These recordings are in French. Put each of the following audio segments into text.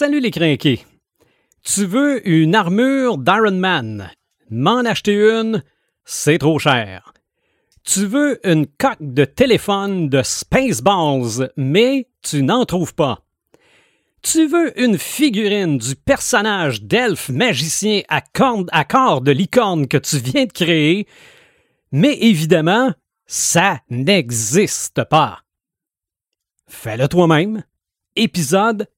Salut les crinqués. Tu veux une armure d'Iron Man? M'en acheter une, c'est trop cher. Tu veux une coque de téléphone de Spaceballs, mais tu n'en trouves pas. Tu veux une figurine du personnage d'elfe magicien à, à corps de licorne que tu viens de créer, mais évidemment, ça n'existe pas. Fais-le toi-même. Épisode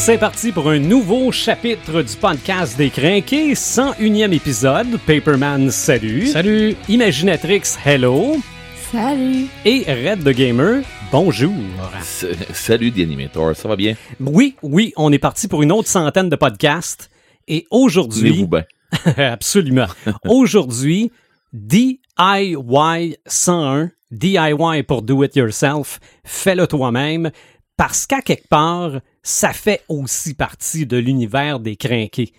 C'est parti pour un nouveau chapitre du podcast des crinqués, 101e épisode. Paperman, salut. Salut. Imaginatrix, hello. Salut. Et Red the Gamer, bonjour. S- Salut The Animator, ça va bien? Oui, oui, on est parti pour une autre centaine de podcasts. Et aujourd'hui, bien. absolument, aujourd'hui, DIY 101, DIY pour Do It Yourself, fais-le toi-même, parce qu'à quelque part, ça fait aussi partie de l'univers des crinqués.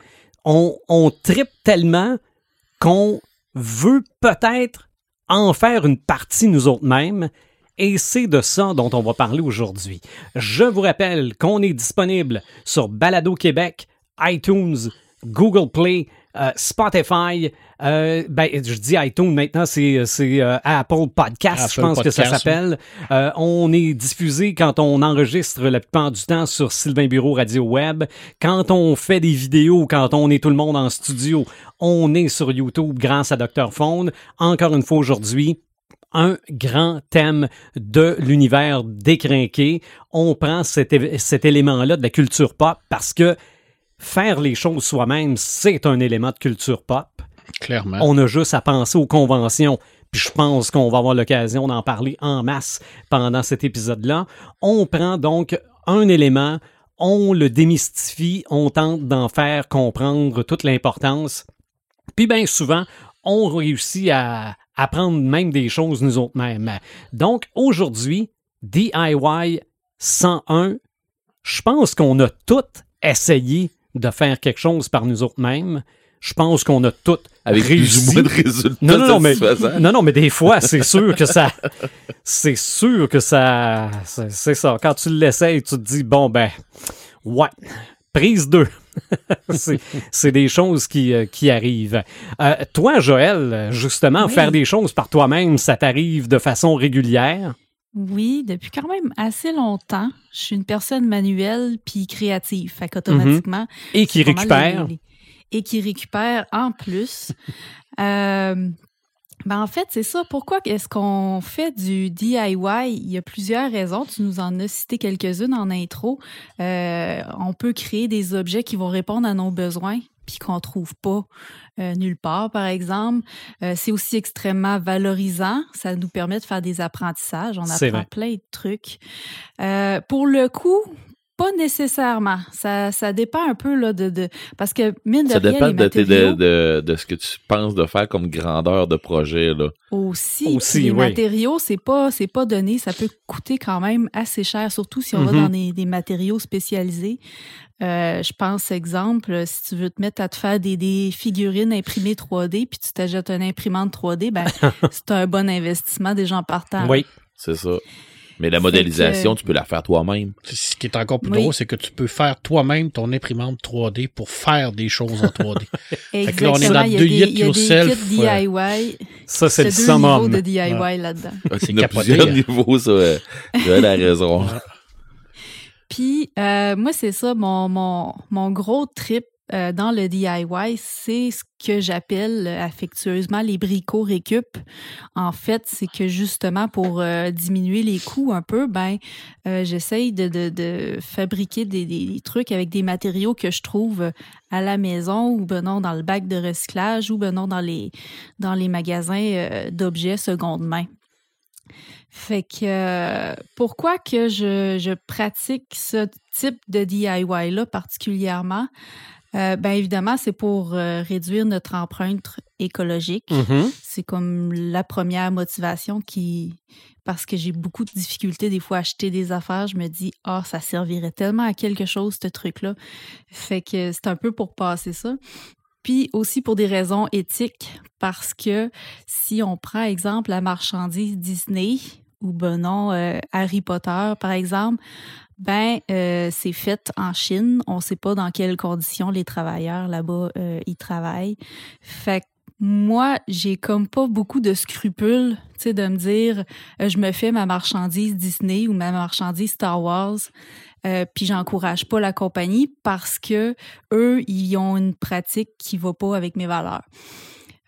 On, on tripe tellement qu'on veut peut-être en faire une partie nous autres mêmes. Et c'est de ça dont on va parler aujourd'hui. Je vous rappelle qu'on est disponible sur Balado Québec, iTunes, Google Play, euh, Spotify. euh, ben, je dis iTunes maintenant, c'est c'est, euh, Apple Podcast, je pense que ça s'appelle. Euh, on est diffusé quand on enregistre la plupart du temps sur Sylvain Bureau Radio Web. Quand on fait des vidéos, quand on est tout le monde en studio, on est sur YouTube grâce à Dr. Phone. Encore une fois aujourd'hui, un grand thème de l'univers décrinqué. On prend cet élément-là de la culture pop parce que faire les choses soi-même, c'est un élément de culture pop. Clairement. On a juste à penser aux conventions. Puis je pense qu'on va avoir l'occasion d'en parler en masse pendant cet épisode-là. On prend donc un élément, on le démystifie, on tente d'en faire comprendre toute l'importance. Puis bien souvent, on réussit à apprendre même des choses nous autres mêmes. Donc aujourd'hui, DIY 101, je pense qu'on a tout essayé de faire quelque chose par nous autres mêmes. Je pense qu'on a tout Avec réussi. plus ou moins de résultats Non, non, non, mais, satisfaisants. non, non, mais des fois, c'est sûr que ça. C'est sûr que ça. C'est ça. Quand tu l'essayes, tu te dis, bon, ben, ouais, prise 2. c'est c'est des choses qui, euh, qui arrivent. Euh, toi, Joël, justement, Oui. faire des choses par toi-même, ça t'arrive de façon régulière? Oui, depuis quand même assez longtemps, je suis une personne manuelle puis créative. Fait qu'automatiquement. Et qui récupère? les- les- Et qui récupère en plus. Euh, ben en fait, c'est ça. Pourquoi est-ce qu'on fait du DIY? Il y a plusieurs raisons. Tu nous en as cité quelques-unes en intro. Euh, on peut créer des objets qui vont répondre à nos besoins puis qu'on trouve pas euh, nulle part, par exemple. Euh, c'est aussi extrêmement valorisant. Ça nous permet de faire des apprentissages. On apprend plein de trucs. Euh, pour le coup, pas nécessairement. Ça, ça dépend un peu là, de, de... Parce que, mine de Ça rien, dépend les de, tes- de, matériaux de, de ce que tu penses de faire comme grandeur de projet. Là. aussi. Les oui. matériaux, c'est pas, c'est pas donné. Ça peut coûter quand même assez cher, surtout si on va dans des, des matériaux spécialisés. Euh, je pense, exemple, si tu veux te mettre à te faire des, des figurines imprimées 3D, puis tu t'achètes une imprimante 3D, ben, c'est un bon investissement déjà en partant. Oui. C'est ça. Mais la modélisation, que- tu peux la faire toi-même. Ce qui est encore plus Oui. drôle, c'est que tu peux faire toi-même ton imprimante 3D pour faire des choses en 3D. Fait que là, on est dans Il y a des, it il y a des yourself, kits DIY. Ça, c'est le Il y a deux niveaux summum. de DIY là-dedans. C'est Il y a capoté, plusieurs hein. niveaux, ça. euh, Joël a raison. Puis, euh, moi, c'est ça, mon, mon, mon gros trip euh, dans le DIY, c'est ce que j'appelle euh, affectueusement les bricots récup. En fait, c'est que justement, pour euh, diminuer les coûts un peu, ben, j'essaye de, fabriquer des, trucs avec des matériaux que je trouve à la maison ou ben non dans le bac de recyclage ou ben non dans les, dans les magasins d'objets seconde main. Fait que pourquoi que je, je pratique ce type de DIY-là particulièrement? Euh, ben évidemment, c'est pour euh, réduire notre empreinte écologique. Mhm. C'est comme la première motivation qui, parce que j'ai beaucoup de difficultés des fois à acheter des affaires, je me dis ah ça servirait tellement à quelque chose ce truc-là. Fait que c'est un peu pour passer ça. Puis aussi pour des raisons éthiques, parce que si on prend exemple la marchandise Disney ou ben non euh, Harry Potter par exemple, ben euh, c'est fait en Chine. On sait pas dans quelles conditions les travailleurs là-bas euh, ils travaillent. Fait que moi, j'ai comme pas beaucoup de scrupules, tu sais, de me dire, euh, je me fais ma marchandise Disney ou ma marchandise Star Wars, euh, puis j'encourage pas la compagnie parce que eux, ils ont une pratique qui va pas avec mes valeurs.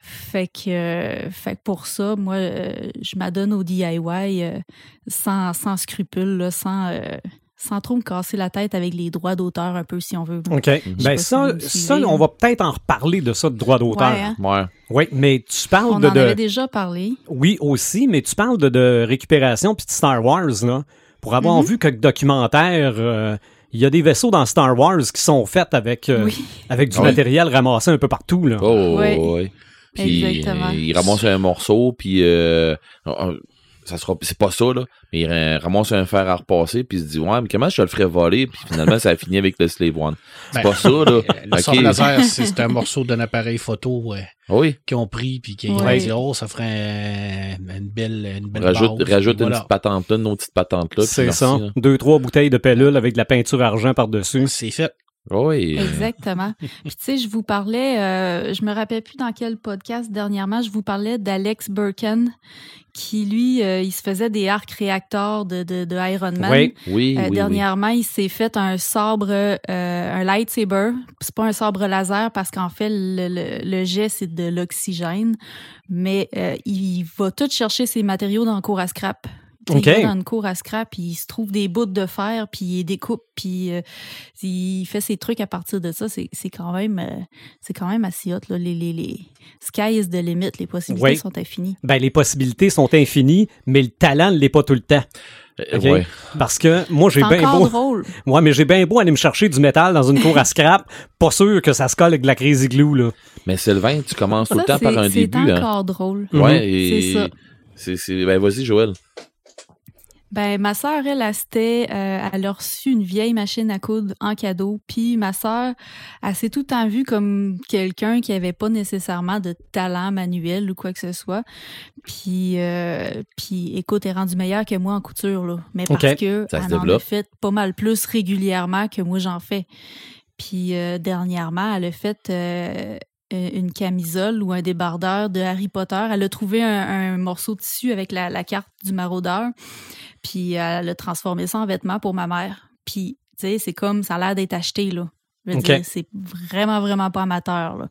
Fait que, euh, fait que pour ça, moi, euh, je m'adonne au DIY euh, sans, sans scrupules, là, sans, euh, sans trop me casser la tête avec les droits d'auteur un peu, si on veut. OK. Ben ça, si ça, on va peut-être en reparler de ça, de droit d'auteur. Ouais, hein? Ouais. Oui, mais tu parles On de, en de- avait déjà parlé. Oui, aussi, mais tu parles de, de récupération puis de Star Wars, là. Pour avoir Mhm. vu quelques documentaires, euh, il y a des vaisseaux dans Star Wars qui sont faits avec, euh, Oui. avec du Ouais. matériel ramassé un peu partout, là. Oh, Ouais. ouais. Puis Exactement. euh, il ramasse un morceau, puis euh, ça sera, c'est pas ça là, mais il ra- ramasse un fer à repasser, puis il se dit ouais, mais comment je te le ferais voler, puis finalement ça a fini avec le slave one. C'est Ben, pas ça là. Le Ok. sort laser, c'est un morceau d'un appareil photo euh, Oui, qu'ils ont pris puis qu'ils ont Ouais. dit oh ça ferait un- une belle une belle rajoute, base, rajoute une voilà. petite patente là, une autre petite patente là. C'est merci, ça. là. Deux, trois bouteilles de pellules avec de la peinture argent par-dessus. C'est fait. Oui. Exactement. Puis tu sais, je vous parlais, euh, je me rappelle plus dans quel podcast dernièrement, je vous parlais d'Alex Birken, qui lui, euh, il se faisait des arcs réacteurs de, de, de Iron Man. Oui. Oui, Euh, oui, oui. dernièrement, il s'est fait un sabre, un lightsaber. C'est pas un sabre laser parce qu'en fait, le, le, le jet, c'est de l'oxygène. Mais il va tout chercher ses matériaux dans le cours à scrap. OK. Il va dans une cour à scrap, puis il se trouve des bouts de fer, puis il découpe, puis euh, il fait ses trucs à partir de ça. C'est c'est quand même euh, c'est quand même assez hot. Là. Les, les, les... Sky is the limit. Les possibilités sont infinies. Ben, les possibilités sont infinies, mais le talent ne l'est pas tout le temps. Euh, OK? ouais. Parce que moi, j'ai C'est bien encore beau. drôle. Ouais, mais j'ai bien beau aller me chercher du métal dans une cour à scrap. Pas sûr que ça se colle avec de la crazy glue, là. Mais Sylvain, tu commences tout le temps par c'est- un c'est début. Hein. encore drôle. Ouais, Mhm. et C'est ça. c'est c'est ben vas-y Joël. Ben, ma sœur, elle, elle, s'était, euh, elle a reçu une vieille machine à coudre en cadeau. Puis ma sœur, elle s'est tout le temps vue comme quelqu'un qui avait pas nécessairement de talent manuel ou quoi que ce soit. Puis, euh, puis écoute, elle est rendue meilleure que moi en couture, là. Mais parce que Ça elle en a fait pas mal plus régulièrement que moi j'en fais. Puis euh, dernièrement, elle a fait euh, une camisole ou un débardeur de Harry Potter. Elle a trouvé un, un morceau de tissu avec la, la carte du maraudeur. Puis elle a transformé ça en vêtements pour ma mère. Puis, tu sais, c'est comme ça a l'air d'être acheté, là. Je veux dire, c'est vraiment, vraiment pas amateur, là.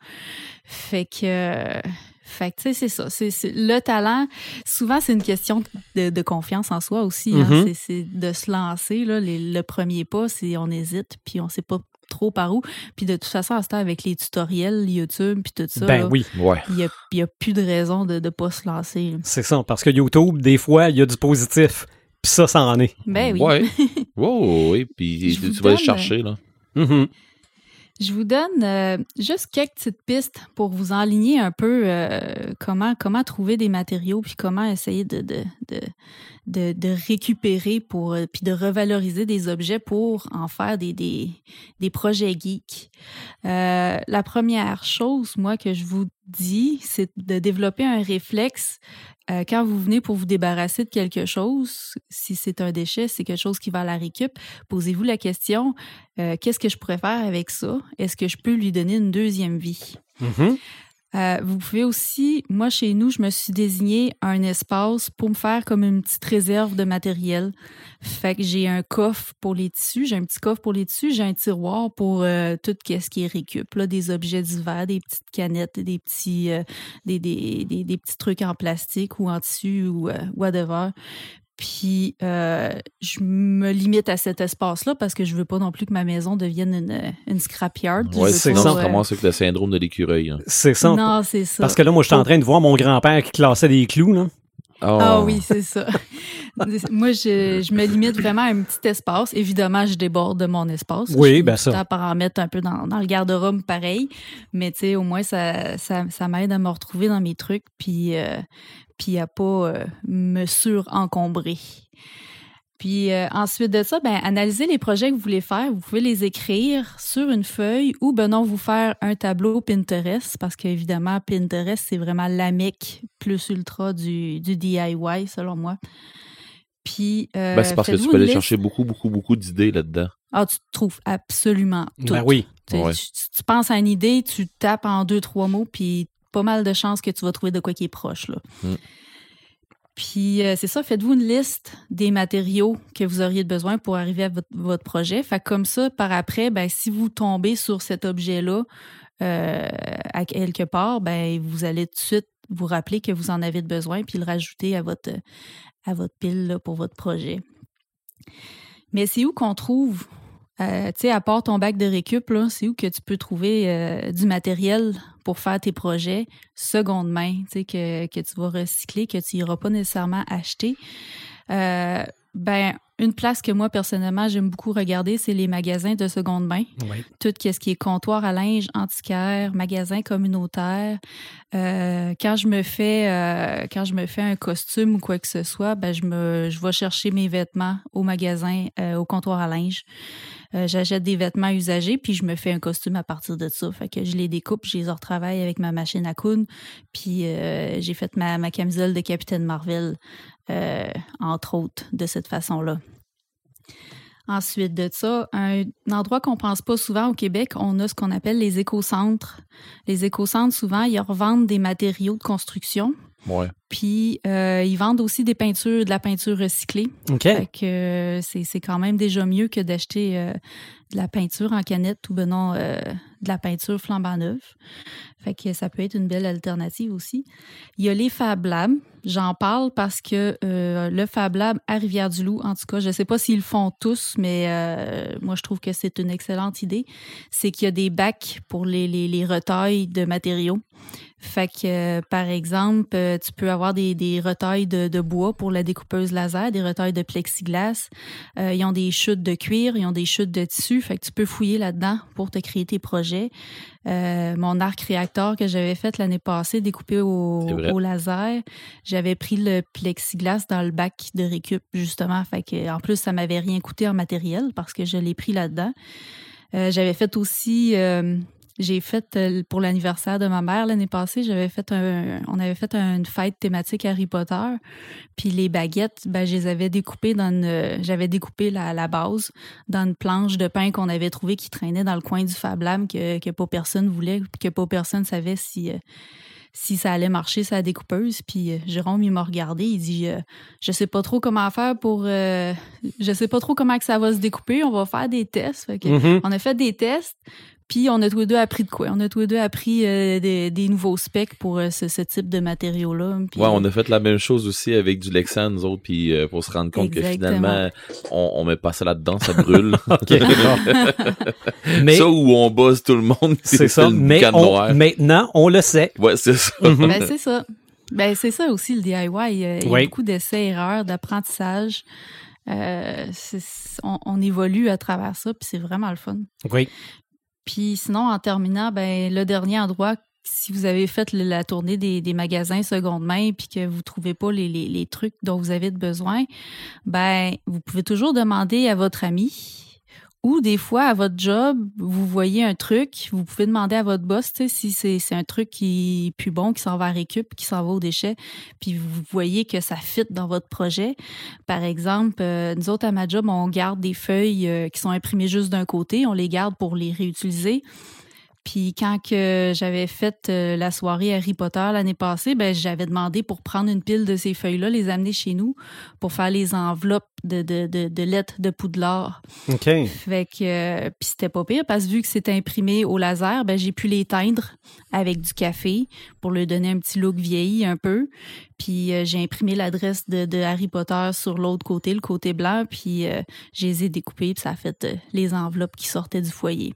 Fait que. euh, Fait que, tu sais, c'est ça. C'est, le talent, souvent, c'est une question de, de confiance en soi aussi. hein. Mhm. C'est, c'est de se lancer. Là. Les- le premier pas, c'est on hésite, puis on sait pas trop par où. Puis de toute façon, à ce temps, avec les tutoriels, YouTube, puis tout ça, Ben là, oui, Ouais. il n'y a, a plus de raison de ne pas se lancer. c'est ça. Parce que YouTube, des fois, il y a du positif. Puis ça, ça en est. Ben oui. Ouais. Ouais, oui, puis Je tu, vas le donne, chercher là. Mhm. Je vous donne euh, juste quelques petites pistes pour vous enligner un peu euh, comment, comment trouver des matériaux puis comment essayer de, de, de, de, de récupérer pour euh, puis de revaloriser des objets pour en faire des, des, des projets geeks. Euh, la première chose, moi, que je vous dis, c'est de développer un réflexe euh, quand vous venez pour vous débarrasser de quelque chose, si c'est un déchet, c'est quelque chose qui va à la récup, posez-vous la question, euh, qu'est-ce que je pourrais faire avec ça? Est-ce que je peux lui donner une deuxième vie? Mhm. Euh, vous pouvez aussi, moi chez nous, je me suis désigné un espace pour me faire comme une petite réserve de matériel. Fait que j'ai un coffre pour les tissus, j'ai un petit coffre pour les tissus, j'ai un tiroir pour euh, tout ce qui est récup, là, des objets divers, des petites canettes, des petits, euh, des, des, des, des petits trucs en plastique ou en tissu ou euh, whatever. Puis euh, je me limite à cet espace-là parce que je veux pas non plus que ma maison devienne une, une scrapyard. Veux c'est tu te euh, avec le syndrome de l'écureuil. hein? C'est ça. Non, c'est ça. Parce que là, moi, je suis en train de voir mon grand-père qui classait des clous, là. Oh. Ah oui, c'est ça. Moi, je, je me limite vraiment à un petit espace. Évidemment, je déborde de mon espace. Oui, ben ça. par en mettre un peu dans, dans le garde-robe pareil. Mais tu sais, au moins, ça, ça, ça m'aide à me retrouver dans mes trucs puis, euh, puis à pas euh, me surencombrer. Puis euh, ensuite de ça, ben, analysez les projets que vous voulez faire. Vous pouvez les écrire sur une feuille ou ben non, vous faire un tableau Pinterest parce qu'évidemment, Pinterest, c'est vraiment la mec plus ultra du, du DIY, selon moi. Puis, euh, Ben, c'est parce que tu peux aller liste. chercher beaucoup, beaucoup, beaucoup d'idées là-dedans. Ah, tu trouves absolument tout. Ben oui. Tu, sais, Ouais. tu- tu- tu penses à une idée, tu tapes en deux, trois mots, puis pas mal de chances que tu vas trouver de quoi qui est proche. Là. Mm. Puis euh, c'est ça, faites-vous une liste des matériaux que vous auriez besoin pour arriver à votre, projet. Fait comme ça, par après, ben, si vous tombez sur cet objet-là euh, quelque part, ben, vous allez tout de suite vous rappeler que vous en avez besoin, puis le rajouter à votre, à votre pile pour votre projet. Mais c'est où qu'on trouve euh, tu sais, à part ton bac de récup, c'est où que tu peux trouver du matériel pour faire tes projets seconde main, tu sais, que, que tu vas recycler, que tu n'iras pas nécessairement acheter. Euh, ben, une place que moi, personnellement, j'aime beaucoup regarder, c'est les magasins de seconde main. Oui. Tout ce qui est comptoir à linge, antiquaire, magasin communautaire. Euh, quand je me fais euh, quand je me fais un costume ou quoi que ce soit, ben je me je vais chercher mes vêtements au magasin, euh, au comptoir à linge. Euh, J'achète des vêtements usagés, puis je me fais un costume à partir de ça. Fait que je les découpe, je les retravaille avec ma machine à coudre. Puis j'ai fait ma, ma camisole de Capitaine Marvel, entre autres, de cette façon-là. Ensuite de ça, un endroit qu'on pense pas souvent au Québec, on a ce qu'on appelle les écocentres. Les écocentres, souvent, ils revendent des matériaux de construction. Ouais. Puis euh, ils vendent aussi des peintures, de la peinture recyclée. OK. Fait que euh, c'est c'est quand même déjà mieux que d'acheter euh, de la peinture en canette ou ben non, euh, de la peinture flambant neuve. Fait que ça peut être une belle alternative aussi. Il y a les Fab Labs. J'en parle parce que euh, le Fab Lab à Rivière-du-Loup, en tout cas, je ne sais pas s'ils le font tous, mais euh, moi, je trouve que c'est une excellente idée. C'est qu'il y a des bacs pour les, les, de matériaux. Fait que, euh, par exemple, tu peux avoir des, des retailles de, bois pour la découpeuse laser, des retailles de plexiglas. Ils ont des chutes de cuir, ils ont des chutes de tissu. Fait que tu peux fouiller là-dedans pour te créer tes projets. Euh, mon arc réacteur que j'avais fait l'année passée, découpé au, laser, j'avais pris le plexiglas dans le bac de récup, justement. Fait que, en plus, ça m'avait rien coûté en matériel parce que je l'ai pris là-dedans. Euh, j'avais fait aussi, euh, j'ai fait euh, pour l'anniversaire de ma mère l'année passée, j'avais fait un, on avait fait une fête thématique Harry Potter. Puis les baguettes, ben, je les avais découpées dans une, j'avais découpé la, la base dans une planche de pain qu'on avait trouvée qui traînait dans le coin du Fab Lab que, que pas personne voulait, que pas personne savait si, euh, si ça allait marcher sa découpeuse. Puis euh, Jérôme, il m'a regardé, il dit euh, Je sais pas trop comment faire pour. euh, je sais pas trop comment que ça va se découper, on va faire des tests. Fait que Mhm. On a fait des tests, puis on a tous les deux appris de quoi On a tous les deux appris euh, des, des nouveaux specs pour euh, ce, ce type de matériaux-là. Puis, Ouais, on a fait la même chose aussi avec du Lexan, nous autres, puis euh, pour se rendre compte que finalement, on, on met pas ça là-dedans, ça brûle. Mais Ça où on bosse tout le monde, c'est ça. le Mais on- noir. maintenant, on le sait. Ouais, c'est ça. Mhm. Ben, c'est ça. Ben, c'est ça aussi le DIY. Il y a Oui. beaucoup d'essais-erreurs, d'apprentissage. Euh, on, on évolue à travers ça, puis c'est vraiment le fun. Oui. Puis sinon, en terminant, ben, le dernier endroit, si vous avez fait la tournée des, magasins seconde main puis que vous trouvez pas les, les- les trucs dont vous avez besoin, ben, vous pouvez toujours demander à votre ami ou des fois à votre job, vous voyez un truc, vous pouvez demander à votre boss si c'est c'est un truc qui est plus bon, qui s'en va à récup, qui s'en va aux déchets, puis vous voyez que ça fit dans votre projet. Par exemple, euh, nous autres à ma job, on garde des feuilles euh, qui sont imprimées juste d'un côté, on les garde pour les réutiliser. Puis quand que j'avais fait euh, la soirée Harry Potter l'année passée, ben j'avais demandé pour prendre une pile de ces feuilles-là, les amener chez nous pour faire les enveloppes de, de, de, de lettres de Poudlard. OK. Fait que euh, puis c'était pas pire parce que vu que c'était imprimé au laser, ben j'ai pu les teindre avec du café pour lui donner un petit look vieilli un peu. Puis euh, j'ai imprimé l'adresse de, de Harry Potter sur l'autre côté, le côté blanc, puis euh, je les ai découpés puis ça a fait les enveloppes qui sortaient du foyer.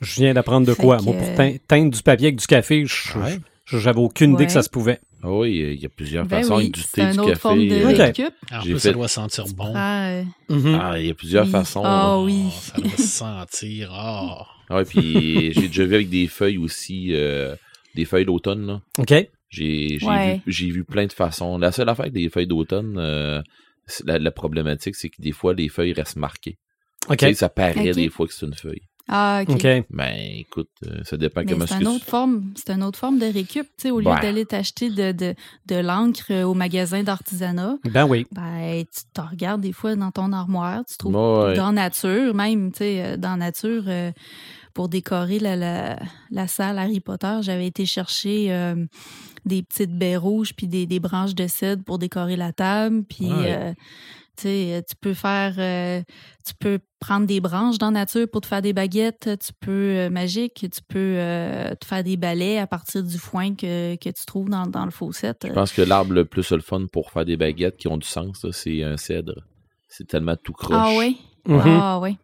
Je viens d'apprendre de Fait quoi. que- Moi, pour tein- teindre du papier avec du café, je- Ouais. je- j'avais aucune idée que ça se pouvait. Ah oui, il y a plusieurs Ben façons. oui, avec du thé, du café. forme de euh. En plus, fait- ça doit sentir bon. Ah, Mhm. Ah, il y a plusieurs Oui. façons. Ah oui. Oh, ça doit se sentir. Ah. Ah ouais, puis j'ai déjà vu avec des feuilles aussi, euh, des feuilles d'automne, là. OK. J'ai j'ai Ouais. vu, j'ai vu plein de façons. La seule affaire avec les feuilles d'automne, euh, la, la problématique, c'est que des fois, les feuilles restent marquées. OK. Tu sais, ça paraît des fois que c'est une feuille. Ah, OK. Ben, écoute, euh, ça dépend Mais comment c'est ce une que autre forme, c'est une autre forme de récup. Tu sais, au lieu Ouais. d'aller t'acheter de, de, de l'encre euh, au magasin d'artisanat, Ben oui. ben, tu te regardes des fois dans ton armoire, tu trouves Ouais. dans nature, même, tu sais, euh, dans nature, euh, pour décorer la, la, la salle Harry Potter, j'avais été chercher euh, des petites baies rouges puis des, des branches de cèdre pour décorer la table. Puis, Ouais. Euh, tu peux faire, euh, tu peux prendre des branches dans nature pour te faire des baguettes. Tu peux, euh, magique, tu peux euh, te faire des balais à partir du foin que, que tu trouves dans, dans le faucette. Je pense que l'arbre le plus le fun pour faire des baguettes qui ont du sens, c'est un cèdre. C'est tellement tout croche. Ah oui? Mhm. Ah oui.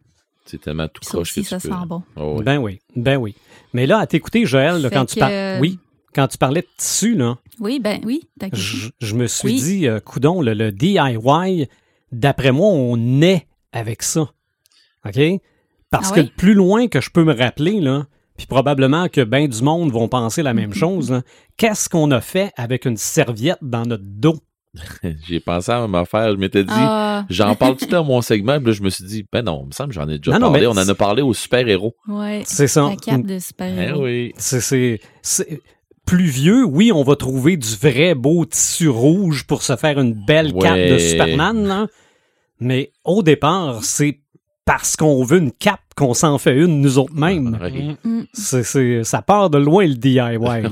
C'est tellement tout croche aussi, que tu ça peux. sent bon. Ah. Ben oui. Ben oui. Mais là, à t'écouter, Joël, là, quand tu parles. euh, Oui. Quand tu parlais de tissu, là, Oui, ben oui. je, je me suis Oui. dit, euh, coudon, le, le DIY, d'après moi, on est avec ça. OK? Parce Ah que oui? plus loin que je peux me rappeler, là, puis probablement que bien du monde vont penser la même chose, là, qu'est-ce qu'on a fait avec une serviette dans notre dos? J'ai pensé à ma affaire, je m'étais dit, Ah, j'en parle tout dans mon segment, puis là, je me suis dit, ben non, il me semble que j'en ai déjà Non, parlé. mais On en a parlé aux super-héros. ouais. C'est ça. La cape de Eh super-héros. oui. C'est, c'est, c'est- plus vieux, oui, on va trouver du vrai beau tissu rouge pour se faire une belle cape de Superman, là. Mais au départ, c'est parce qu'on veut une cape qu'on s'en fait une nous autres mêmes. Ouais. Mm. Mm. C'est, ça part de loin le DIY. Là. Ouais.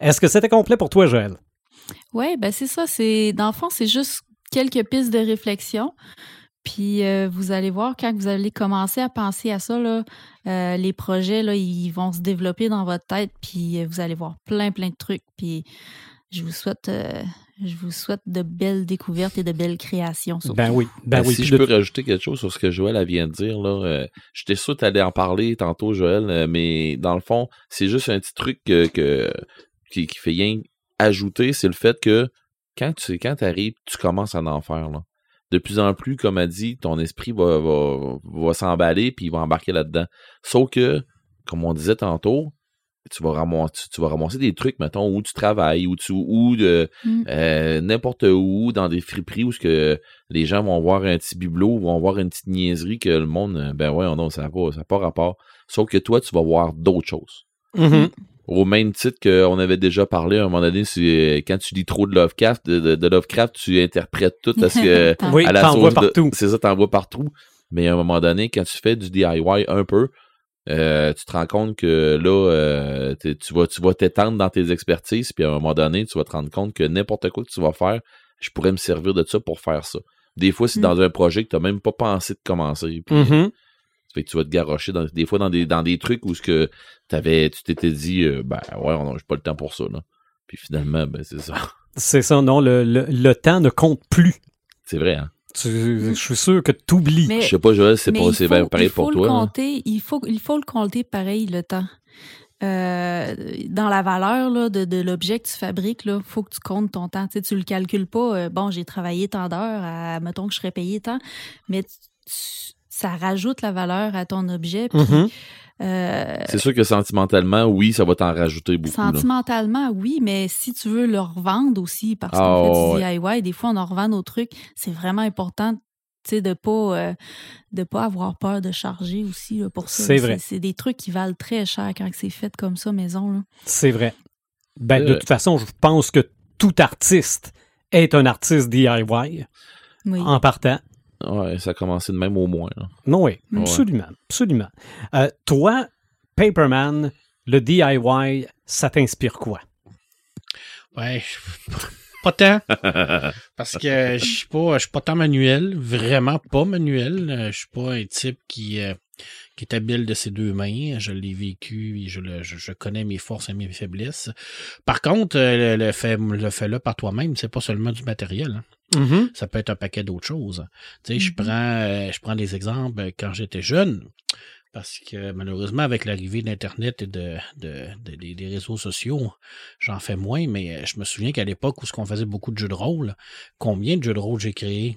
Est-ce que c'était complet pour toi, Joël? Ouais, ben c'est ça. C'est dans le fond, c'est juste quelques pistes de réflexion. Puis euh, vous allez voir quand vous allez commencer à penser à ça, là, euh, les projets là, ils vont se développer dans votre tête. Puis euh, vous allez voir plein plein de trucs. Puis je vous souhaite, euh, je vous souhaite de belles découvertes et de belles créations. surtout. Ben oui. Ben, Ben, oui. si je de- peux rajouter quelque chose sur ce que Joël vient de dire, là, euh, j'étais sûr que tu allais en parler tantôt, Joël, euh, mais dans le fond, c'est juste un petit truc que, que- qui, qui fait rien ajouter, c'est le fait que quand tu quand arrives, tu commences à en faire. Là. De plus en plus, comme a dit, ton esprit va, va, va s'emballer puis il va embarquer là-dedans. Sauf que, comme on disait tantôt, tu vas ramasser, tu, tu vas ramasser des trucs, mettons, où tu travailles, où tu ou de Mm. euh, n'importe où, dans des friperies où ce que les gens vont voir un petit bibelot, vont voir une petite niaiserie que le monde, euh, ben ouais, non, ça n'a pas, ça a pas rapport. Sauf que toi, tu vas voir d'autres choses. Mhm. Au même titre qu'on avait déjà parlé à un moment donné, c'est euh, quand tu lis trop de Lovecraft, de, de- de Lovecraft, tu interprètes tout parce que Oui, à la partout. C'est ça, t'en vois partout. Mais à un moment donné, quand tu fais du DIY un peu, euh, tu te rends compte que là, euh, tu vas tu vas t'étendre dans tes expertises, puis à un moment donné, tu vas te rendre compte que n'importe quoi que tu vas faire, je pourrais me servir de ça pour faire ça. Des fois, c'est Mm. dans un projet que tu n'as même pas pensé de commencer. Puis, Mhm. ça fait que tu vas te garrocher dans, des fois dans des, dans des trucs où ce que t'avais, tu t'étais dit, euh, ben ouais, non, j'ai pas le temps pour ça. Là. Puis finalement, ben c'est ça. C'est ça, non, le, le, le temps ne compte plus. C'est vrai, hein? Tu- je suis sûr que tu oublies. Mais- Je sais pas, Joël, c'est pareil il faut pour le toi. hein? compter, il, faut, il faut le compter pareil, le temps. Euh, dans la valeur là, de, de l'objet que tu fabriques, il faut que tu comptes ton temps. Tu sais, tu le calcules pas, euh, bon, j'ai travaillé tant d'heures, à- mettons que je serais payé tant, mais tu- tu- ça rajoute la valeur à ton objet. Puis, Mhm. Euh, C'est sûr que sentimentalement, oui, ça va t'en rajouter beaucoup. là. sentimentalement, oui, mais si tu veux le revendre aussi, parce qu'on Ah, fait du ouais. DIY, des fois on en revend nos trucs, c'est vraiment important tu sais, de pas euh, de pas avoir peur de charger aussi là, pour ça. C'est vrai. C'est des trucs qui valent très cher quand c'est fait comme ça maison. C'est vrai. Ben, de vrai. toute façon, je pense que tout artiste est un artiste DIY Oui. en partant. Ouais, ça a commencé de même au moins. là. Non, oui, Ouais. absolument, absolument. Euh, toi, Paperman, le DIY, ça t'inspire quoi? Ouais, pas tant. Parce que je suis pas, je suis pas tant manuel, vraiment pas manuel. Euh, Je suis pas un type qui, euh, qui est habile de ses deux mains. Je l'ai vécu et je, le, je, je connais mes forces et mes faiblesses. Par contre, euh, le, le fait, le fait là par toi-même, c'est pas seulement du matériel. hein. Mhm. Ça peut être un paquet d'autres choses. Tu sais, je Mhm. prends, euh, je prends des exemples. Quand j'étais jeune, Parce que malheureusement, avec l'arrivée d'Internet et de, de, de- des- des réseaux sociaux, j'en fais moins, mais euh, je me souviens qu'à l'époque où ce qu'on faisait beaucoup de jeux de rôle, combien de jeux de rôle j'ai créé?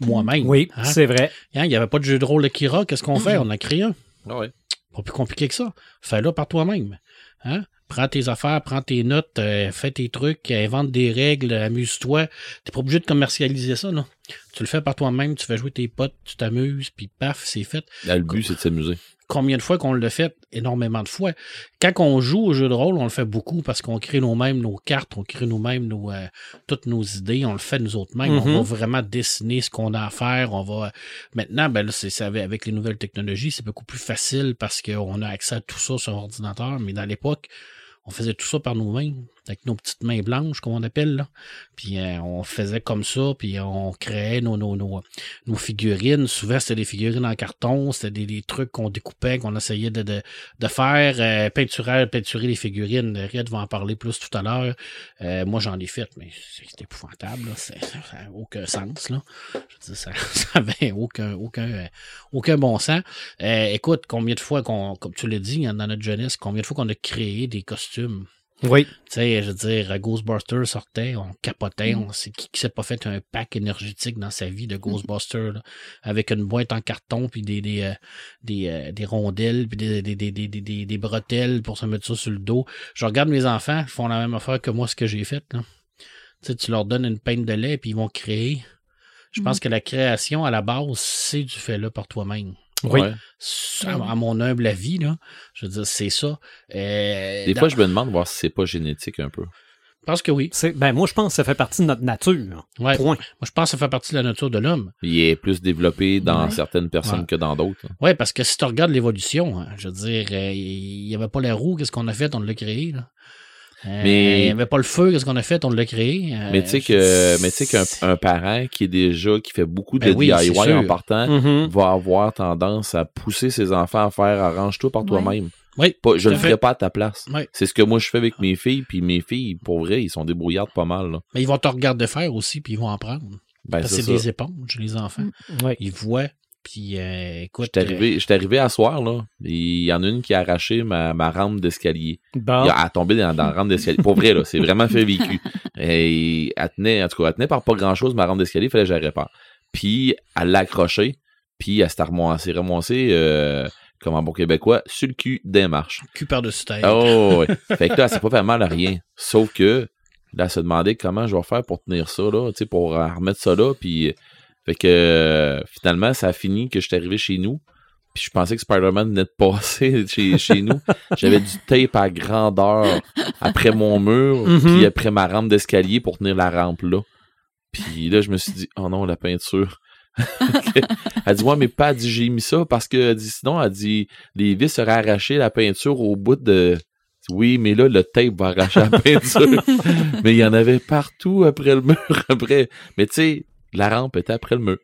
Moi-même? Oui, hein? c'est vrai. Hein, Il n'y avait pas de jeu de rôle de Kira, qu'est-ce qu'on fait? On a créé un. Ah ouais. Pas plus compliqué que ça. Fais-le par toi-même. Hein? Prends tes affaires, prends tes notes, euh, fais tes trucs, invente des règles, amuse-toi. T'es pas obligé de commercialiser ça, non? Tu le fais par toi-même, tu fais jouer tes potes, tu t'amuses, puis paf, c'est fait. Là, le but, c'est de s'amuser. Combien de fois qu'on l'a fait? Énormément de fois. Quand on joue au jeu de rôle, on le fait beaucoup parce qu'on crée nous-mêmes nos cartes, on crée nous-mêmes nos, euh, toutes nos idées, on le fait nous autres mêmes. On va vraiment dessiner ce qu'on a à faire. On va. Maintenant, ben là, c'est avec les nouvelles technologies, c'est beaucoup plus facile parce qu'on a accès à tout ça sur ordinateur. Mais dans l'époque, on faisait tout ça par nous-mêmes, avec nos petites mains blanches, comme on appelle, là. Puis euh, on faisait comme ça, puis on créait nos, nos, nos, nos figurines. Souvent, c'était des figurines en carton, c'était des, des trucs qu'on découpait, qu'on essayait de, de, de faire. Euh, peinturer, peinturer les figurines. Red va en parler plus tout à l'heure. Euh, moi, j'en ai fait, mais c'est épouvantable. là. Ça n'a aucun sens. Là. Je dire, ça ça avait aucun, aucun, aucun bon sens. Euh, écoute, combien de fois, qu'on, comme tu l'as dit hein, dans notre jeunesse, combien de fois qu'on a créé des costumes? Oui. tu sais, je veux dire, Ghostbusters sortait, on capotait, on sait qui, qui s'est pas fait un pack énergétique dans sa vie de Ghostbusters, là, avec une boîte en carton, puis des, des, euh, des, euh, des rondelles, puis des, des, des, des, des, des- des bretelles pour se mettre ça sur le dos. Je regarde mes enfants, ils font la même affaire que moi, ce que j'ai fait. Là. Tu sais, tu leur donnes une peinte de lait, puis ils vont créer. Je pense que la création, à la base, c'est du fait là par toi-même. Oui. Ouais. À, à mon humble avis, là, je veux dire, c'est ça. Euh, Des dans- fois, je me demande voir si c'est pas génétique un peu. je pense que oui. Ben, moi, je pense que ça fait partie de notre nature. Ouais. Point. Moi, je pense que ça fait partie de la nature de l'homme. Il est plus développé dans Ouais. certaines personnes Ouais. que dans d'autres. Oui, parce que si tu regardes l'évolution, hein, je veux dire, euh, il n'y avait pas la roue, qu'est-ce qu'on a fait? On l'a créé. Là. Euh, Mais- Il n'y avait pas le feu, qu'est-ce qu'on a fait? On l'a créé. Euh, Mais tu sais que, mais tu sais qu'un un parent qui est déjà, qui fait beaucoup de Ben oui, DIY en partant, Mhm. va avoir tendance à pousser ses enfants à faire arrange-toi par toi-même. Oui, Pas, je tout le ferai pas à ta place. Oui. C'est ce que moi je fais avec mes filles, puis mes filles, pour vrai, ils sont débrouillardes pas mal. Là. Mais ils vont te regarder faire aussi, puis ils vont en prendre. Ben, Parce que c'est des éponges, les enfants. Oui. Ils voient, puis euh, écoute. J'étais arrivé, j'étais arrivé à soir, là. Il y en a une qui a arraché ma, ma rampe d'escalier. Bon. Elle a tombé dans, dans la rampe d'escalier. Pour vrai, là, c'est vraiment fait vécu. Et elle tenait, en tout cas, elle tenait par pas grand chose ma rampe d'escalier, il fallait que je la répare. Puis, elle l'a accroché, puis elle s'est remon- elle s'est remoncée, euh, comme en bon québécois, sur le cul des marches. euh, cul par-dessus tête. Oh, ouais. Fait que là, elle s'est pas fait mal à rien. Sauf que, là, elle se demandait comment je vais faire pour tenir ça, là, tu sais, pour euh, remettre ça là, puis, euh, fait que, euh, finalement, ça a fini que j'étais arrivé chez nous, puis je pensais que Spider-Man venait de passer chez, chez nous. J'avais du tape à grandeur après mon mur, Mhm. puis après ma rampe d'escalier pour tenir la rampe là. Puis là, je me suis dit, oh non, la peinture. elle dit, ouais, mais pas, elle dit, j'ai mis ça parce que, elle dit, sinon, elle dit, les vis seraient arrachées, la peinture au bout de. Oui, mais là, le tape va arracher la peinture. mais il y en avait partout après le mur, après. Mais tu sais, la rampe était après le mur.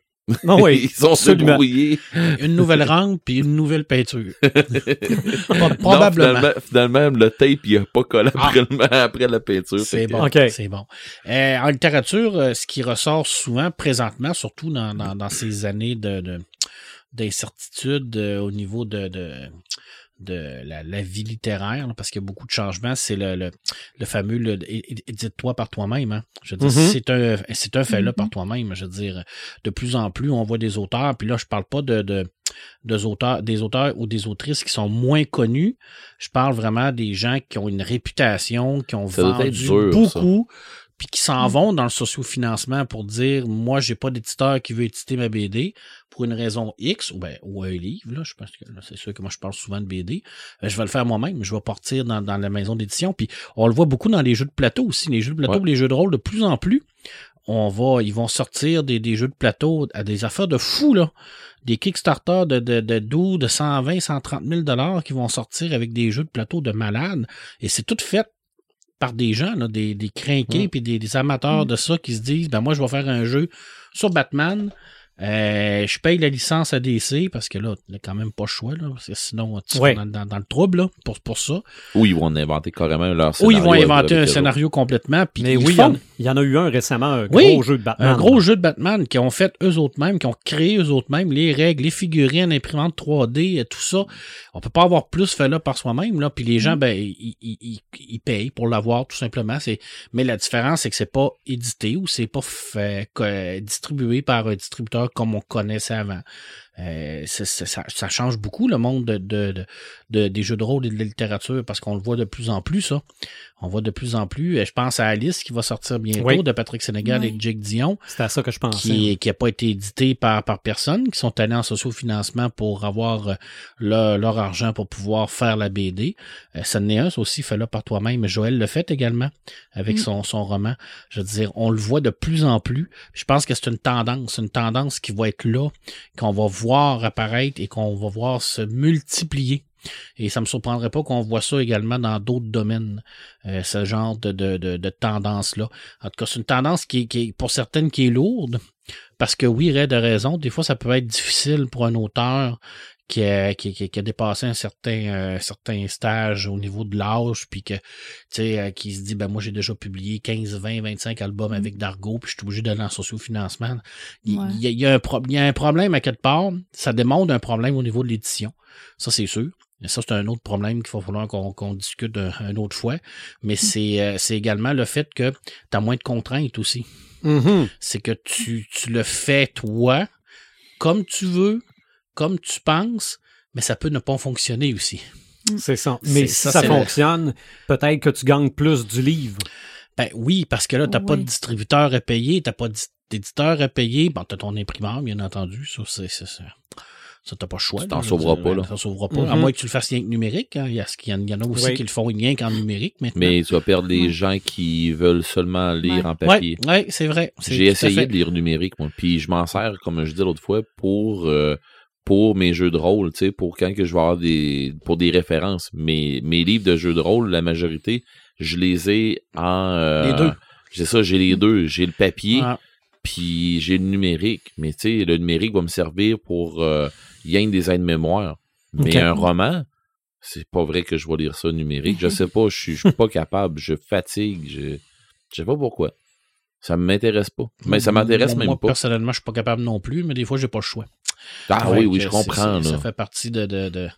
Ah oui, Ils ont se absolument. débrouillé. Une nouvelle rampe, puis une nouvelle peinture. Pro- Non, Probablement. finalement, finalement, le tape, il a pas collé Ah. après, le- après la peinture. C'est bon. OK. C'est bon. Euh, en littérature, euh, ce qui ressort souvent présentement, surtout dans, dans, dans ces années de, de- d'incertitude euh, au niveau de, de, de la, la vie littéraire, là, parce qu'il y a beaucoup de changements, c'est le, le, le fameux le, édite-toi par toi-même. Hein. Je veux dire, Mhm. c'est un, c'est un fait-là par toi-même. Je veux dire, de plus en plus, on voit des auteurs, puis là, je parle pas de, de des auteurs, des auteurs ou des autrices qui sont moins connus. Je parle vraiment des gens qui ont une réputation, qui ont Ça vendu dur, beaucoup, puis qui s'en vont dans le sociofinancement pour dire moi j'ai pas d'éditeur qui veut éditer ma BD pour une raison X ou ben ou un livre là, je pense que là, c'est sûr que moi je parle souvent de BD. Euh, je vais le faire moi-même, je vais partir dans, dans la maison d'édition puis on le voit beaucoup dans les jeux de plateau aussi, les jeux de plateau, Ouais. les jeux de rôle de plus en plus on va, ils vont sortir des, des jeux de plateau à des affaires de fous, là. Des Kickstarter de, de, de 12, de 120, 130 000 dollars qui vont sortir avec des jeux de plateau de malades. Et c'est tout fait par des gens, là, des, des crinqués Mm. puis des, des amateurs de ça qui se disent, ben moi, je vais faire un jeu sur Batman. Euh, je paye la licence à DC parce que là, il a quand même pas le choix, là, parce que sinon, tu Ouais. seras dans, dans, dans le trouble là, pour, pour ça. Ou ils vont inventer carrément leur Ou scénario. ils vont inventer un scénario complètement. Puis Mais ils oui, il y, font. en- il Il y en a eu un récemment, un Oui, gros jeu de Batman. Un gros jeu de Batman qui ont fait eux autres mêmes, qui ont créé eux autres mêmes les règles, les figurines, l'imprimante 3D, et tout ça. On peut pas avoir plus fait là par soi-même, là. Puis les gens, ben, ils, ils, ils, ils payent pour l'avoir, tout simplement. C'est, mais la différence, c'est que c'est pas édité ou c'est pas fait, distribué par un distributeur comme on connaissait avant. Euh, c'est- ça, ça change beaucoup le monde de, de, de, de- des jeux de rôle et de la littérature parce qu'on le voit de plus en plus, ça. On voit de plus en plus. euh, Je pense à Alice qui va sortir bientôt Oui. de Patrick Sénégal Oui. et Jake Dion C'est à ça que je pensais. qui qui a pas été édité par par personne, qui sont allés en sociofinancement pour avoir euh, leur, leur argent pour pouvoir faire la BD. Euh, ça n'est un, ça aussi fait là par toi-même. Joël le fait également avec Mm. son son roman. Je veux dire, on le voit de plus en plus. Je pense que c'est une tendance, une tendance qui va être là, qu'on va voir apparaître et qu'on va voir se multiplier. Et ça me surprendrait pas qu'on voit ça également dans d'autres domaines, euh, ce genre de, tendance-là. En tout cas, c'est une tendance qui, est- qui pour certaines, qui est lourde, parce que oui, Red a raison, des fois, ça peut être difficile pour un auteur qui a, qui, qui- qui a dépassé un certain, euh, certain stage au niveau de l'âge, puis que, tu sais, euh, qui se dit, ben moi, j'ai déjà publié 15, 20, 25 albums avec Dargo, puis je suis obligé d'aller en sociofinancement. Il, Ouais. il y a, il y a un pro- il y a un problème à quelque part, ça démontre un problème au niveau de l'édition. Ça, c'est sûr. Et ça, c'est un autre problème qu'il va falloir qu'on discute un, une autre fois. Mais c'est euh, c'est également le fait que tu as moins de contraintes aussi. Mhm. C'est que tu, tu le fais toi, comme tu veux, comme tu penses, mais ça peut ne pas fonctionner aussi. C'est ça. Mais si ça, ça, c'est le- fonctionne, peut-être que tu gagnes plus du livre. Ben oui, parce que là, t'as pas de Oui. distributeur à payer, t'as pas d'éditeur à payer. Bon, t'as ton imprimeur, bien entendu. Ça, c'est, ça, t'as pas le choix. Tu t'en sauveras pas, là. Tu t'en sauveras pas. À Mhm. moins que tu le fasses rien que numérique. hein. Il, y a, il y en- il y en a aussi Oui. qui le font rien qu'en numérique maintenant. Mais tu vas perdre les Ouais. gens qui veulent seulement lire Ouais. en papier. Ouais, c'est vrai. J'ai essayé de lire numérique, moi. Puis je m'en sers, comme je disais l'autre fois, pour euh, pour mes jeux de rôle, tu sais, pour quand que je vais avoir des pour des références. Mais mes livres de jeux de rôle, la majorité, je les ai en euh, Les deux. C'est ça, j'ai les deux. J'ai le papier, Ah, puis j'ai le numérique. Mais tu sais, le numérique va me servir pour euh, que des aides-mémoire. Mais un roman, c'est pas vrai que je vais lire ça numérique. Je sais pas, je suis je suis pas capable, je fatigue, je je sais pas pourquoi. Ça m'intéresse pas. Mais ça m'intéresse même moi, pas. personnellement, je suis pas capable non plus, mais des fois, j'ai pas le choix. Ah oui, oui, je c'est- comprends. Ça fait partie de, de, de-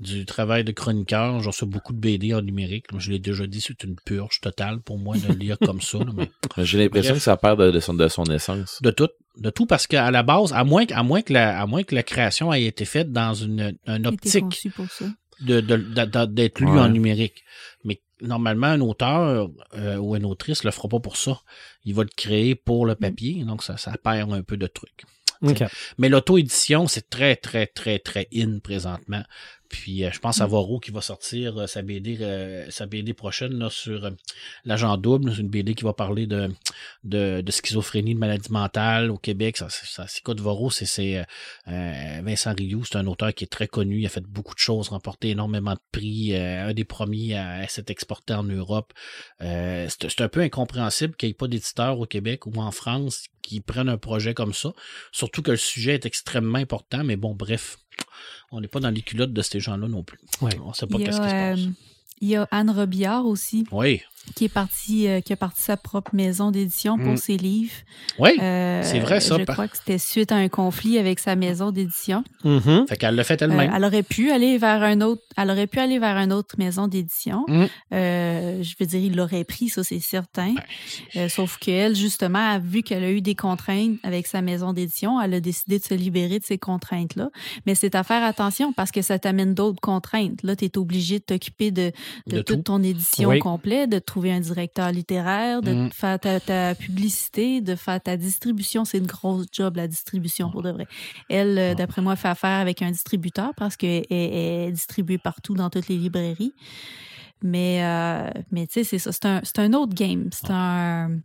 du travail de chroniqueur. J'en reçois beaucoup de BD en numérique. Je l'ai déjà dit, c'est une purge totale pour moi de lire comme ça. là, mais J'ai l'impression Bref. que ça perd de, de son, de son essence. de tout. De tout parce qu'à la base, à moins, à, moins que la, à moins que la création ait été faite dans une, optique conçu pour ça. de, de- de- de- d'être lu Ouais. en numérique. Mais normalement, un auteur euh, ou une autrice le fera pas pour ça. Il va le créer pour le papier, donc ça, ça perd un peu de trucs. Mais l'auto-édition, c'est très, très, très, très in présentement. Puis euh, je pense à Varro qui va sortir euh, sa BD euh, sa BD prochaine là, sur euh, l'agent double. C'est une BD qui va parler de, de, de schizophrénie, de maladie mentale au Québec. Ça, ça, c'est quoi de Varro? C'est, c'est euh, euh, Vincent Rioux, c'est un auteur qui est très connu. Il a fait beaucoup de choses, remporté énormément de prix. euh, un des premiers à, à s'être exporté en Europe. Euh, c'est, c'est un peu incompréhensible qu'il n'y ait pas d'éditeur au Québec ou en France qui prennent un projet comme ça. Surtout que le sujet est extrêmement important, mais bon, bref, on n'est pas dans les culottes de ces gens-là non plus. Ouais. On sait pas qu'est-ce qui se passe. Il y a Anne Robillard aussi, Oui, qui est partie, euh, qui a parti sa propre maison d'édition pour Mm. ses livres. oui. Euh, C'est vrai, ça, Je par- crois que c'était suite à un conflit avec sa maison d'édition. Mhm. Fait qu'elle l'a fait Euh, elle-même. elle aurait pu aller vers un autre, elle aurait pu aller vers une autre maison d'édition. Mm. Euh, je veux dire, il l'aurait pris, ça c'est certain. Ben, Euh, sauf qu'elle, justement, a vu qu'elle a eu des contraintes avec sa maison d'édition, elle a décidé de se libérer de ces contraintes-là. Mais c'est à faire attention parce que ça t'amène d'autres contraintes. Là, tu es obligé de t'occuper de, de, De toute tout. ton édition Oui. complète, de trouver un directeur littéraire, de Mm. faire ta, ta publicité, de faire ta distribution. C'est une grosse job, la distribution, pour de vrai. Elle, euh, d'après moi, fait affaire avec un distributeur parce qu'elle est distribuée partout dans toutes les librairies. Mais, euh, mais tu sais, c'est ça. C'est un, un autre game. C'est un.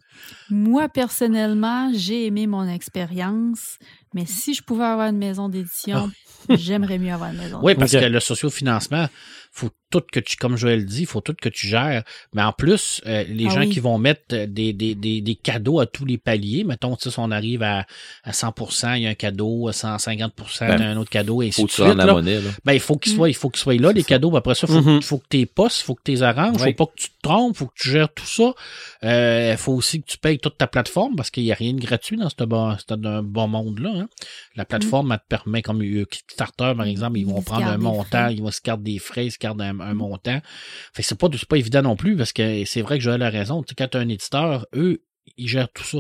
Moi, personnellement, j'ai aimé mon expérience, mais si je pouvais avoir une maison d'édition, j'aimerais mieux avoir une maison Oui, parce que le sociofinancement, faut tout que tu, comme Joël dit, faut tout que tu gères. Mais en plus, euh, les Ah gens oui. qui vont mettre euh, des, des, des, des cadeaux à tous les paliers, mettons, tu sais, si on arrive à, à 100%, il y a un cadeau, à 150%, Ben, il y a un autre cadeau, et ainsi Faut de que tu suite. là. monnaie, là. Ben, il faut qu'ils soient, il faut qu'ils soient là, les ça. cadeaux. Ben, Après ça, faut, Mhm. faut que tu les postes, faut que tu les arranges, Oui. faut pas que tu te trompes, faut que tu gères tout ça. Il faut aussi que tu payes toute ta plateforme parce qu'il n'y a rien de gratuit dans ce bon, un bon monde-là. Hein. La plateforme, elle te permet, comme Kickstarter, par exemple, ils vont prendre un montant, frais. ils vont se garder des frais, un, un montant. Fait que c'est pas, c'est pas évident non plus parce que c'est vrai que Joël a raison. Tu quand tu as un éditeur, eux, ils gèrent tout ça.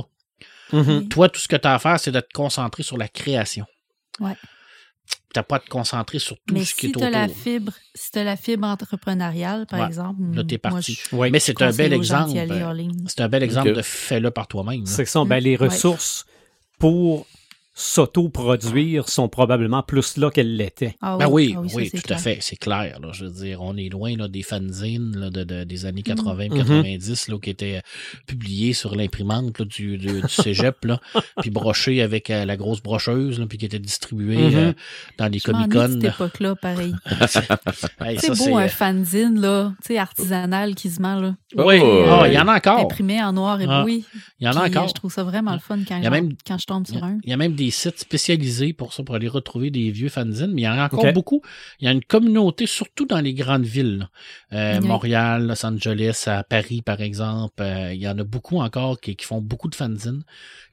Mhm. Toi, tout ce que tu as à faire, c'est de te concentrer sur la création. Ouais. T'as pas à te concentrer sur tout Mais ce qui si est tu as la autour. fibre, si t'as la fibre entrepreneuriale, par Ouais. exemple. Là, t'es moi, parti. je-. Mais c'est un bel exemple. in. C'est un bel exemple de fais-le par toi-même. là. C'est ça. Ben, les Ouais. ressources pour s'auto-produire sont probablement plus là qu'elles l'étaient. Ah Ben oui, ah oui, c'est tout clair. à fait, c'est clair. Là, je veux dire, on est loin là, des fanzines là, de, de- des Mm. années 80 Mhm. 90 là, qui étaient euh, publiés sur l'imprimante là, du, du, du cégep, là, puis brochés avec euh, la grosse brocheuse, là, puis qui étaient distribués Mhm. euh, dans les Comic-Con. cette époque-là, pareil. Hey, C'est beau, un fanzine, là, tu sais, artisanal quasiment, là. Oui, Oh, Ah, il y en a encore. Imprimé en noir et Ah, oui. Il y en a Puis, encore. Je trouve ça vraiment le fun quand, Il y a je, même- quand je tombe sur un. Il y a même des sites spécialisés pour ça, pour aller retrouver des vieux fanzines, mais il y en a encore beaucoup. Il y a une communauté, surtout dans les grandes villes. Euh, Oui. Montréal, Los Angeles, à Paris, par exemple. Euh, il y en a beaucoup encore qui, qui font beaucoup de fanzines.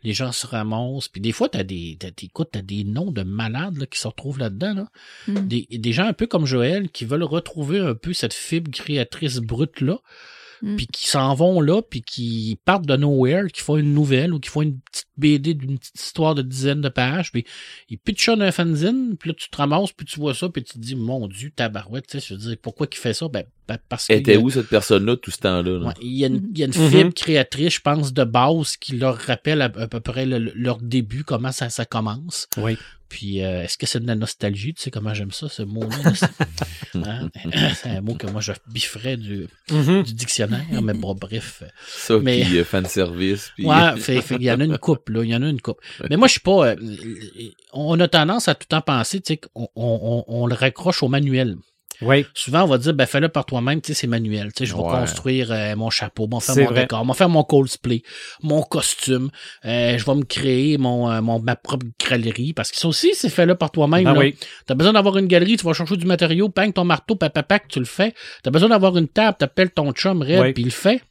Les gens se ramassent. Puis des fois, t'as des, t'as, des- écoute, t'as des noms de malades là, qui se retrouvent là-dedans. Là. Mm. Des, des gens un peu comme Joël qui veulent retrouver un peu cette fibre créatrice brute-là Mm. puis qui s'en vont là, puis qui partent de nowhere, qui font une nouvelle ou qui font une petite BD d'une petite histoire de dizaines de pages, puis ils pitchonnent un fanzine, puis là tu te ramasses, puis tu vois ça, puis tu te dis, mon Dieu, tabarouette, tu sais, je veux dire, pourquoi qu'il fait ça? Ben, parce que... Était où cette personne-là tout ce temps-là? Ouais, il y a une, il y a une Mhm. fibre créatrice, je pense, de base qui leur rappelle à, à peu près le- leur début, comment ça, ça commence. Oui. Puis, euh, est-ce que c'est de la nostalgie? Tu sais comment j'aime ça, ce mot-là? C'est hein? C'est un mot que moi, je bifferais du, Mhm. du dictionnaire, mais bon, bref. Ça, Mais- puis euh, fanservice. Puis... Ouais, fait, fait, il y en a une coupe, là. Il y en a une coupe. Mais moi, je suis pas. euh, on a tendance à tout le temps penser, tu sais, qu'on on, on, on le raccroche au manuel. Oui. Souvent, on va dire, ben, fais-le par toi-même, tu sais, c'est manuel. Tu sais, je vais Ouais. construire euh, mon chapeau, mon faire C'est mon vrai. décor, mon faire mon cosplay, mon costume. Euh, je vais me créer mon, euh, mon, ma propre galerie. Parce que ça aussi, c'est fait-le par toi-même. Ben là. oui. T'as besoin d'avoir une galerie, tu vas chercher du matériau, pang ton marteau, papapac, tu le fais. T'as besoin d'avoir une table, t'appelles ton chum Red, puis il le fait.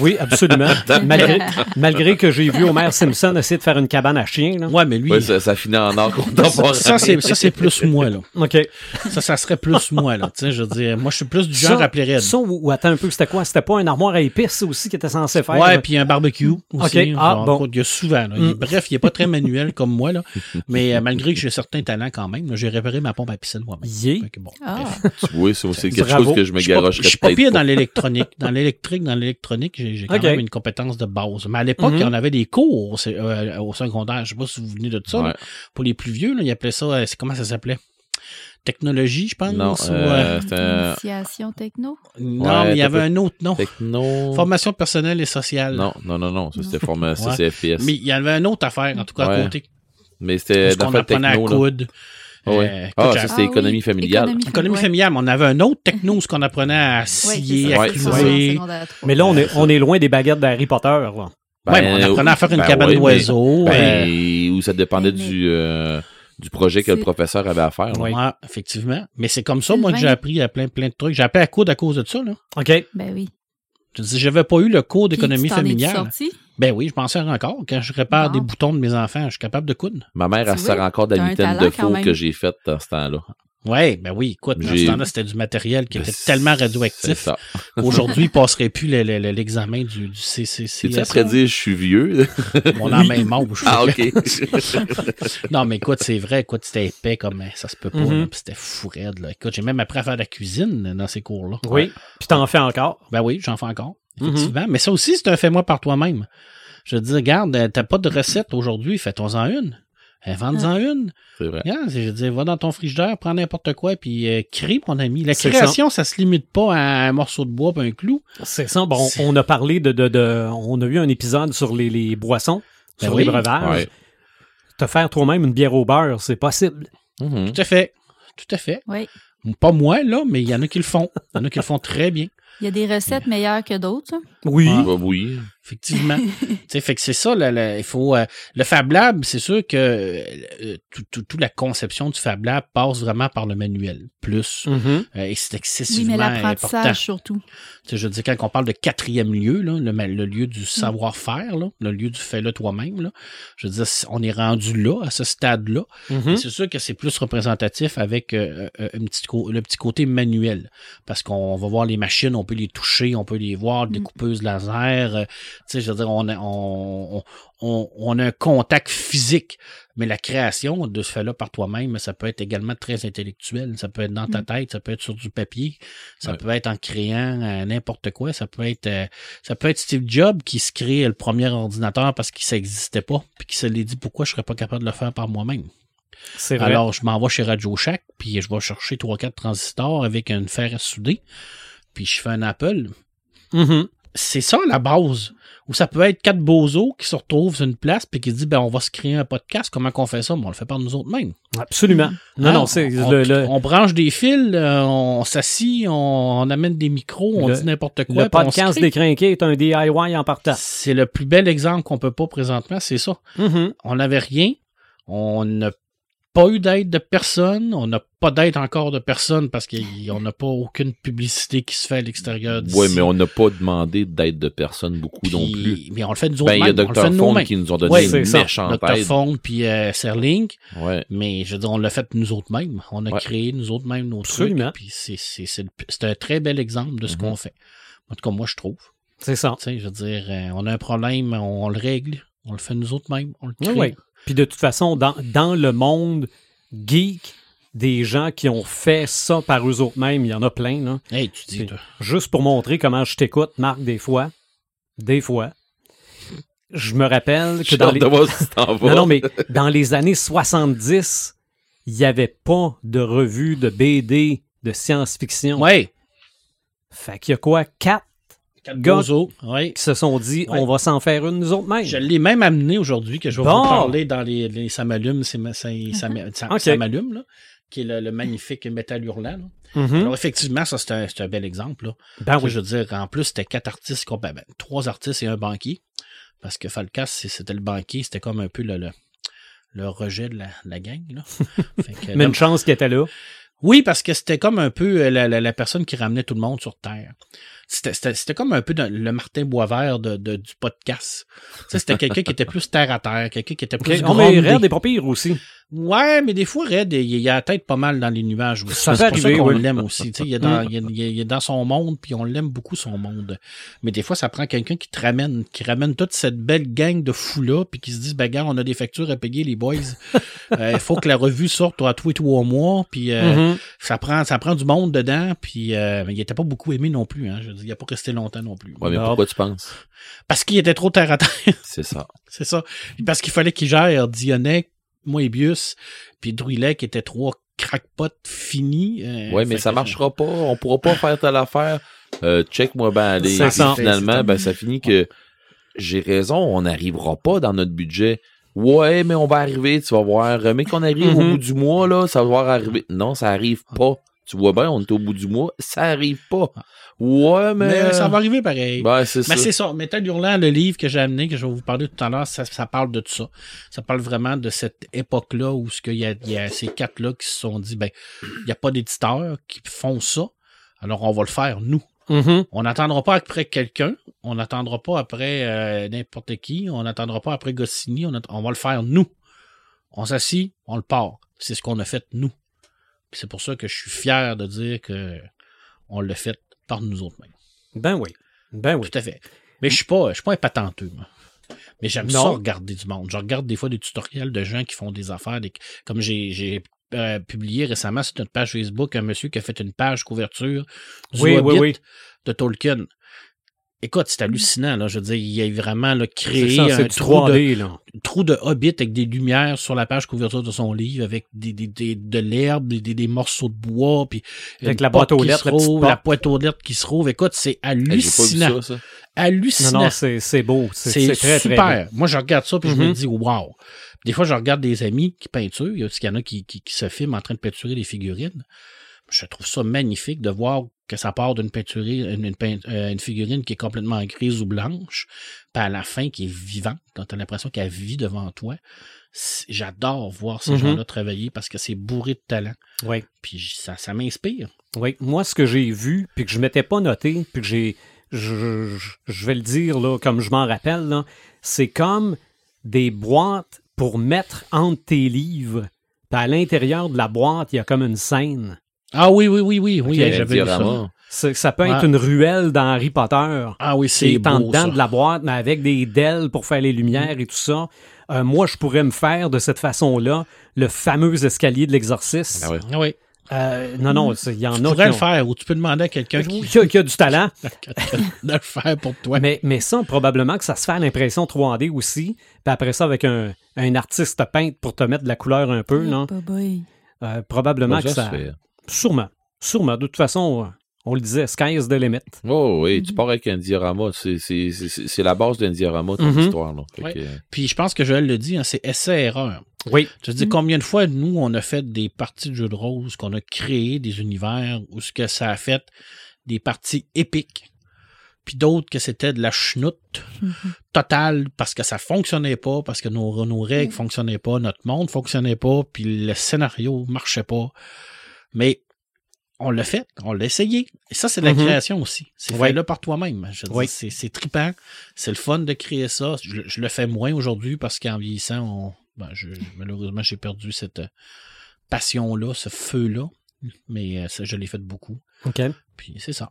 Oui, absolument. malgré, malgré que j'ai vu Homer Simpson essayer de faire une cabane à chien. Là. Ouais, mais lui, Ouais, ça, ça finit en or contemporain. ça, c'est, ça, c'est plus moi, là. OK. Ça, ça serait plus moi, là. Tu sais, je veux dire, moi, je suis plus du genre Ça- à appeler Red. Ça, ou, ou attends un peu, c'était quoi? C'était pas un armoire à épices aussi qui était censé faire? Ouais, puis un barbecue aussi. Ok, ah, Genre, bon. Il y a souvent. là. Mm. Bref, il est pas très manuel comme moi, là. Mais euh, malgré que j'ai certains talents quand même, j'ai réparé ma pompe à piscine moi-même. Yeah. Bon, Ah. Oui, c'est aussi quelque Bravo. chose que je me pas- je garocherais suis pas pire dans l'électronique. Dans l'électrique, dans l'électronique, j'ai j'ai quand même une compétence de base. Mais à l'époque, Mhm. on avait des cours euh, au secondaire. Je sais pas si vous venez de ça. là. Pour les plus vieux, là, ils appelaient ça, euh, c'est comment ça s'appelait? Technologie, je pense. Non, ou, euh, initiation techno? non, ouais, mais il y avait un autre nom. techno. Formation personnelle et sociale. Non, non, non, non. Ça, c'était Non. forma... ça, Ouais. c'est FPS. Mais il y avait une autre affaire, en tout cas, à côté. Mais c'était Parce qu'on apprenait à là. Coudre. Ouais. Euh, ah, ça, c'était Ah économie oui, familiale. économie Économie ouais. familiale, mais on avait un autre techno, ce qu'on apprenait à scier, Ouais, à clouer. Mais là, on est, on est loin des baguettes d'Harry Potter. Là. Ouais, mais on apprenait à faire une ben cabane ouais, d'oiseaux. Ben, euh, où ça dépendait Mais- du, euh, du projet que le professeur avait à faire. Ouais. ouais, effectivement. Mais c'est comme ça, moi, que j'ai appris à plein, plein de trucs. J'ai appris à coudre à cause de ça, là. OK. Ben oui. Je dis, j'avais pas eu le cours d'économie familiale. Ben oui, je m'en sers encore. Quand je répare Bon. des boutons de mes enfants, je suis capable de coudre. Ma mère, elle se sert encore de la de faux que j'ai faite dans ce temps-là. Ouais, ben oui, écoute, dans ce temps-là, c'était du matériel qui Ben, était tellement C'est radioactif. ça. Aujourd'hui, il passerait plus le- le- le- l'examen du, du CCC. C'est-tu après dire je suis vieux? On a la même âge. ah, OK. Non, mais écoute, c'est vrai, écoute, c'était épais comme euh, ça se peut pas, Mhm. là, puis c'était fou raide, là. Écoute, j'ai même appris à faire de la cuisine dans ces cours-là. Oui. Puis t'en fais encore. Ben oui, j'en fais encore, Mhm. effectivement. Mais ça aussi, c'est un fais-moi par toi-même. Je veux dire, regarde, euh, t'as pas de recette aujourd'hui, fais-toi-en une. Invente-en une. C'est vrai. Je veux dire, va dans ton frigidaire, prends n'importe quoi, puis euh, crée, mon ami. La création, ça. se limite pas à un morceau de bois et un clou. C'est ça. Bon, on a parlé de, de, de- On a eu un épisode sur les, les boissons, Ben sur oui. les breuvages. Ouais. Te faire toi-même une bière au beurre, c'est possible. Mhm. Tout à fait. Tout à fait. Oui. Pas moi, là, mais il y en a qui le font. Il y en a qui le font très bien. Il y a des recettes meilleures que d'autres. ça? Oui. Ah, bah oui. Effectivement. tu sais, fait que c'est ça, là, là, il faut. euh, le Fab Lab, c'est sûr que euh, tout- tout- toute la conception du Fab Lab passe vraiment par le manuel. Plus. Mhm. euh, et c'est Oui, excessivement mais important. l'apprentissage surtout. Tu sais, je veux dire, quand on parle de quatrième lieu, là, le, le lieu Mm. du savoir-faire, là, le lieu du fais-le toi-même, là, je veux dire, on est rendu là, à ce stade-là. Mhm. C'est sûr que c'est plus représentatif avec euh, euh, un petit co- le petit côté manuel. Parce qu'on va voir les machines, on peut les toucher, on peut les voir, découpeuses laser. Tu sais, je veux dire, on a, on, on, on- on a un contact physique. Mais la création de ce fait-là par toi-même, ça peut être également très intellectuel. Ça peut être dans ta Mm. tête, ça peut être sur du papier, ça Ouais. peut être en créant euh, n'importe quoi. Ça peut être euh, ça peut être Steve Jobs qui se crée le premier ordinateur parce qu'il n'existait pas, puis qui se l'est dit pourquoi je serais pas capable de le faire par moi-même? C'est vrai. Alors, je m'en vais chez Radio Shack, puis je vais chercher 3-4 transistors avec une fer à souder, puis je fais un Apple. Mhm. C'est ça la base. Ou ça peut être quatre bozos qui se retrouvent sur une place puis qui se disent ben on va se créer un podcast. Comment qu'on fait ça? Ben, on le fait par nous autres mêmes. Absolument. Non, non, c'est on, le, le- on branche des fils, euh, on s'assit, on, on amène des micros, on Le- dit n'importe quoi. le podcast décrinqué est un DIY en partant. C'est le plus bel exemple qu'on peut pas présentement, c'est ça. Mhm. On n'avait rien. On n'a pas eu d'aide de personne. On n'a pas d'aide encore de personne parce qu'on n'a pas aucune publicité qui se fait à l'extérieur. Ouais, mais on n'a pas demandé d'aide de personne beaucoup non plus. Mais on le fait nous autres Ben, il y a Dr. nous-mêmes. qui nous ont donné Ouais, une méchante Dr. aide. Puis euh, Serlink. Ouais. Mais je veux dire, on l'a fait nous autres mêmes. On a Ouais. créé nous autres mêmes nos Absolument. trucs. Puis c'est, c'est, c'est, le- c'est un très bel exemple de ce Mhm. qu'on fait. En tout cas, moi, je trouve. C'est ça. Tu sais, je veux dire, euh, on a un problème, on, on le règle. On le fait nous autres mêmes. On le Oui, crée. oui. Puis de toute façon, dans, dans le monde geek, des gens qui ont fait ça par eux autres mêmes, il y en a plein. Là. Hey, tu dis, toi. Juste pour montrer comment je t'écoute, Marc, des fois. Des fois. Je me rappelle que dans les... Non, non, mais dans les années 70, il n'y avait pas de revue de BD de science-fiction. Ouais. Fait qu'il y a quoi? Quatre Gars-. Ouais. qui se sont dit, on va s'en faire une nous autres mêmes. Je l'ai même amené aujourd'hui, que je vais Bon. vous parler dans les, les Ça m'allume, c'est ma- ça, ça, ça- Ok. ça m'allume, là, qui est le, le magnifique métal hurlant. là. Mhm. Alors, effectivement, ça, c'est un, c'est un bel exemple. Là. Ben oui. Je veux dire, en plus, c'était quatre artistes, ben, trois artistes et un banquier. Parce que Falcas, c'était le banquier, c'était comme un peu le, le, le rejet de la, la gang. Là. Fait que, Mais là- une chance qu'il était là. Oui, parce que c'était comme un peu euh, la, la, la personne qui ramenait tout le monde sur Terre. C'était- C'était c'était comme un peu le Martin Boisvert de, de- du podcast. Tu sais, C'était quelqu'un qui était plus terre à terre, quelqu'un qui était plus On met grondé. Red des pas pire aussi. Ouais, mais des fois, Red, il, il a la tête pas mal dans les nuages aussi. Ça C'est pour ça qu'on oui. l'aime aussi. Il, est dans, il, est, il dans son monde, puis on l'aime beaucoup, son monde. Mais des fois, ça prend quelqu'un qui te ramène, qui ramène toute cette belle gang de fous-là, puis qui se disent, ben, gars, on a des factures à payer, les boys. Euh, Il faut que la revue sorte à tous les trois mois, puis euh, Mhm. ça prend ça prend du monde dedans, puis euh, mais il était pas beaucoup aimé non plus. Hein. Je veux dire, il a pas resté longtemps non plus. Ouais, mais pourquoi tu penses? Parce qu'il était trop terre à terre. C'est ça. C'est ça. Parce qu'il fallait qu'il gère Dionnet, Moebius, puis Druillet qui étaient trois crackpots finis. euh, Ouais, mais ça marchera pas. On pourra pas faire telle affaire. Euh, check-moi ben ça. Finalement, ben, ça finit que j'ai raison, on n'arrivera pas dans notre budget. Ouais, mais on va arriver, tu vas voir. Mais qu'on arrive au Mhm. bout du mois, là, ça va voir arriver. Non, ça arrive pas. Tu vois bien, on est au bout du mois, ça arrive pas. Ouais, mais. Mais ça va arriver pareil. Ben, c'est Mais ça. c'est ça. Métal Hurlant, le livre que j'ai amené, que je vais vous parler tout à l'heure, ça, ça parle de tout ça. Ça parle vraiment de cette époque-là où ce qu'il y a, il y a ces quatre-là qui se sont dit, ben, il n'y a pas d'éditeurs qui font ça. Alors, on va le faire, nous. Mhm. On n'attendra pas après quelqu'un. On n'attendra pas après euh, n'importe qui. On n'attendra pas après Goscinny. On, att- on va le faire, nous. On s'assit, on le part. C'est ce qu'on a fait, nous. C'est pour ça que je suis fier de dire que on l'a fait par nous autres mêmes. Ben oui. Ben oui. Tout à fait. Mais je suis pas, je suis pas un patenteux, moi. Mais j'aime ça regarder du monde. Je regarde des fois des tutoriels de gens qui font des affaires. des- comme j'ai, j'ai euh, publié récemment sur notre page Facebook un monsieur qui a fait une page couverture du Oui, Hobbit oui, oui. de Tolkien. Écoute, c'est hallucinant. Là. Je veux dire, il a vraiment là, créé ça, un trou de, 3D, là. trou de Hobbit avec des lumières sur la page couverture de son livre, avec des, des, des- de l'herbe, des, des, des morceaux de bois, puis Avec la boîte aux qui lettres, se la petite rouvre, porte. la boîte aux lettres qui se rouvre. Écoute, c'est hallucinant. ça, ça. Non, hallucinant. non, c'est c'est beau. C'est très, super. Moi, je regarde ça puis je me Mhm. dis, wow. Des fois, je regarde des amis qui peinturent. Il y a, il y en a qui, qui, qui se filment en train de peinturer des figurines. Je trouve ça magnifique de voir que ça part d'une peinture, une, une, peint- euh, une figurine qui est complètement grise ou blanche, puis à la fin qui est vivante, quand t'as l'impression qu'elle vit devant toi. J'adore voir ces Mhm. gens-là travailler parce que c'est bourré de talent. Oui. Puis ça, ça m'inspire. Oui, moi, ce que j'ai vu, puis que je m'étais pas noté, puis que j'ai. Je, je- je vais le dire là, comme je m'en rappelle, c'est comme des boîtes pour mettre entre tes livres. Puis à l'intérieur de la boîte, il y a comme une scène. Ah oui, oui, oui, oui, oui, Ok, j'avais vu ça. Ça peut être Ouais. une ruelle dans Harry Potter. Ah oui, c'est C'est en beau, dedans ça. de la boîte, mais avec des DEL pour faire les lumières et tout ça. Euh, moi, je pourrais me faire de cette façon-là le fameux escalier de l'exorcisme. Ah ouais. Ah oui. Euh, non, non, il y en Tu a pourrais qui le ont- faire ou tu peux demander à quelqu'un qui, qui a, qui a du talent. de le faire pour toi. Mais, mais ça, probablement que ça se fait à l'impression 3D aussi. Puis après ça, avec un, un artiste peintre pour te mettre de la couleur un peu, non? Bah, boy. Euh, probablement Bon, que ça. Sûrement. Sûrement. De toute façon, euh, on le disait, sky is the limit. Oh oui, Mhm. tu pars avec un diorama. C'est, c'est, c'est, c'est la base d'un diorama, ton Mhm. histoire. Là. Ouais. que, Puis je pense que Joël le dit, hein, c'est essai-erreur. Oui. Je te dis combien de fois, nous, on a fait des parties de jeux de rose, qu'on a créé des univers où ce que ça a fait des parties épiques. Puis d'autres que c'était de la chenoute totale parce que ça fonctionnait pas, parce que nos, nos règles fonctionnaient pas, notre monde fonctionnait pas, puis le scénario marchait pas. Mais on l'a fait, on l'a essayé. Et ça, c'est de la Mhm. création aussi. C'est Ouais. fait là par toi-même. Je c'est, trippant. C'est le fun de créer ça. Je, je le fais moins aujourd'hui parce qu'en vieillissant, on, ben, je, malheureusement, j'ai perdu cette euh, passion-là, ce feu-là. Mais euh, ça, je l'ai fait beaucoup. OK. Puis c'est ça.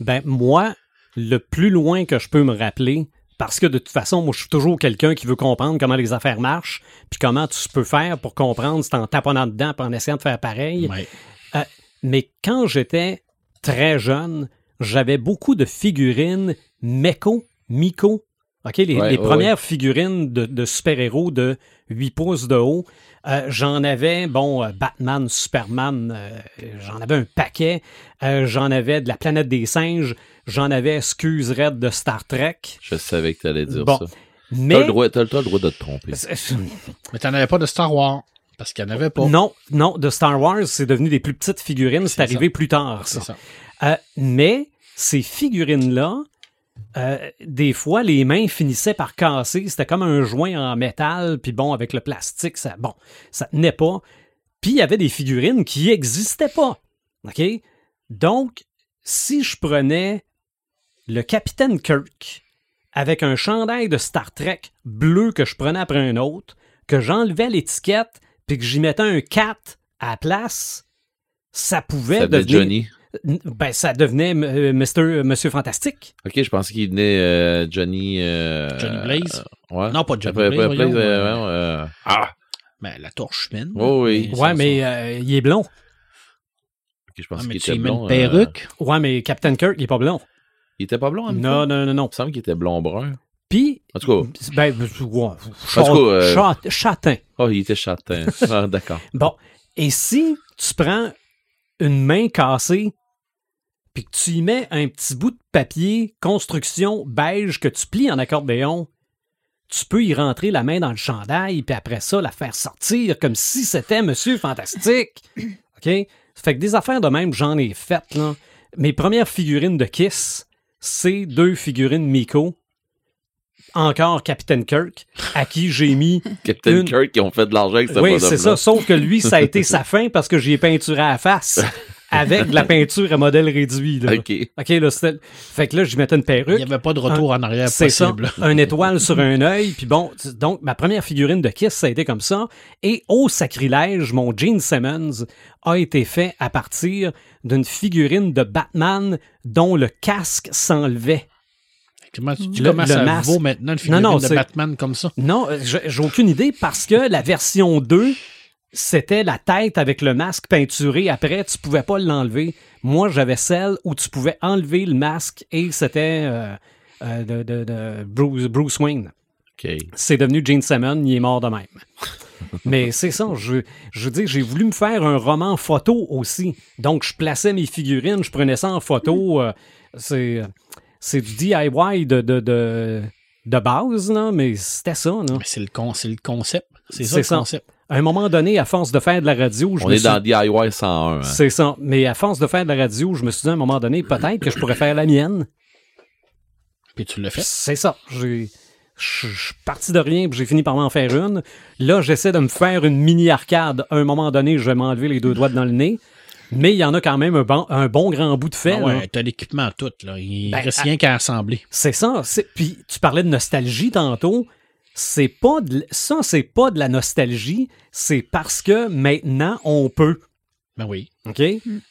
Ben, moi, le plus loin que je peux me rappeler, parce que de toute façon, moi, je suis toujours quelqu'un qui veut comprendre comment les affaires marchent, puis comment tu peux faire pour comprendre, c'est en taponnant dedans, puis en essayant de faire pareil. Ouais. Mais quand j'étais très jeune, j'avais beaucoup de figurines Meko, Miko. OK, les, Ouais, les ouais, premières figurines de, de super-héros de 8 pouces de haut. Euh, j'en avais, bon, euh, Batman, Superman, euh, j'en avais un paquet. Euh, j'en avais de la planète des singes. J'en avais Excuse Red de Star Trek. Je savais que tu allais dire Bon, ça. Mais. T'as le droit, t'as, le droit de te tromper. Mais t'en avais pas de Star Wars. Parce qu'il n'y en avait pas. Non, non, de Star Wars, c'est devenu des plus petites figurines. C'est C'est arrivé plus tard, C'est ça. ça. Euh, mais ces figurines-là, euh, des fois, les mains finissaient par casser. C'était comme un joint en métal, puis bon, avec le plastique, ça, bon, ça tenait pas. Puis il y avait des figurines qui n'existaient pas. OK? Donc, si je prenais le Capitaine Kirk avec un chandail de Star Trek bleu que je prenais après un autre, que j'enlevais l'étiquette, puis que j'y mettais un 4 à la place, ça pouvait Ça devenir... Johnny. Ben, ça devenait euh, Mr. Monsieur Fantastique. Ok, je pensais qu'il venait euh, Johnny. euh, Johnny Blaze? euh, ouais. Non, pas Johnny Après- Blaze, après- voyons, euh, euh, voyons, euh, ah! Ben, la torche humaine. Oh oui. Mais Ouais, ça, mais euh, il est blond. Ok, je Ah, pensais mais qu'il tu était mets blond. une euh, perruque. Ouais, mais Captain Kirk, il est pas blond. Il était pas blond, en même Non, temps? non, non, non. Il me semble qu'il était blond-brun. Puis, En tout cas, ben, ouais, En tout cas, euh, chat- châtain. oh, il était châtain. Ah, d'accord. Bon, et si tu prends une main cassée, puis que tu y mets un petit bout de papier construction beige que tu plies en accordéon, tu peux y rentrer la main dans le chandail, puis après ça, la faire sortir comme si c'était Monsieur Fantastique. OK? Fait que des affaires de même, j'en ai faites, là. Mes premières figurines de Kiss, c'est deux figurines Miko. Encore Captain Kirk, à qui j'ai mis Captain Une- Kirk, qui ont fait de l'argent avec oui, c'est ça. Sauf que lui, ça a été sa fin parce que j'y ai peinturé à la face avec de la peinture à modèle réduit. Là. Ok. OK, là, c'était... Fait que là, j'y mettais une Il perruque. n'y avait pas de retour en arrière C'est ça, possible. un étoile sur un œil. Puis bon, donc, ma première figurine de Kiss, ça a été comme ça. Et au sacrilège, mon Gene Simmons a été fait à partir d'une figurine de Batman dont le casque s'enlevait. Comment tu dis Le- comment le ça masque. vaut maintenant une figurine Non, non, de c'est- Batman comme ça? Non, euh, j'ai j'ai aucune idée parce que la version 2, c'était la tête avec le masque peinturé. Après, tu pouvais pas l'enlever. Moi, j'avais celle où tu pouvais enlever le masque et c'était euh, euh, de, de- de Bruce, Bruce Wayne. C'est devenu Gene Simmons, il est mort de même. Mais c'est ça, je, je veux dire, j'ai voulu me faire un roman photo aussi. Donc, je plaçais mes figurines, je prenais ça en photo. euh, c'est, c'est du DIY de, de, de, de base, là, mais c'était ça. Là. Mais C'est le, con- c'est le concept. C'est ça C'est le ça. concept. À un moment donné, à force de faire de la radio, je On me est suis... dans DIY 101. hein. C'est ça. Mais à force de faire de la radio, je me suis dit à un moment donné, peut-être que je pourrais faire la mienne. Puis tu l'as fait? C'est ça. J'ai. Je suis parti de rien, puis j'ai fini par m'en faire une. Là, j'essaie de me faire une mini arcade. À un moment donné, je vais m'enlever les deux doigts dans le nez. Mais il y en a quand même un bon, un bon grand bout de fait. Ah ouais, t'as l'équipement tout, là. Il Ben, reste à- rien qu'à assembler. C'est ça. Puis tu parlais de nostalgie tantôt. C'est pas de... ça, c'est pas de la nostalgie. C'est parce que maintenant on peut. Ben oui. OK?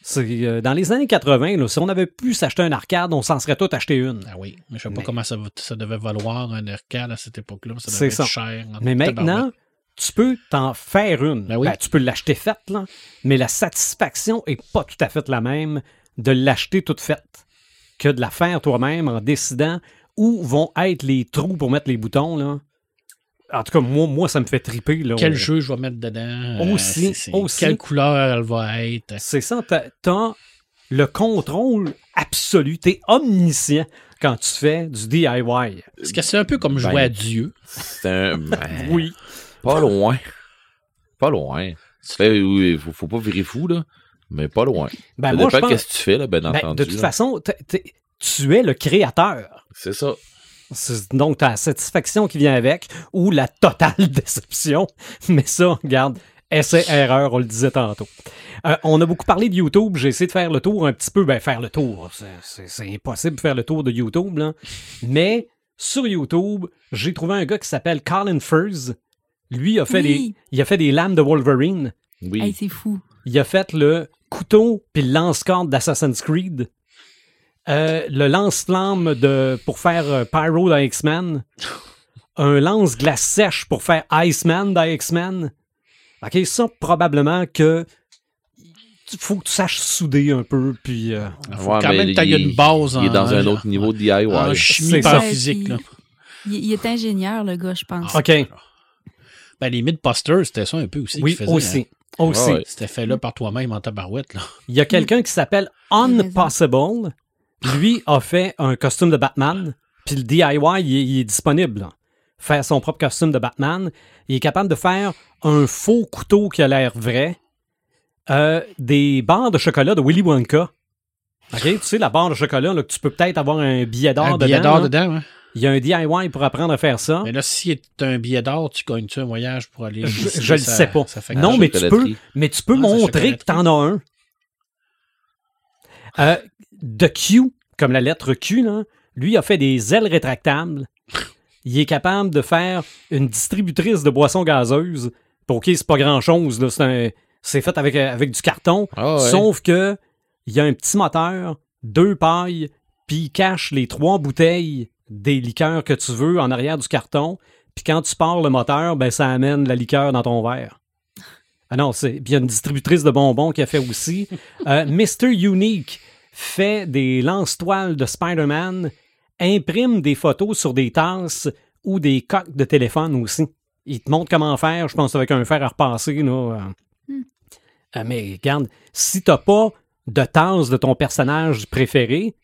C'est, euh, dans les années 80, là, si on avait pu s'acheter un arcade, on s'en serait tout acheté une. Ah oui. Mais je sais pas Mais- comment ça, ça devait valoir un arcade à cette époque-là. Ça C'est devait ça. être cher. en Mais maintenant, tu peux t'en faire une. Ben oui. Ben, tu peux l'acheter faite, là, mais la satisfaction est pas tout à fait la même de l'acheter toute faite que de la faire toi-même en décidant où vont être les trous pour mettre les boutons. Là. En tout cas, moi, moi ça me fait triper. Là, Quel jeu je vais mettre dedans? Aussi, Euh, aussi. Quelle couleur elle va être? C'est ça, t'as, le contrôle absolu. T'es omniscient quand tu fais du DIY. Est-ce que c'est un peu comme jouer Ben, à Dieu? C'est un. ben, Oui. Pas loin. Pas loin. Ben, oui, faut, faut pas virer fou, là. Mais pas loin. Ben, ça moi, je dépend pense- qu'est-ce que tu fais, là, ben, ben, entendu. de toute là. façon, tu es le créateur. C'est ça. Donc, t'as la satisfaction qui vient avec ou la totale déception. Mais ça, regarde, essai-erreur, on le disait tantôt. Euh, on a beaucoup parlé de YouTube. J'ai essayé de faire le tour un petit peu. Ben, faire le tour. C'est- impossible de faire le tour de YouTube, là. Mais sur YouTube, j'ai trouvé un gars qui s'appelle Colin Furze. Lui, a fait Oui. des, il a fait des lames de Wolverine. Oui. Hey, c'est fou. Il a fait le couteau puis le lance-corde d'Assassin's Creed. Euh, le lance-flamme de, pour faire euh, Pyro dans X-Men. Un lance-glace sèche pour faire Iceman dans X-Men. OK, ça, probablement que faut que tu saches souder un peu, puis... euh, Il faut Ouais, quand même que tu il- une base Il est dans un autre niveau de DIY. En C'est chimie par physique, là. Il, il est ingénieur, le gars, je pense. OK, Ben, les Mythbusters, c'était ça un peu aussi. oui, aussi. hein. Aussi. Ouais, ouais. C'était fait là par toi-même en tabarouette, là. Il y a quelqu'un qui s'appelle Unpossible. Lui a fait un costume de Batman. Puis le DIY, il est, il est disponible. là. Faire son propre costume de Batman. Il est capable de faire un faux couteau qui a l'air vrai. Euh, des barres de chocolat de Willy Wonka. OK? Tu sais, la barre de chocolat, là, que tu peux peut-être avoir un billet d'or Un dedans. billet d'or dedans. Il y a un DIY pour apprendre à faire ça. Mais là, si est un billet d'or, tu gagnes-tu un voyage pour aller. Je, le ça- sais pas. ça fait non, mais tu peux, mais tu peux Ah, c'est montrer que chocolaterie. t'en as un. Euh, de Q, comme la lettre Q, là, lui a fait des ailes rétractables. Il est capable de faire une distributrice de boissons gazeuses. Pour OK, c'est pas grand-chose. là, C'est fait avec, euh, avec du carton. Ah ouais. Sauf que il y a un petit moteur, deux pailles, puis il cache les trois bouteilles des liqueurs que tu veux en arrière du carton. Puis quand tu pars le moteur, ben ça amène la liqueur dans ton verre. Ah non, c'est. Puis il y a une distributrice de bonbons qui a fait aussi. Euh, Mr. Unique fait des lance-toiles de Spider-Man, imprime des photos sur des tasses ou des coques de téléphone aussi. Il te montre comment faire, je pense, avec un fer à repasser. Là, euh. Euh, mais regarde, si t'as pas de tasse de ton personnage préféré,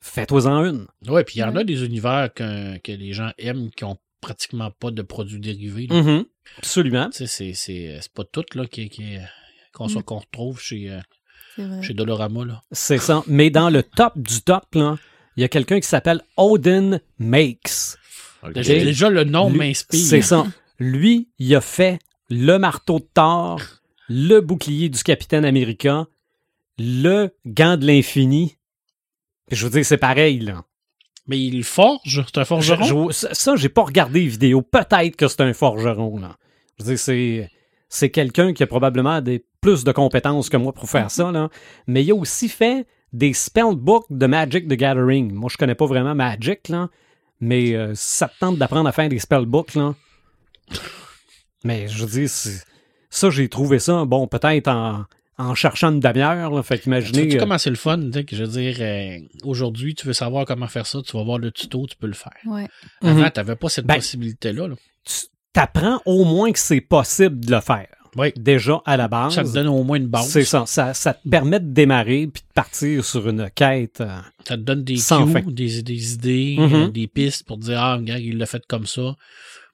fais-toi-en une. Ouais, puis il y en a des univers que, que les gens aiment qui ont pratiquement pas de produits dérivés. là. Mhm. Absolument. Sais, c'est- c'est c'est pas tout là, qui, qui, qu'on retrouve chez, euh, vrai. chez Dolorama. Là. C'est ça. Mais dans le top du top, là, il y a quelqu'un qui s'appelle Odin Makes. Déjà, déjà, le nom m'inspire. C'est ça. Lui, il a fait le marteau de Thor, le bouclier du Capitaine Américain, le gant de l'infini. Puis Je veux dire, c'est pareil, là. Mais il forge, c'est un forgeron? Je- je- ça, ça, j'ai pas regardé les vidéos. Peut-être que c'est un forgeron, là. Je veux dire, c'est, c'est quelqu'un qui a probablement des, plus de compétences que moi pour faire ça, là. Mais il a aussi fait des spellbooks de Magic the Gathering. Moi, je connais pas vraiment Magic, là. Mais euh, si ça te tente d'apprendre à faire des spellbooks, là. Mais je veux dire, c'est- ça, j'ai trouvé ça, bon, peut-être en, en cherchant une demi-heure. Fait qu'imaginez. Tu sais euh, comment c'est le fun, tu sais, que je veux dire, euh, aujourd'hui, tu veux savoir comment faire ça, tu vas voir le tuto, tu peux le faire. Ouais. Avant, Mhm. tu n'avais pas cette Ben, possibilité-là. là. tu t'apprends au moins que c'est possible de le faire. Oui. Déjà à la base. Ça te donne au moins une base. C'est ça, ça. ça te permet de démarrer puis de partir sur une quête. euh, Ça te donne des Sans cues, fin. des, des idées, Mhm. euh, des pistes pour dire Ah, regarde, il l'a fait comme ça.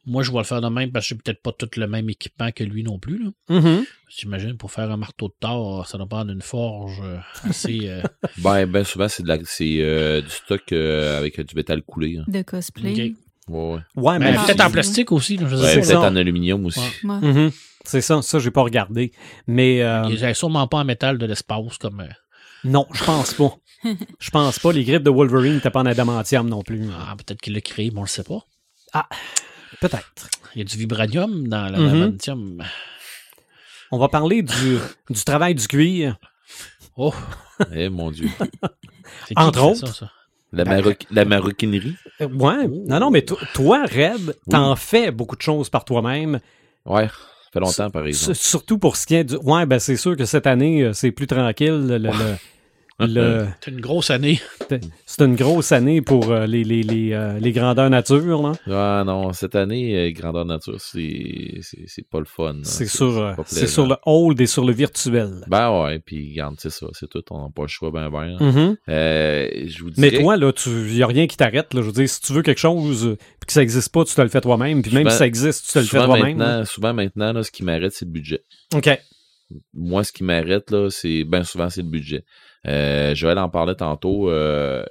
Moi, je vais le faire de même parce que j'ai peut-être pas tout le même équipement que lui non plus. Là. Mhm. J'imagine pour faire un marteau de tort, ça doit prendre une forge euh, assez. euh, Ben, ben souvent, c'est de la, c'est euh, du stock euh, avec du métal coulé. hein. De cosplay. Ouais, ouais. Ouais, mais Ah, peut-être en plastique aussi. je Ouais, peut-être ça. en aluminium aussi. Ouais. Ouais. Mhm. c'est ça, ça, j'ai pas regardé. Mais euh, Il n'est sûrement pas en métal de l'espace comme. euh, non, je pense pas. Je pense pas. Les griffes de Wolverine n'étaient pas en adamantium non plus. ah, peut-être qu'il l'a créé, mais on le sait pas. Peut-être. Il y a du vibranium dans l'adamantium. On va parler du, du travail du cuir. Oh, Eh, mon Dieu. Entre autres. ça, ça? La, maroc- la maroquinerie? Euh, Ouais. Non, non, mais to- toi, Red, t'en fais beaucoup de choses par toi-même. Ouais, ça fait longtemps, par exemple. S- Surtout pour ce qui est du. Ouais, ben c'est sûr que cette année, euh, c'est plus tranquille. Le, le- le- C'est une grosse année. c'est une grosse année pour euh, les, les, les, euh, les grandeurs nature. là. Ah non, cette année, euh, Grandeur Nature, c'est pas le fun. là. C'est sur, euh, sur le hold et sur le virtuel. Ben ouais, puis regarde, c'est ça, c'est tout, on n'a pas le choix, ben ben. Mhm. Euh, je vous Mais toi, là, il n'y a rien qui t'arrête. Je veux dire, si tu veux quelque chose puis que ça n'existe pas, tu te le fais toi-même. Puis même Souvent- si ça existe, tu te le fais toi-même. maintenant, souvent maintenant, là, ce qui m'arrête, c'est le budget. OK. Moi, ce qui m'arrête, là, c'est ben souvent, c'est le budget. Euh, Joël en parlait tantôt. euh,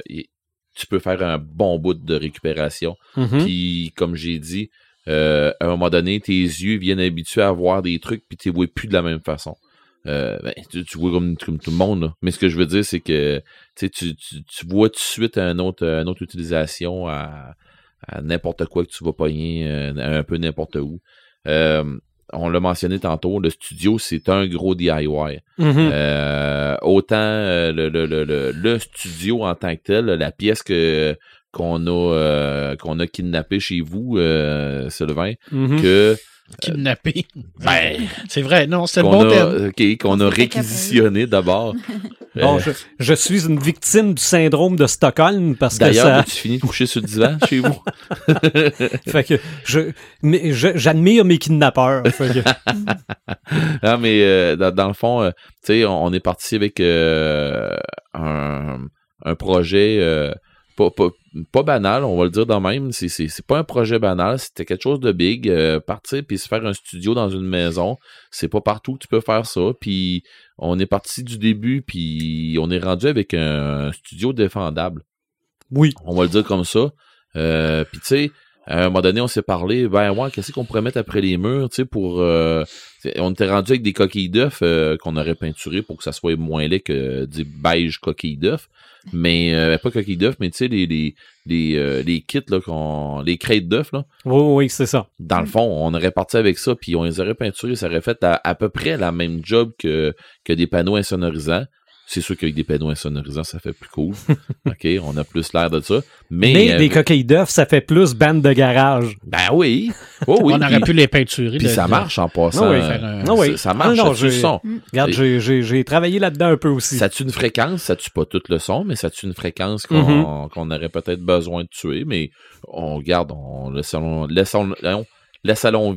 tu peux faire un bon bout de récupération. Mhm. Puis, comme j'ai dit, euh, à un moment donné, tes yeux viennent habitués à voir des trucs, puis tu les vois plus de la même façon. Euh, ben, tu, tu vois comme, comme tout le monde. là. Mais ce que je veux dire, c'est que tu, tu, tu vois tout de suite un autre, une autre utilisation à, à n'importe quoi que tu vas pogner, euh, un peu n'importe où. Euh, on l'a mentionné tantôt, le studio, c'est un gros DIY. Mhm. Euh, autant euh, le, le, le, le, le studio en tant que tel, la pièce que qu'on a euh, qu'on a kidnappé chez vous, euh, Sylvain, Mhm. que Kidnappé. ben, C'est vrai, non, c'est le bon ok, qu'on a réquisitionné d'abord. Bon, Euh, je, je suis une victime du syndrome de Stockholm parce que D'ailleurs, ça. as-tu fini de coucher sur le divan chez vous? fait que je, mais j'admire mes kidnappeurs. Fait que- Non, mais euh, dans, dans le fond, euh, tu sais, on, on est parti avec euh, un, un projet pas, pas, pas banal, on va le dire de même. C'est, pas un projet banal, c'était quelque chose de big. euh, partir puis se faire un studio dans une maison, c'est pas partout que tu peux faire ça. Puis on est parti du début, puis on est rendu avec un studio défendable. oui. On va le dire comme ça. Euh, puis tu sais, à un moment donné, on s'est parlé, ben ouais, qu'est-ce qu'on pourrait mettre après les murs, tu sais, pour... euh, on était rendu avec des coquilles d'œufs euh, qu'on aurait peinturées pour que ça soit moins laid que des beige coquilles d'œufs. Mais, euh, pas coquilles d'œufs, mais tu sais, les, les, les, euh, les kits, là, qu'on, les crêtes d'œufs, là, Oui, oui, c'est ça. dans le fond, on aurait parti avec ça, puis on les aurait peinturés, ça aurait fait à, à peu près la même job que, que des panneaux insonorisants. C'est sûr qu'avec des panneaux insonorisants, ça fait plus cool. OK, on a plus l'air de ça. Mais, Mais euh, des coquilles d'œufs, ça fait plus bande de garage. ben oui. Oh oui. on aurait pu les peinturer. Puis de- ça marche en passant. Ah oui, faire un- Ah oui. Ça, ça marche, Ah non, ça tue le j'ai- son? Regarde, Et- j'ai- travaillé là-dedans un peu aussi. Ça tue une fréquence, ça tue pas tout le son, mais ça tue une fréquence qu'on Mhm. qu'on aurait peut-être besoin de tuer, mais on regarde, on laissons, laissons, laissons, laissons,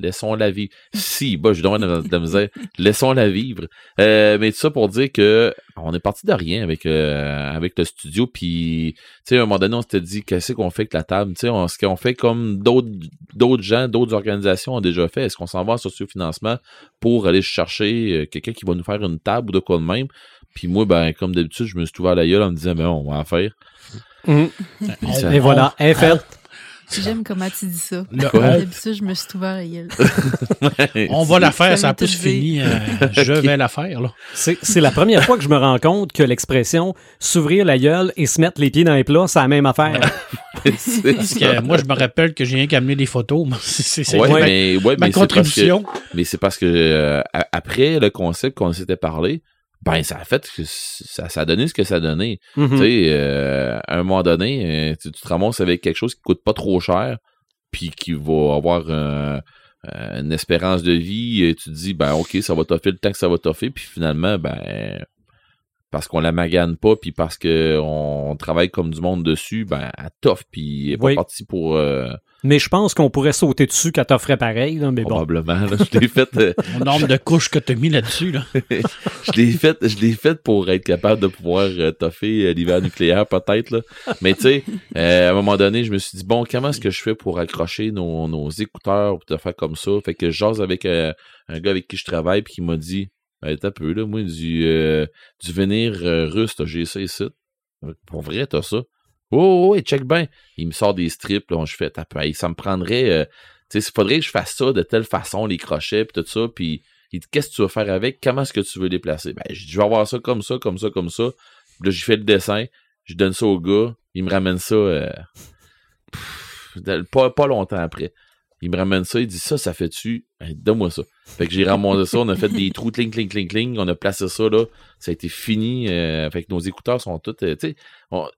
vi- laissons la vivre. Si, bah, je donne de, la- de la misère. laissons la vivre. Euh, mais tout ça pour dire que on est parti de rien avec euh, avec le studio, puis tu sais, à un moment donné, on s'était dit qu'est-ce qu'on fait avec la table, tu sais, on- ce qu'on fait comme d'autres gens, d'autres organisations ont déjà fait. Est-ce qu'on s'en va en sociofinancement pour aller chercher euh, quelqu'un qui va nous faire une table ou de quoi de même? Puis moi, ben, comme d'habitude, je me suis ouvert la gueule en me disant, ben, on va en faire. On- Ça- Et voilà, fait. J'aime comment tu dis ça. Le- D'habitude, je me suis ouvert la gueule. On va la faire, Ça a plus fini. euh, je vais la faire, là. C'est c'est la première fois que je me rends compte que l'expression s'ouvrir la gueule et se mettre les pieds dans les plats, c'est la même affaire. C'est Parce que moi, je me rappelle que j'ai rien qu'à amener des photos. C'est c'est- c'est Ouais, ma, mais, ouais, ma mais c'est parce que, contribution. mais c'est parce que euh, après le concept qu'on s'était parlé, ben ça a fait que ça, ça a donné ce que ça a donné. Mhm. Tu sais, euh, à un moment donné, euh, tu, tu te ramasses avec quelque chose qui coûte pas trop cher, puis qui va avoir euh, une espérance de vie. Et tu te dis, ben ok, ça va toffer le temps que ça va toffer, puis finalement, ben parce qu'on la magane pas, puis parce qu'on travaille comme du monde dessus, ben, elle toffe, puis elle est pas partie pour... euh, Mais je pense qu'on pourrait sauter dessus quand t'offrais pareil, là, mais bon. probablement. là. je l'ai fait... euh, nombre de couches que t'as mis là-dessus, là. je l'ai fait, je l'ai fait pour être capable de pouvoir euh, toffer euh, l'hiver nucléaire peut-être là. Mais tu sais, euh, à un moment donné, je me suis dit bon, comment est-ce que je fais pour accrocher nos, nos écouteurs pour te faire comme ça? Fait que je jase avec euh, un gars avec qui je travaille puis qui m'a dit ben, t'as peu là, moi du euh, du venir euh, russe, j'ai ça ici. Pour vrai, t'as ça. Oh, oh, ouais, check bien. Il me sort des strips, là, je fais, t'as ça me prendrait, euh, tu sais, il faudrait que je fasse ça de telle façon, les crochets, puis tout ça, puis il dit, qu'est-ce que tu vas faire avec? Comment est-ce que tu veux les placer? Ben, je vais avoir ça comme ça, comme ça, comme ça. Là, j'ai fait le dessin, je donne ça au gars, il me ramène ça, euh, pas, pas longtemps après. Il me ramène ça, il dit, ça, ça fait-tu? Ben, donne-moi ça. Fait que j'ai ramassé ça, on a fait des trous, cling, cling, cling, cling, on a placé ça, là, ça a été fini, euh, fait que nos écouteurs sont tous, euh, tu sais,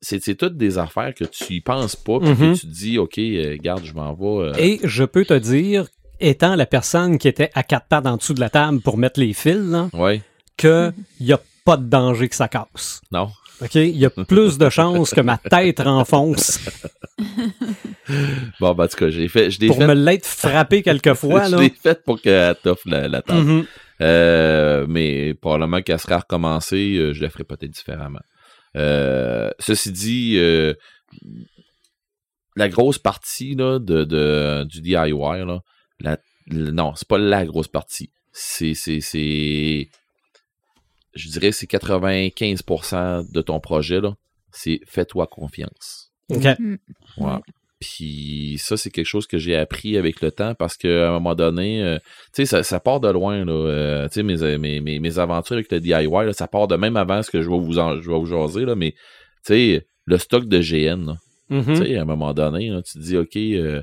c'est c'est toutes des affaires que tu y penses pas, puis que tu te dis, OK, euh, garde, je m'en vais. euh, Et je peux te dire, étant la personne qui était à quatre pattes en dessous de la table pour mettre les fils, là, Ouais, que il n'y a pas de danger que ça casse. non. OK? Il y a plus de chances que ma tête renfonce Bon, ben, en tout cas, j'ai fait, je pour fait, me l'être frappé quelquefois. je l'ai fait pour qu'elle t'offre la, la table. Euh, mais probablement qu'elle sera recommencée, euh, je la ferai peut-être différemment. Euh, ceci dit, euh, la grosse partie là, de, de- du DIY, là, la, non, c'est pas la grosse partie. C'est, je dirais, c'est 95% de ton projet, là. C'est fais-toi confiance. OK. Mm. Ouais. Puis ça, c'est quelque chose que j'ai appris avec le temps parce qu'à un moment donné, euh, tu sais, ça, ça part de loin, là. euh, tu sais, mes, mes, mes, mes aventures avec le DIY, là, ça part de même avant ce que je vais vous, en, je vais vous jaser, là, mais tu sais, le stock de GN, là, Mhm. tu sais, à un moment donné, là, tu te dis, OK, euh,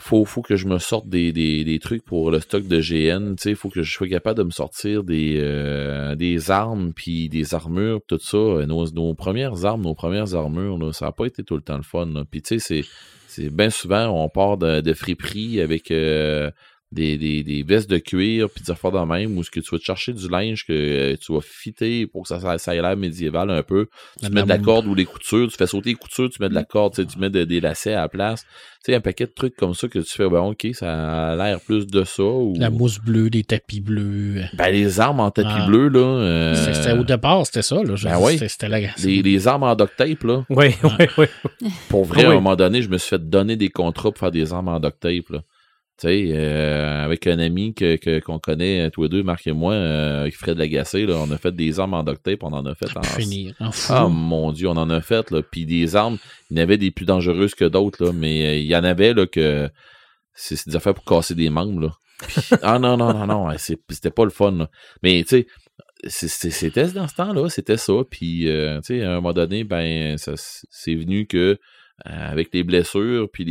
faut, faut que je me sorte des, des, trucs pour le stock de GN, sais, faut que je sois capable de me sortir des, euh, des armes, puis des armures, tout ça. Euh, Nos, nos premières armes, nos premières armures, là, ça n'a pas été tout le temps le fun. Puis tu sais, c'est, c'est bien souvent, on part de, de friperie avec euh, des, des, des vestes de cuir, puis des affaires de même, où ce que tu vas te chercher du linge que euh, tu vas fitter pour que ça, ça, ça ait l'air médiéval un peu. Tu mets de la corde ou les coutures, tu fais sauter les coutures, tu mets de la corde, tu mets de- des lacets à la place. Tu sais, un paquet de trucs comme ça que tu fais, ben ok, ça a l'air plus de ça. Ou... La mousse bleue, des tapis bleus. Ben les armes en tapis Ah. bleu, là. euh, C'était au départ, c'était ça, là. Ben oui. c'était- la les, les armes en duct tape, là. Oui, oui, oui. Pour vrai, Ah à un moment donné, je me suis fait donner des contrats pour faire des armes en duct tape, là. Tu sais, euh, avec un ami que, que- qu'on connaît, tous les deux, Marc et moi, euh, Fred Lagacé, là, on a fait des armes en duct tape, on en a fait en, finir. En fou. Ah mon dieu, on en a fait là, puis des armes, il y en avait des plus dangereuses que d'autres là, mais euh, il y en avait là que c'est des affaires pour casser des membres là. Puis- ah non non non non, c'était pas le fun là. Mais tu sais c'était dans ce temps-là, c'était ça. Puis, euh, tu sais, à un moment donné, ben, c'est venu que euh, avec les blessures puis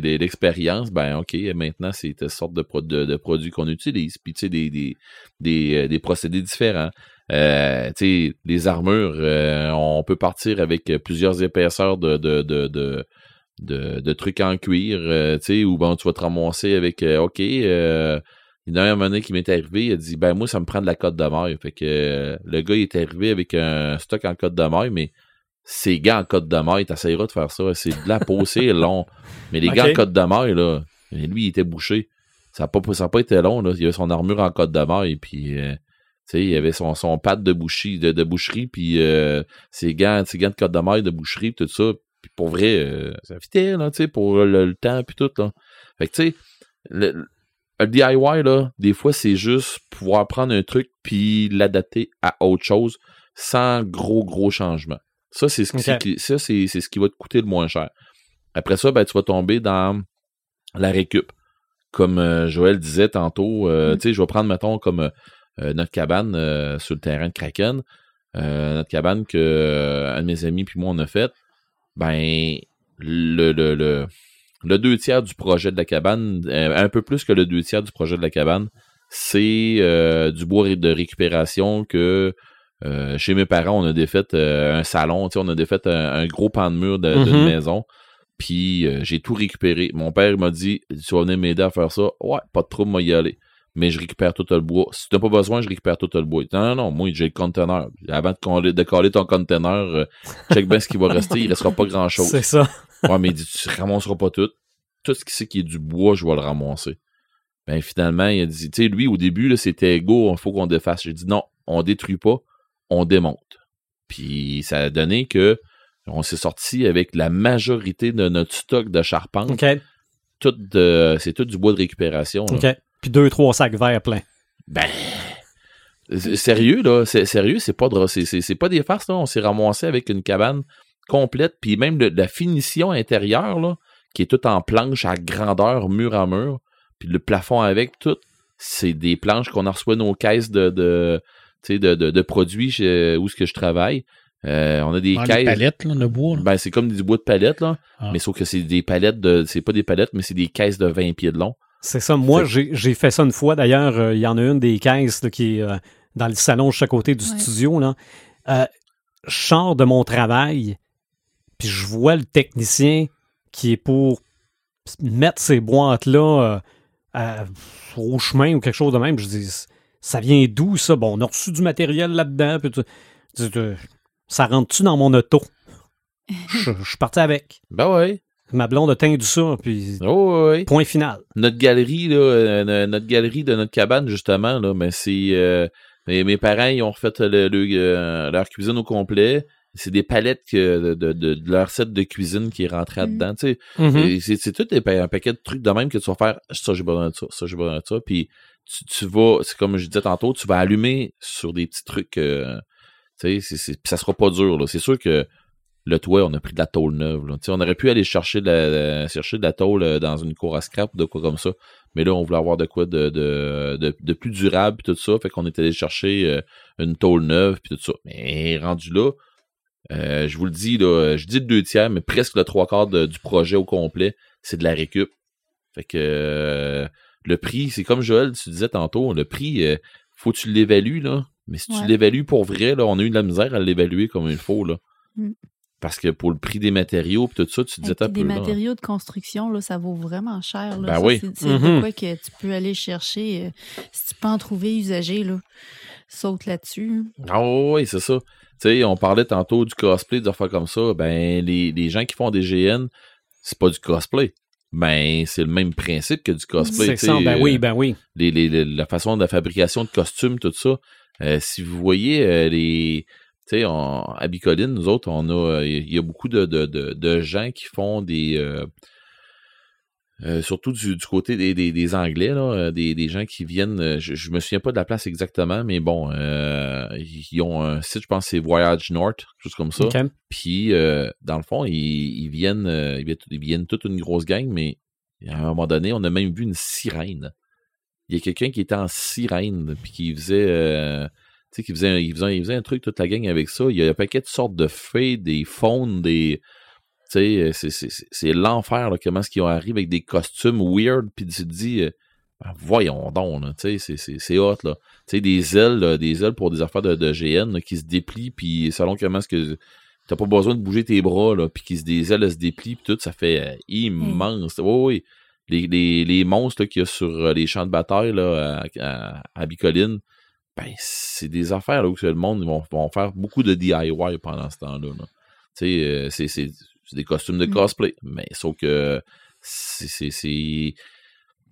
l'expérience, ben, ok, maintenant c'est une sorte de, de, de produits qu'on utilise. Puis, tu sais, des, des, des, euh, des procédés différents. Euh, tu sais, les armures, euh, on peut partir avec plusieurs épaisseurs de, de, de, de, de, trucs en cuir, euh, tu sais, ou bon, tu vas te ramasser avec, euh, ok, euh, il y en a un moment donné qui m'est arrivé, il a dit, ben moi, ça me prend de la cote de maille. Fait que euh, le gars, il est arrivé avec un stock en cote de maille, mais ces gants en cote de maille, t'essayeras de faire ça, c'est de la peau, c'est long. Mais les Ok. gants en cote de maille, là, lui, il était bouché. Ça n'a pas, pas été long, là. Il avait son armure en cote de maille, puis... euh, tu sais, il avait son, son pad de, boucherie, de, de boucherie, puis euh, ses gants, ses gants de cote de maille, de boucherie, tout ça. Puis pour vrai, euh, ça fitait, là, tu sais, pour le, le temps, puis tout, là. Fait que, tu sais, le, le DIY, là, des fois, c'est juste pouvoir prendre un truc puis l'adapter à autre chose sans gros, gros changements. Ça, c'est ce, qui- ce qui va te coûter le moins cher. Après ça, ben, tu vas tomber dans la récup. Comme euh, Joël disait tantôt, euh, Mm. tu sais, je vais prendre, mettons, comme euh, notre cabane sur le terrain de Kraken. Notre cabane que euh, un de mes amis puis moi on a fait. Ben, le, le, le, le deux tiers du projet de la cabane, un peu plus que le deux tiers du projet de la cabane, c'est du bois de récupération que euh, chez mes parents, on a défait euh, un salon, on a défait un, un gros pan de mur de- d'une Mhm. maison. Puis euh, j'ai tout récupéré. Mon père m'a dit Tu vas venir m'aider à faire ça. Ouais, pas de trouble, moi y aller. mais je récupère tout le bois. Si t'as pas besoin, je récupère tout le bois. Non, non, non, moi, j'ai le conteneur. Avant de coller, de coller ton conteneur, check bien ce qui va rester, il restera pas grand chose. C'est ça. Ouais, mais il dit, tu ramasseras pas tout. Tout ce qui c'est qui est du bois, je vais le ramasser. Ben, finalement, il a dit, tu sais, lui, au début, c'était go, il faut qu'on défasse. J'ai dit, non, on détruit pas, on démonte. Puis, ça a donné que on s'est sorti avec la majorité de notre stock de charpente. OK. Tout de- c'est tout du bois de récupération. là. OK. Puis deux, trois sacs verts pleins. Ben, sérieux, là, c'est sérieux, c'est pas de, c'est, pas des farces, là. On s'est ramassé avec une cabane complète, puis même le- la finition intérieure, là, qui est toute en planche à grandeur, mur à mur, puis le plafond avec, tout, c'est des planches qu'on a reçoit nos caisses de, de, de, de produits chez, où ce que je travaille. Euh, on a des les caisses. palettes, là, de bois. là. Ben, c'est comme du bois de palette, là. Ah. Mais sauf que c'est des palettes de, c'est pas des palettes, mais c'est des caisses de 20 pieds de long. C'est ça. Moi, j'ai j'ai fait ça une fois. D'ailleurs, euh, il y en a une des caisses là, qui est euh, dans le salon juste à côté du Ouais. studio. Là. Euh, je sors de mon travail, puis je vois le technicien qui est pour mettre ces boîtes-là euh, au chemin ou quelque chose de même. Je dis, ça vient d'où ça? Bon, on a reçu du matériel là-dedans. puis tu- tu- tu- ça rentre-tu dans mon auto? Je je suis parti avec. Ben ouais. Ma blonde a tendu ça, puis Oh, point final. notre galerie là, euh, notre galerie de notre cabane justement là, mais c'est euh, mes, mes parents ils ont refait le- le, euh, leur cuisine au complet. C'est des palettes que, de, de, de- de leur set de cuisine qui est rentré Mhm. dedans. Tu sais, Mhm. Et c'est tout des un paquet de trucs de même que tu vas faire. Ça j'ai besoin de ça, ça j'ai besoin de ça. Puis tu, vas, c'est comme je disais tantôt, tu vas allumer sur des petits trucs. euh, tu sais, ça sera pas dur. C'est sûr que le toit, on a pris de la tôle neuve. Là. On aurait pu aller chercher de la, chercher la tôle euh, dans une cour à scrap ou de quoi comme ça. Mais là, on voulait avoir de quoi de, plus durable puis tout ça. Fait qu'on est allé chercher euh, une tôle neuve puis tout ça. Mais rendu là, je vous le dis, là, je dis le deux tiers, mais presque le trois quarts du projet au complet, c'est de la récup. Fait que le prix, c'est comme Joël, tu disais tantôt, le prix, euh, faut que tu l'évalues, là. Mais si tu l'évalues pour vrai, là, on a eu de la misère à l'évaluer comme il faut, là. Mm. Parce que pour le prix des matériaux pis tout ça, tu disais Et t'as peu, des là. matériaux de construction, là, ça vaut vraiment cher. Là. Ben Ça, oui. C'est Mhm. quoi que tu peux aller chercher. euh, si tu peux en trouver usagé, là, saute là-dessus. Ah oui, c'est ça. Tu sais, on parlait tantôt du cosplay, des affaires comme ça. Ben, les, les gens qui font des GN, c'est pas du cosplay. Ben, c'est le même principe que du cosplay. C'est. Ben euh, oui, ben oui. les, les- les- la façon de la fabrication de costumes, tout ça. Euh, si vous voyez euh, les. Tu sais, à Bicoline, nous autres, on a. Il y a beaucoup de, de, de, de gens qui font des. Euh, surtout du, du côté des, des, des Anglais, là, euh, des, des gens qui viennent. euh, Je, je me souviens pas de la place exactement, mais bon, euh, ils ont un site, je pense, c'est Voyage North, quelque chose comme ça. Puis, euh, dans le fond, ils, ils viennent, ils, viennent, ils viennent toute une grosse gang, mais à un moment donné, on a même vu une sirène. Il y a quelqu'un qui était en sirène, puis qui faisait, tu sais, qui faisait, un- il faisait, il faisait un truc toute la gang avec ça. Il y a un paquet de sortes de fées, des faunes, des, tu sais, c'est, c'est, l'enfer, comment est-ce qu'ils arrivent avec des costumes weird, puis tu te dis, euh, ben, voyons donc, tu sais, c'est, c'est, c'est hot, là. Tu sais, des ailes, là, des ailes pour des affaires de, de GN, là, qui se déplient, puis selon comment est-ce que t'as pas besoin de bouger tes bras, là, puis qui se, des ailes se déplient, puis tout, ça fait euh, immense. Oui, oui. Les, les, les monstres qu'il y a sur euh, les champs de bataille, là, à, à, à Bicoline, ben, c'est des affaires, là, où le monde ils vont, vont faire beaucoup de DIY pendant ce temps-là, là. Tu sais, euh, c'est, c'est, des costumes de Mm. cosplay, mais sauf que c'est,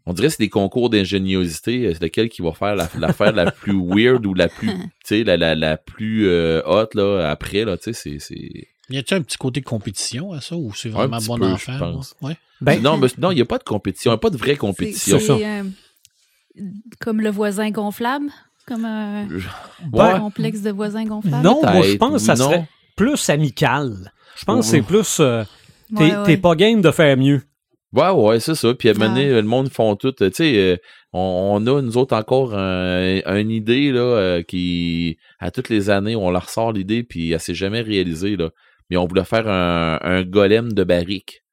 on dirait que c'est des concours d'ingéniosité, c'est lequel qui va faire la- l'affaire la, plus weird ou la plus, tu sais, la, la, la plus euh, hot, là, après, là, tu sais, c'est. Y a-t-il un petit côté compétition à ça ou c'est Un vraiment petit bon peu, enfant? je pense. Ouais. Ben, non, mais non, il n'y a pas de compétition, il n'y a pas de vraie compétition. c'est, euh, comme le voisin gonflable, comme un Ben, complexe de voisins gonflables? non, moi, je pense que ça serait plus amical. Je pense que c'est plus. euh, t'es Ouais, ouais. t'es pas game de faire mieux. Ouais, ouais, c'est ça. Puis à un moment donné, le monde font tout. Tu sais, euh, on, on a, nous autres, encore un, une idée là, euh, qui, à toutes les années, on leur sort l'idée, puis elle s'est jamais réalisée. Là. Mais on voulait faire un, un golem de barrique.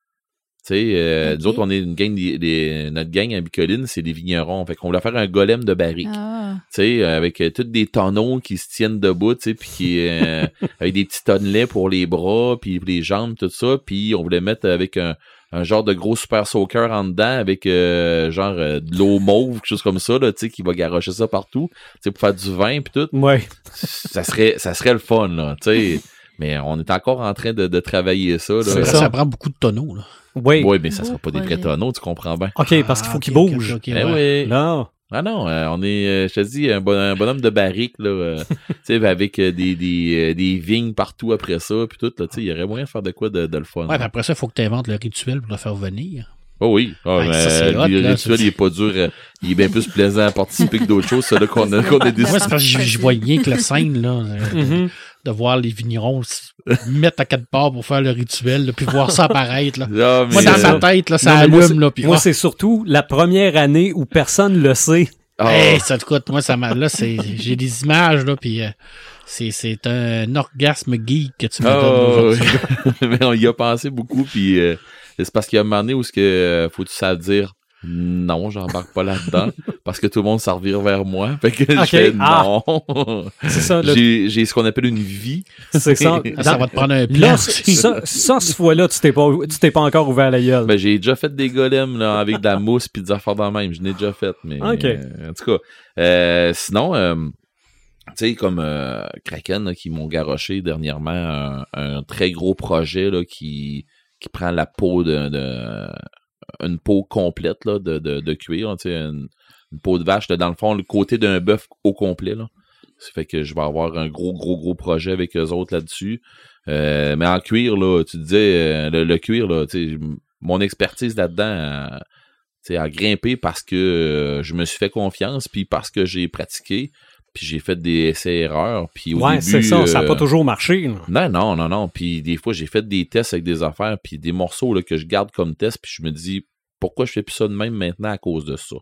Tu sais, euh, nous autres, on est une gang, des- des- notre gang à Bicoline, c'est des vignerons. Fait qu'on voulait faire un golem de barrique. Ah, tu sais, euh, avec euh, tous des tonneaux qui se tiennent debout, tu sais, puis qui euh, avec des petits tonnelets pour les bras, puis les jambes, tout ça, puis on voulait mettre avec un, un genre de gros super soaker en dedans avec euh, genre euh, de l'eau mauve, quelque chose comme ça, là, tu sais, qui va garocher ça partout, tu sais, pour faire du vin puis tout. Ouais. Ça serait, ça serait le fun, là, tu sais. Mais on est encore en train de, de travailler ça, là. Ça, ça. prend beaucoup de tonneaux. Là. Oui. Oui, mais ça sera pas des vrais tonneaux, tu comprends bien. OK, parce qu'il Ah, faut ok, qu'il ok, bouge. ok, ok, Eh ouais. oui. Non. Ah non, euh, on est, euh, je te dis, un, bon- un bonhomme de barrique, là, euh, tu sais, avec euh, des, des, euh, des vignes partout après ça, puis tout, là, tu sais, il y aurait moyen de faire de quoi de, de le fun. Ouais, puis après ça, il faut que tu inventes le rituel pour le faire venir. Oh oui, Ah, Ouais, mais, ça, euh, hot, le là, rituel, il est pas dur, euh, il est bien plus plaisant à participer que d'autres choses, là, qu'on a, qu'on a décidé. Moi, c'est parce que je, je voyais bien que la scène, là, Mhm. De voir les vignerons se mettre à quatre parts pour faire le rituel, là, puis voir ça apparaître. Là. Ah, Moi, dans euh, ma tête, là, ça Non, mais moi, allume. Là, puis, Moi, ah, c'est surtout la première année où personne le sait. ah, hey, ça te coûte. Moi, ça m'a. Là, c'est, j'ai des images, là, puis euh, c'est, c'est un orgasme geek que tu me ah, donnes aujourd'hui. ouais. mais on y a pensé beaucoup, puis euh, c'est parce qu'il y a un moment donné où ce que, euh, faut tu savoir dire non, j'embarque pas là-dedans, parce que tout le monde s'en revire vers moi. Fait que Ok, je fais ah. non. C'est ça. là, J'ai j'ai ce qu'on appelle une vie. C'est ça. Ça va te prendre un Là, plan. ça, ça, cette fois-là, tu t'es pas, tu t'es pas encore ouvert la gueule. Ben, j'ai déjà fait des golems là, avec de la mousse puis des affaires dans le même. Je l'ai déjà fait, mais Ok. euh, en tout cas. euh, sinon, euh, tu sais, comme euh, Kraken là, qui m'ont garoché dernièrement un, un très gros projet là, qui, qui prend la peau de, de une peau complète de, de, cuir, une, peau de vache, dans le fond, le côté d'un bœuf au complet. Là. Ça fait que je vais avoir un gros, gros, gros projet avec eux autres là-dessus. Euh, mais en cuir, là, tu disais, euh, le, cuir, là, mon expertise là-dedans sais, a grimpé parce que euh, je me suis fait confiance, puis parce que j'ai pratiqué, puis j'ai fait des essais-erreurs, puis au ouais, début... c'est ça. Ça n'a euh, pas toujours marché. là. non, non, non, non. Puis des fois, j'ai fait des tests avec des affaires, puis des morceaux là, que je garde comme test, puis je me dis, pourquoi je fais plus ça de même maintenant à cause de ça?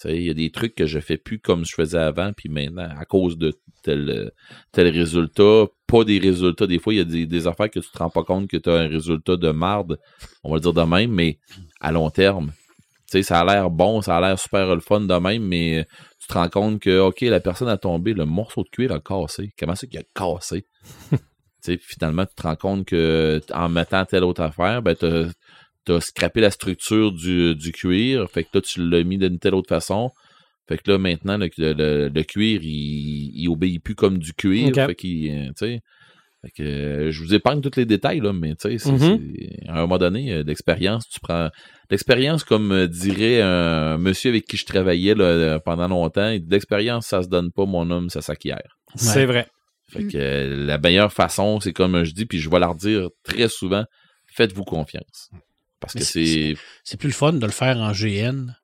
Tu sais, il y a des trucs que je fais plus comme je faisais avant, puis maintenant, à cause de tel, euh, tel résultat, pas des résultats. Des fois, il y a des, des affaires que tu te rends pas compte que tu as un résultat de marde, on va le dire de même, mais à long terme. Tu sais, ça a l'air bon, ça a l'air super le fun de même, mais tu te rends compte que, OK, la personne a tombé, le morceau de cuir a cassé. Comment ça qu'il a cassé? tu sais, puis finalement, tu te rends compte que en mettant telle autre affaire, ben, t'as as scrappé la structure du, du cuir. Fait que là, tu l'as mis d'une telle autre façon. Fait que là, maintenant, le, le, le cuir, il, il obéit plus comme du cuir. Fait qu'il, euh, tu sais. Fait que euh, je vous épargne tous les détails, là, mais tu sais, c'est- Mhm. c'est- à un moment donné, euh, l'expérience, tu prends. L'expérience, comme euh, dirait un monsieur avec qui je travaillais là, euh, pendant longtemps, l'expérience, ça se donne pas, mon homme, ça s'acquiert. C'est vrai. Fait que euh, la meilleure façon, c'est comme je dis, puis je vais la redire très souvent, faites-vous confiance. Parce que c'est. C'est plus le fun de le faire en GN,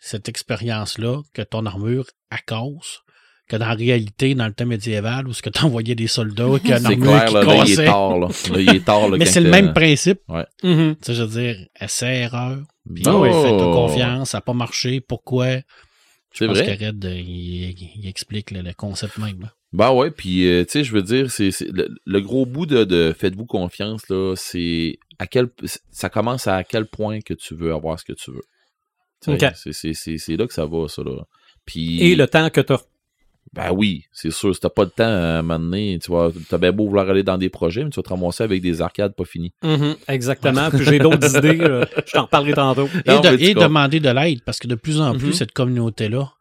cette expérience-là, que ton armure à cause, que dans la réalité, dans le temps médiéval, où ce que t'envoyais des soldats qui a une C'est armure clair, qui là, là, il est cassait. tard, là. Là, il est tard, là, Mais c'est le même principe. Mhm. Tu sais, je veux dire, essai-erreur. Puis Oh! ouais, fais-toi confiance, ça n'a pas marché. Pourquoi? C'est Je pense vrai. que Red, euh, il, il explique le, le concept même. là. Ben ouais, puis euh, tu sais, je veux dire, c'est le, le gros bout de, de faites-vous confiance là, c'est à quel ça commence à quel point que tu veux avoir ce que tu veux. Tu. C'est là que ça va ça là. Puis Et le temps que tu as. Ben oui, c'est sûr, si t'as pas de temps à un moment donné, tu vois, t'as bien beau vouloir aller dans des projets, mais tu vas te ramasser avec des arcades pas finies. Mhm, exactement. Puis j'ai d'autres idées. euh, je t'en reparlerai tantôt. Et, Non, de- demander de l'aide, parce que de plus en plus, Mhm. cette communauté-là,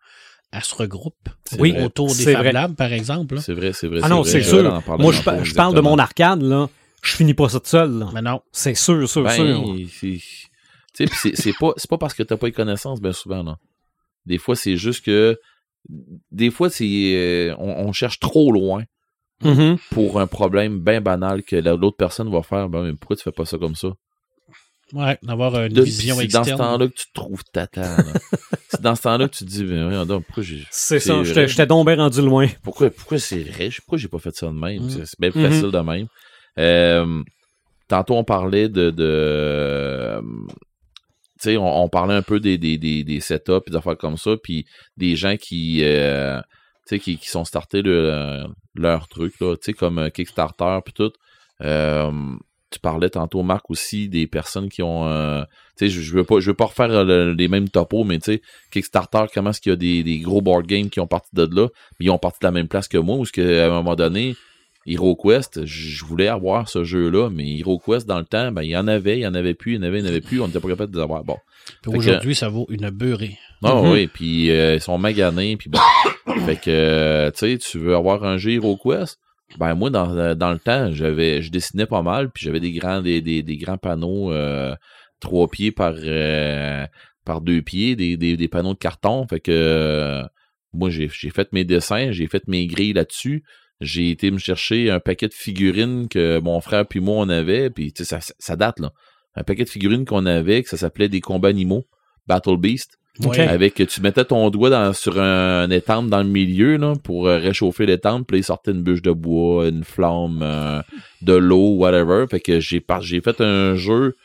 elle se regroupe Oui, autour des Fab. Labs, par exemple. là. C'est vrai, c'est vrai. Ah non, c'est sûr. Moi, je, tantôt, pa- je parle de mon arcade, là. Je finis pas ça tout seul, là. Mais non. C'est sûr, sûr, Ben, sûr. c'est- tu sais, puis c'est c'est pas, c'est pas parce que t'as pas les connaissances, bien souvent, là. Des fois, c'est juste que. Des fois, c'est. euh, on, on cherche trop loin Mhm. pour un problème bien banal que la- l'autre personne va faire. Ben, mais pourquoi tu fais pas ça comme ça? Ouais, d'avoir une De- vision c'est dans ce externe. temps-là que tu te trouves tata. c'est dans ce temps-là que tu te dis, ben, voyons donc, pourquoi j'ai. C'est ça. vrai? J'étais donc bien rendu loin. Pourquoi, pourquoi c'est vrai? Pourquoi j'ai pas fait ça de même? Mm. C'est- bien plus facile de même. Euh, tantôt, on parlait de. de euh, sais, on, parlait un peu des, des, des, setups et des affaires comme ça, puis des gens qui. euh, qui, qui sont startés le- leur truc, là, comme euh, Kickstarter puis tout. Euh, tu parlais tantôt, Marc, aussi des personnes qui ont. euh, je, je veux pas, veux pas refaire euh, le- les mêmes topos, mais Kickstarter, comment est-ce qu'il y a des, des gros board games qui ont parti de là, mais ils ont parti de la même place que moi, ou est-ce qu'à un moment donné, HeroQuest, je voulais avoir ce jeu-là, mais HeroQuest, dans le temps, ben, il y en avait, il y en avait plus, il y en avait, il y en avait plus, on n'était pas capable de les avoir. Bon. Puis Fait que- Aujourd'hui, ça vaut une beurrée. Ah Mhm. oui, puis euh, ils sont maganés, puis bon. fait que, euh, tu sais, tu veux avoir un jeu HeroQuest? Ben moi, dans, euh, dans le temps, j'avais, je dessinais pas mal, puis j'avais des grands, des, des, des grands panneaux euh, trois pieds par euh, par deux pieds, des, des, des panneaux de carton. Fait que euh, moi, j'ai, j'ai fait mes dessins, j'ai fait mes grilles là-dessus. J'ai été me chercher un paquet de figurines que mon frère puis moi on avait, puis tu sais, ça, ça date là. Un paquet de figurines qu'on avait, que ça s'appelait des combats animaux, Battle Beast. Ok. Ouais. Avec tu mettais ton doigt dans, sur un, étampe dans le milieu là, pour euh, réchauffer l'étampe, puis il sortait une bûche de bois, une flamme, euh, de l'eau, whatever. Fait que j'ai j'ai fait un jeu,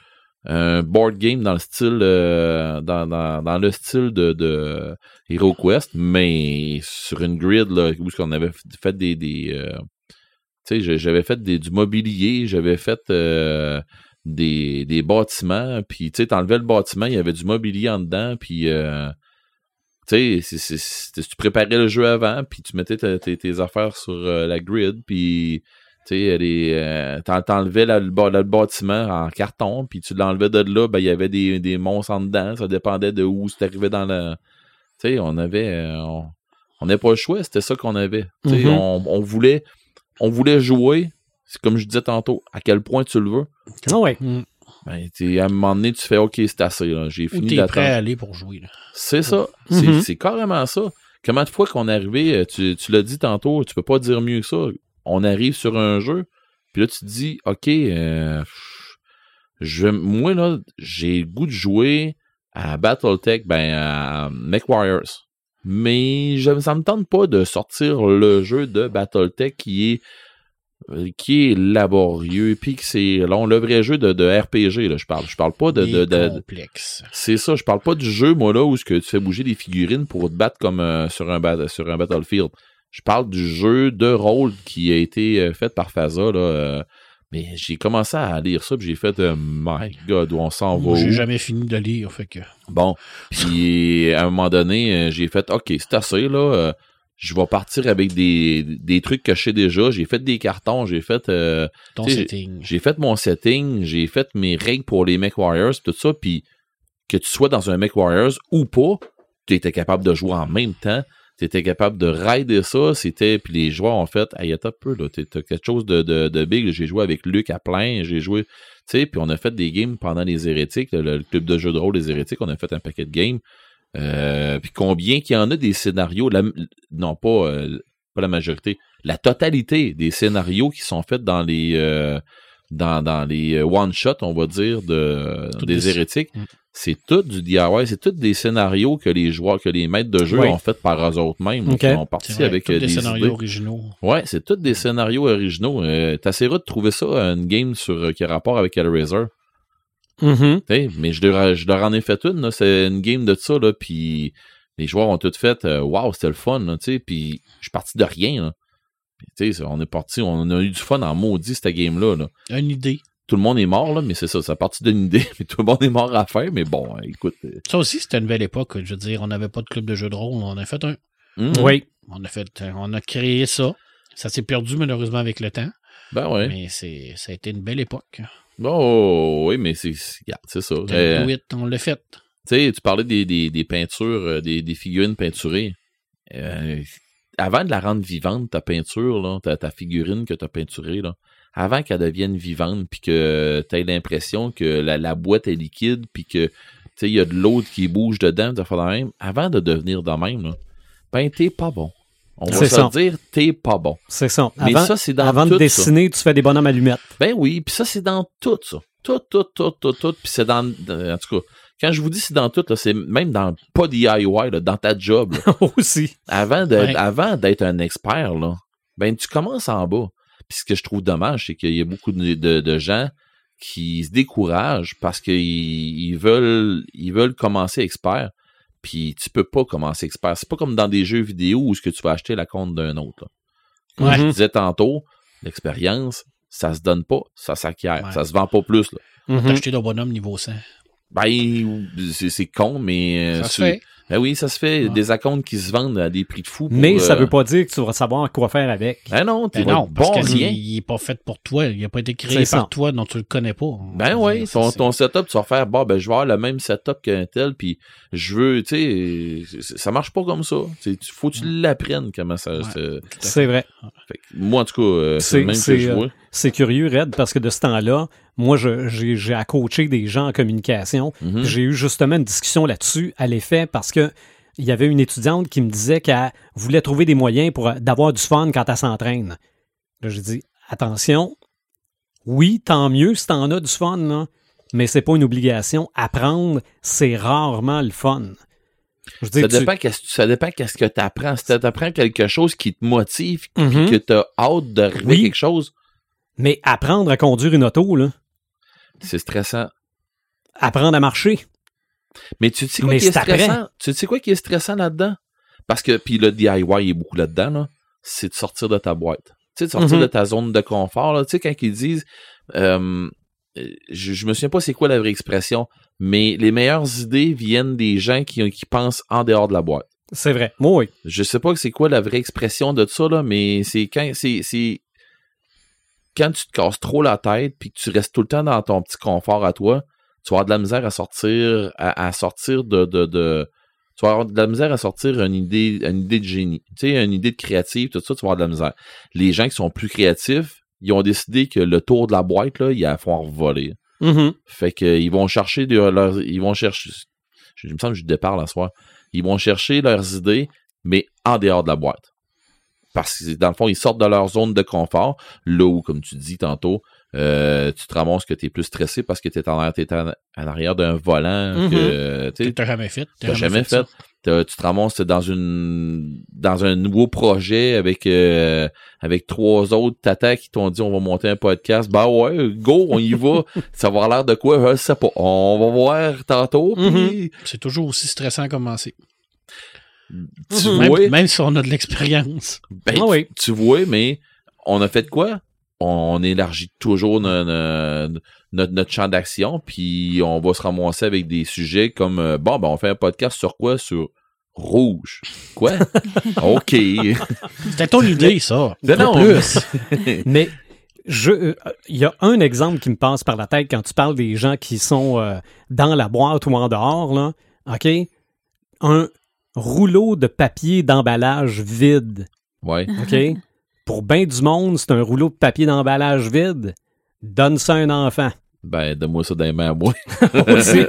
un board game dans le style euh, dans, dans, le style de, de HeroQuest, mais sur une grid là, où on avait fait des, des euh, tu sais, j'avais fait des, du mobilier, j'avais fait euh, des, des bâtiments, puis tu sais, t'enlevais le bâtiment, il y avait du mobilier en dedans, puis tu sais, tu préparais le jeu avant, puis tu mettais ta- tes, affaires sur la grid, puis tu sais, euh, t'en- t'enlevais le, le bâtiment en carton, puis tu l'enlevais de là, ben il y avait des, des monstres en dedans, ça dépendait de où c'était arrivé dans la... Tu sais, on avait... euh, on on n'avait pas le choix, c'était ça qu'on avait. Tu sais, Mhm. on, on voulait on voulait jouer, c'est comme je disais tantôt, à quel point tu le veux. Ah ouais. Mm. Ben, à un moment donné, tu fais OK, c'est assez. J'ai fini t'es d'attendre. prêt à aller pour jouer. Là. C'est ça. C'est Mhm. c'est carrément ça. Combien de fois qu'on est arrivé, euh, tu, tu l'as dit tantôt, tu peux pas dire mieux que ça. On arrive sur un jeu, puis là, tu te dis, OK, euh, je, moi, là, j'ai le goût de jouer à Battletech, ben, à MechWarriors. Mais je, ça me tente pas de sortir le jeu de Battletech qui est euh, qui est laborieux, puis que c'est long. Le vrai jeu de, de RPG, là, je parle. Je parle pas de, de, Et de- complexe. c'est ça, je parle pas du jeu, moi, là, où ce que tu fais bouger des figurines pour te battre comme euh, sur, un sur un Battlefield. Je parle du jeu de rôle qui a été euh, fait par Faza, là. euh, mais j'ai commencé à lire ça, puis j'ai fait euh, My God, où on s'en va j'ai jamais fini de lire, fait que. Bon, puis à un moment donné, j'ai fait OK, c'est assez là. je vais partir avec des, des trucs que je sais déjà. J'ai fait des cartons, j'ai fait euh, Ton setting. j'ai fait mon setting, j'ai fait mes règles pour les Mech Warriors, tout ça, puis que tu sois dans un Mech Warriors ou pas, tu étais capable de jouer en même temps, tu étais capable de rider ça, c'était, puis les joueurs ont fait, hey, attends peu, là, t'as quelque chose de, de, de big, j'ai joué avec Luc à plein, j'ai joué, tu sais, puis on a fait des games pendant les hérétiques, le, club de jeux de rôle des hérétiques, on a fait un paquet de games, euh, puis combien qu'il y en a des scénarios, non pas, euh, pas la majorité, la totalité des scénarios qui sont faits dans les euh, dans, dans les one shot on va dire de Tout des des- hérétiques Mm. c'est tout du DIY c'est tout des scénarios que les joueurs que les maîtres de jeu Oui. ont fait par eux autres mêmes Ok. qui ont C'est parti vrai, avec euh, des des scénarios idées. originaux. ouais c'est tous des scénarios originaux euh, t'essaieras de trouver ça une game sur euh, qui a rapport avec Hellraiser. T'sais, mais je leur, je leur en ai fait une, c'est une game de ça, là, puis les joueurs ont tout fait, euh, wow, c'était le fun, tu sais, puis je suis parti de rien, là. Puis, on est parti, on a eu du fun en maudit, cette game-là, là. Une idée. Tout le monde est mort, là, mais c'est ça, ça a parti d'une idée, mais tout le monde est mort à faire, mais bon, hein, écoute. euh, Ça aussi, c'était une belle époque. Je veux dire, on n'avait pas de club de jeux de rôle. On a fait un. hum, Oui. On a fait. On a créé ça. Ça s'est perdu malheureusement avec le temps. Ben ouais. Mais c'est, ça a été une belle époque. Bon, oui, mais c'est, c'est ça. Euh, it, on l'a fait. Tu sais, tu parlais des, des, des peintures, euh, des, des figurines peinturées. Euh, avant de la rendre vivante, ta peinture, là, ta, ta figurine que tu as peinturée, là, avant qu'elle devienne vivante, puis que tu aies l'impression que la, la boîte est liquide, puis que il y a de l'eau qui bouge dedans, de faire de même, avant de devenir de même, là, ben t'es pas bon. On va se dire, t'es pas bon. C'est ça. Mais Avant, ça, c'est dans avant de ça. dessiner, tu fais des bonhommes allumettes. Ben oui, puis ça, c'est dans tout, ça. Tout, tout, tout, tout, tout. Puis c'est dans- En tout cas, quand je vous dis c'est dans tout, c'est même dans pas DIY, là, dans ta job. là. Aussi. Avant d'être Ouais. avant d'être un expert, là, ben tu commences en bas. Puis ce que je trouve dommage, c'est qu'il y a beaucoup de, de- de gens qui se découragent parce qu'ils ils veulent ils veulent commencer expert. Puis tu peux pas commencer expert. C'est pas comme dans des jeux vidéo où ce que tu vas acheter la compte d'un autre. là. Comme Ouais. je disais tantôt, l'expérience, ça se donne pas, ça s'acquiert. Ouais. Ça se vend pas plus. Là. Mhm. T'as acheté le bonhomme niveau 100. Ben, c'est con, mais euh, Ça se fait. Ben oui, ça se fait. Ouais. Des accounts qui se vendent à des prix de fou. pour, Mais ça euh, veut pas dire que tu vas savoir quoi faire avec. Ben non, tu Ben vas non, parce bon qu'il rien. il est pas fait pour toi. Il a pas été créé par ça. toi, donc tu le connais pas. Ben oui, ton, ton setup, tu vas faire, bon, ben, je vais avoir le même setup qu'un tel, puis je veux, tu sais, ça marche pas comme ça. Tu- faut que tu l'apprennes comment ça. Ouais. c'est- vrai. fait que moi, en tout cas, euh, c'est le même que je vois. C'est curieux, Red, parce que de ce temps-là, moi, j'ai à coacher des gens en communication. Mhm. J'ai eu justement une discussion là-dessus à l'effet parce que il y avait une étudiante qui me disait qu'elle voulait trouver des moyens pour euh, d'avoir du fun quand elle s'entraîne. Là, j'ai dit attention, oui, tant mieux si t'en as du fun, là, mais c'est pas une obligation. Apprendre, c'est rarement le fun. Je Ça tu- dépend, qu'est-ce, ça dépend qu'est-ce que tu apprends. Si tu apprends quelque chose qui te motive, Mhm. puis que tu as hâte d'arriver Oui. à quelque chose, Mais apprendre à conduire une auto, là, c'est stressant. apprendre à marcher. Mais tu sais quoi qui est stressant? Tu sais quoi qui est stressant là-dedans? Parce que, puis le DIY est beaucoup là-dedans, là, c'est de sortir de ta boîte. Tu sais, de sortir Mhm. de ta zone de confort, là. Tu sais, quand ils disent, euh, je, je me souviens pas c'est quoi la vraie expression, mais les meilleures idées viennent des gens qui, qui pensent en dehors de la boîte. C'est vrai. Moi, oui. Je sais pas c'est quoi la vraie expression de ça, là, mais c'est quand, c'est, quand tu te casses trop la tête puis que tu restes tout le temps dans ton petit confort à toi, tu vas avoir de la misère à sortir, à, à sortir de, de, de- tu vas avoir de la misère à sortir une idée, une idée de génie. Tu sais, une idée de créative, tout ça, tu vas avoir de la misère. Les gens qui sont plus créatifs, ils ont décidé que le tour de la boîte, là, il va falloir voler. Mhm. Fait que ils vont chercher de ils vont chercher, je me semble que je départ la soir. Ils vont chercher leurs idées, mais en dehors de la boîte. Parce que dans le fond, ils sortent de leur zone de confort, là où, comme tu dis tantôt, euh, tu te ramasses que tu es plus stressé parce que tu es en, t'es en, en arrière d'un volant Mhm. que tu T'as jamais fait. T'as jamais fait. tu te ramasses dans une dans un nouveau projet avec euh, avec trois autres tatas qui t'ont dit on va monter un podcast. Ben ouais, go, on y va. Ça va avoir l'air de quoi? Je sais pas. On va voir tantôt. puis C'est toujours aussi stressant à commencer. Tu. Même, vois, même si on a de l'expérience. ben, Ah oui. tu vois, mais on a fait quoi? On élargit toujours no- no- notre, notre champ d'action, puis on va se ramasser avec des sujets comme euh, bon, ben on fait un podcast sur quoi? Sur rouge. Quoi? OK. C'était ton idée, ça. Ben Pas non. plus. Mais je, euh, il y a un exemple qui me passe par la tête quand tu parles des gens qui sont euh, dans la boîte ou en dehors, là. OK? Un rouleau de papier d'emballage vide. Ouais. OK? Pour bien du monde, c'est un rouleau de papier d'emballage vide. Donne ça à un enfant. Ben, donne-moi ça dans les mains à moi. Aussi.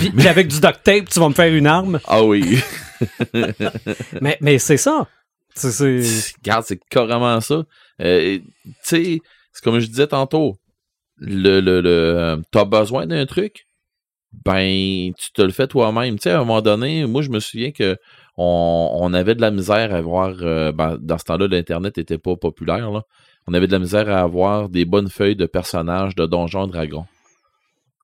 puis, puis avec du duct tape, tu vas me faire une arme. ah oui. Mais, mais c'est ça. C'est- c'est- Regarde, c'est carrément ça. Euh, tu sais, c'est comme je disais tantôt. Le, le, le, euh, t'as besoin d'un truc, ben, tu te le fais toi-même. Tu sais, à un moment donné, moi, je me souviens que on, on avait de la misère à voir, euh, ben, dans ce temps-là, l'Internet était pas populaire, là. On avait de la misère à avoir des bonnes feuilles de personnages de Donjons Dragons.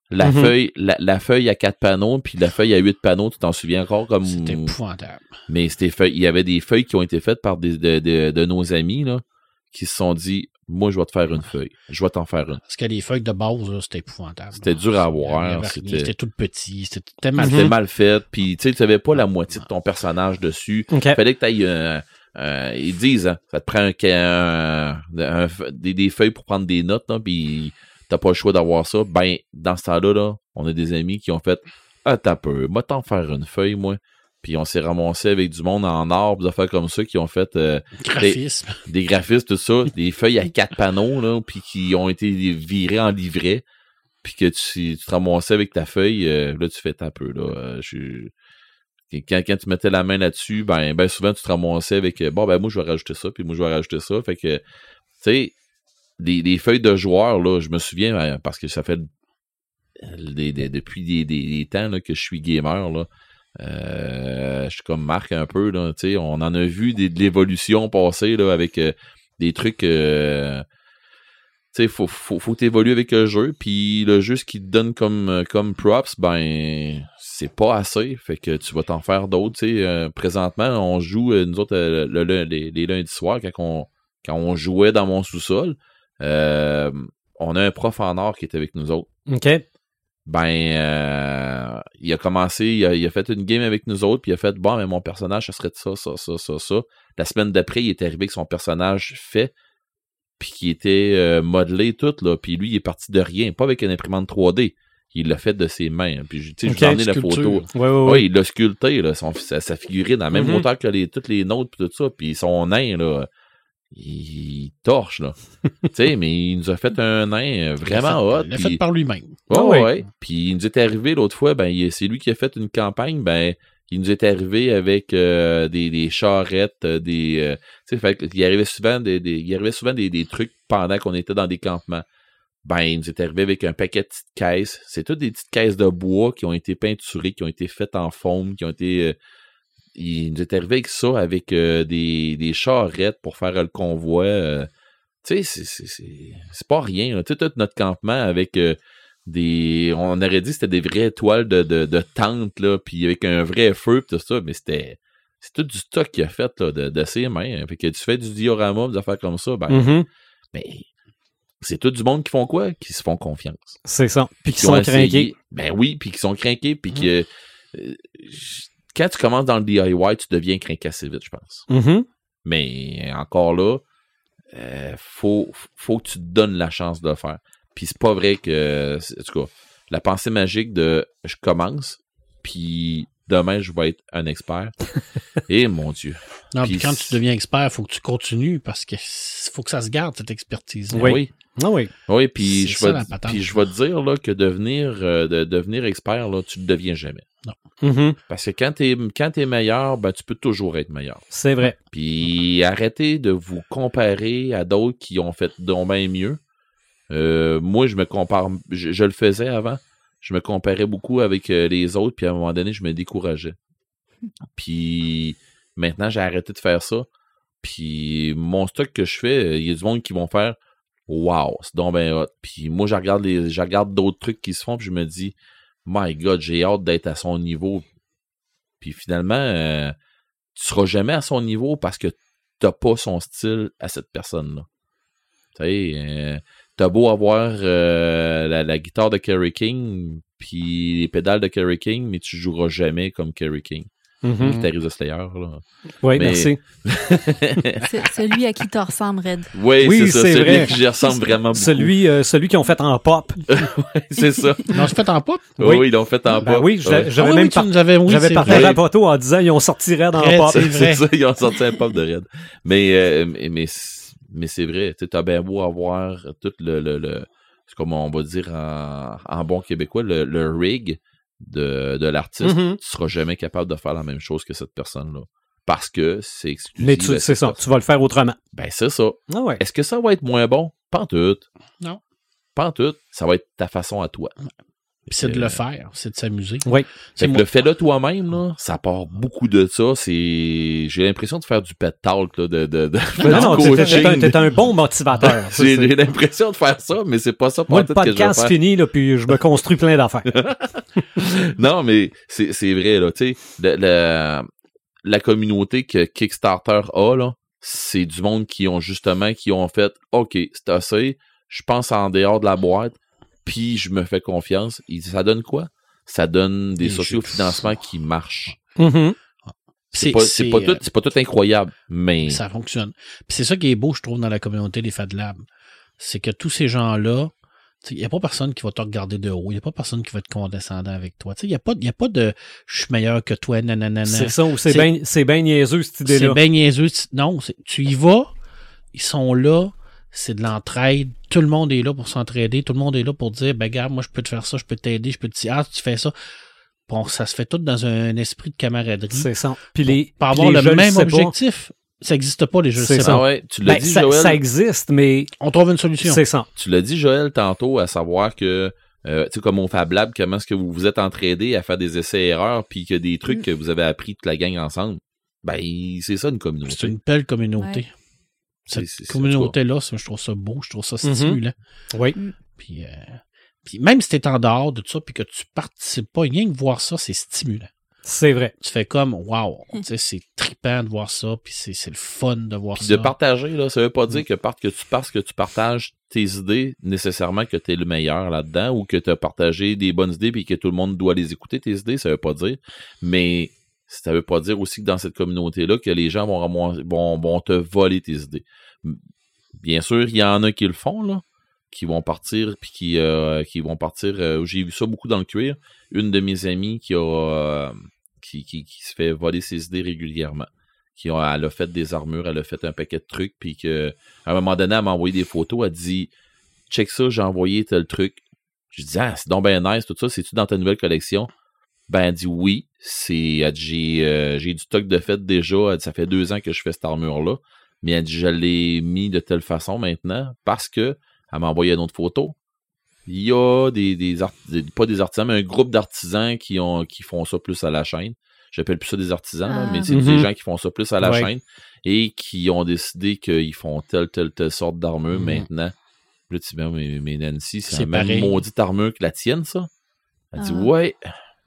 La Mhm. feuille, la, la feuille à quatre panneaux, puis la feuille à huit panneaux, tu t'en souviens encore comme. C'était épouvantable. Mais c'était feuilles, il y avait des feuilles qui ont été faites par des, de, de- de nos amis, là, qui se sont dit, moi, je vais te faire une feuille. Je vais t'en faire une. Parce que les feuilles de base, là, c'était épouvantable. C'était dur à Il voir, c'était- C'était tout petit. C'était tellement C'était Mhm. mal fait, puis tu sais, tu avais pas la moitié de ton personnage dessus. OK. Fallait que tu ailles, ils disent, hein, ça te prend un, ca- un- un- des, des feuilles pour prendre des notes, là, puis t'as pas le choix d'avoir ça. Ben, dans ce temps-là, là, on a des amis qui ont fait, ah, t'as peu, moi t'en faire une feuille, moi. Puis on s'est ramassé avec du monde en or, des affaires comme ça, qui ont fait euh, graphisme. des graphistes, tout ça, des feuilles à quatre panneaux, là, puis qui ont été virées en livret, puis que tu, tu te ramassais avec ta feuille, euh, là, tu fais un peu, là. euh, je Quand, quand tu mettais la main là-dessus, ben, ben souvent, tu te ramassais avec, bon, ben, moi, je vais rajouter ça, puis moi, je vais rajouter ça. Fait que, tu sais, des, des feuilles de joueurs, là, je me souviens, euh, parce que ça fait des- des- depuis des, des- des temps là, que je suis gamer, là. Euh, je suis comme Marc un peu, là, on en a vu de l'évolution passer, là, avec euh, des trucs, euh, tu faut, faut, faut t'évoluer avec le jeu, puis le jeu, ce qui te donne comme, comme props, ben, c'est pas assez, fait que tu vas t'en faire d'autres, euh, présentement, on joue, nous autres, le- le- les, lundis soirs, quand on, jouait dans mon sous-sol, on a un prof en or qui est avec nous autres. Ben euh, il a commencé, il a, il a fait une game avec nous autres, puis il a fait bon, mais mon personnage, ça serait de ça, ça, ça, ça, ça. La semaine d'après, il est arrivé avec son personnage fait, puis qui était euh, modelé tout, là, puis lui, il est parti de rien, pas avec une imprimante 3D. Il l'a fait de ses mains. Puis, tu sais, je Ok, vous ai la photo. Ouais, ouais, Oui, ouais. il l'a sculpté, là, son, sa, sa figurine, à la même Mhm. hauteur que les, toutes les nôtres, puis tout ça, puis son nain, là, il torche, là. tu sais, mais il nous a fait un nain vraiment hot. Il l'a fait par lui-même. Ouais, ouais. ouais. Puis il nous est arrivé l'autre fois, ben il- c'est lui qui a fait une campagne, ben il nous est arrivé avec euh, des, des charrettes, euh, des euh, tu sais, qu'il arrivait souvent des, des- il arrivait souvent des, des trucs pendant qu'on était dans des campements. Ben il nous est arrivé avec un paquet de petites caisses, c'est toutes des petites caisses de bois qui ont été peinturées, qui ont été faites en forme, qui ont été euh, il nous est arrivé avec ça, avec euh, des, des charrettes pour faire le convoi. euh, tu sais, c'est- c'est- c'est c'est pas rien. Tu sais, tout notre campement avec euh, des. On aurait dit que c'était des vraies toiles de, de, de tente, là, puis avec un vrai feu, pis tout ça, mais c'était. C'est tout du stock qu'il a fait là, de, de ses mains. Fait que tu fais du diorama, des affaires comme ça, ben, Mhm. mais c'est tout du monde qui font quoi? Qui se font confiance. C'est ça. Puis qui Qui ont sont craqués. Ben oui, puis qui sont craqués, puis Mhm. que. euh, quand tu commences dans le DIY, tu deviens assez vite, je pense. Mhm. Mais encore là, euh, faut, faut que tu te donnes la chance de le faire. Puis c'est pas vrai que. En tout cas, la pensée magique de je commence, puis demain je vais être un expert. Et mon Dieu. Non, Puis puis quand tu deviens expert, il faut que tu continues parce que s- faut que ça se garde, cette expertise. Oui. Oui. Ah oui. Oui, puis je vais puis je vais te dire là, que devenir, euh, de, devenir expert, là, tu ne deviens jamais. Mhm. Parce que quand tu es, quand t'es meilleur, ben, tu peux toujours être meilleur. C'est vrai. Puis arrêtez de vous comparer à d'autres qui ont fait donc bien mieux. Euh, moi, je me compare, je, je le faisais avant. Je me comparais beaucoup avec euh, les autres, puis à un moment donné, je me décourageais. Puis maintenant, j'ai arrêté de faire ça. Puis mon stock que je fais, il y a du monde qui vont faire Wow, c'est donc bien hot. Puis moi, je regarde les, je regarde d'autres trucs qui se font, puis je me dis My God, j'ai hâte d'être à son niveau. Puis finalement, euh, tu seras jamais à son niveau parce que t'as pas son style à cette personne-là. Tu sais, euh, t'as beau avoir euh, la, la guitare de Kerry King puis les pédales de Kerry King, mais tu joueras jamais comme Kerry King, guitariste de Slayer. Là. Oui, Mais- merci. C'est celui à qui tu ressembles, Red. Oui, Oui, c'est ça. c'est Celui vrai. que j'y ressemble vraiment beaucoup. Celui, euh, celui qu'ils ont fait en pop. c'est ça. Non, c'est fait en pop? Oui, Oui. oui, ils l'ont fait en Ben pop. oui, j'avais Ah oui, même oui, par- oui, J'avais partagé la photo en disant ils ont sorti Red en Red, pop. c'est C'est vrai. ça, ils ont sorti un pop de raid. Mais, euh, mais, mais, c'est- vrai, tu t'as bien beau avoir tout le, le, le c'est comme on va dire en, en bon québécois, le, le rig de, de l'artiste, Mhm. tu seras jamais capable de faire la même chose que cette personne-là. Parce que c'est exclusif. Mais c'est ça, personne. tu vas le faire autrement. Ben, c'est ça. Ah ouais. Est-ce que ça va être moins bon? Pas en tout. Non. Pas en tout. Ça va être ta façon à toi. Puis c'est de Euh, le faire, c'est de s'amuser. Oui. C'est Fait que le fais-le toi-même, là, ça part beaucoup de ça. C'est, j'ai l'impression de faire du pet talk, là, de, de, de faire Non, non, du t'es- un, t'es un bon motivateur. J'ai l'impression de faire ça, mais c'est pas ça pour Moi, le tout que je podcast fini, là, puis je me construis plein d'affaires. Non, mais c'est c'est vrai, là, tu sais, le- le- la communauté que Kickstarter a, là, c'est du monde qui ont justement, qui ont fait, OK, c'est assez, je pense en dehors de la boîte, puis je me fais confiance. Et ça donne quoi? Ça donne des sociofinancements qui marchent. Mhm. C'est pas, c'est pas, euh, tout, c'est pas tout incroyable, mais ça fonctionne. Puis c'est ça qui est beau, je trouve, dans la communauté des Fad Labs. C'est que tous ces gens-là, il n'y a pas personne qui va te regarder de haut. Il n'y a pas personne qui va être condescendant avec toi. Il n'y a, pas- y a pas de je suis meilleur que toi, nanana. C'est ça, ou c'est C'est- bien c'est ben niaiseux, cette C'est idée-là. bien niaiseux. Non, c'est- tu y vas, ils sont là, c'est de l'entraide. Tout le monde est là pour s'entraider. Tout le monde est là pour dire, ben, regarde, moi, je peux te faire ça, je peux t'aider, je peux te dire, ah, tu fais ça. Bon, ça se fait tout dans un esprit de camaraderie. C'est ça. Puis les, Pour avoir les le jeux, même pas. objectif. Ça n'existe pas, les jeux C'est c'est ça. Ah ouais, tu l'as Ben, dit, ça, Joël. ça existe, mais On trouve une solution. c'est ça. Tu l'as dit, Joël, tantôt, à savoir que, euh, tu sais, comme au Fab Lab, comment est-ce que vous vous êtes entraidés à faire des essais-erreurs, puis que des trucs que vous avez appris toute la gang ensemble. Ben, c'est ça une communauté. C'est une belle communauté. Cette communauté-là, je trouve ça beau, je trouve ça Mhm. stimulant. Oui. Puis, euh, puis même si t'es en dehors de tout ça, puis que tu participes pas, rien que voir ça, c'est stimulant. C'est vrai. tu fais comme wow, tu sais, c'est trippant de voir ça, puis c'est c'est le fun de voir Puis ça. de partager, là, ça veut pas dire que, par- que tu, parce que tu partages tes idées, nécessairement que tu es le meilleur là-dedans ou que tu as partagé des bonnes idées puis que tout le monde doit les écouter, tes idées, ça veut pas dire. Mais ça veut pas dire aussi que dans cette communauté-là, que les gens vont, te voler tes idées. Bien sûr, il y en a qui le font, là, qui vont partir puis qui, euh, vont partir. euh, J'ai vu ça beaucoup dans le cuir. Une de mes amies qui a euh, qui, se fait voler ses idées régulièrement qui ont, elle a fait des armures, elle a fait un paquet de trucs, puis que à un moment donné, elle m'a envoyé des photos, elle dit Check ça, j'ai envoyé tel truc. Je dis Ah, c'est donc nice, tout ça, c'est-tu dans ta nouvelle collection? Ben, elle dit oui, c'est. Elle dit j'ai euh, j'ai du stock de fait déjà. Elle dit, ça fait deux ans que je fais cette armure-là. Mais elle dit je l'ai mis de telle façon maintenant parce que elle m'a envoyé une autre photo. Il y a des, des, art- des- pas des artisans, mais un groupe d'artisans qui ont qui font ça plus à la chaîne. J'appelle plus ça des artisans, là, Ah. mais c'est Mhm. des gens qui font ça plus à la Ouais. chaîne et qui ont décidé qu'ils font telle, telle, telle sorte d'armure Mhm. maintenant. Là, tu dis, ben, mais, mais Nancy, c'est la même maudite armure que la tienne, ça? Elle dit, Ah. ouais.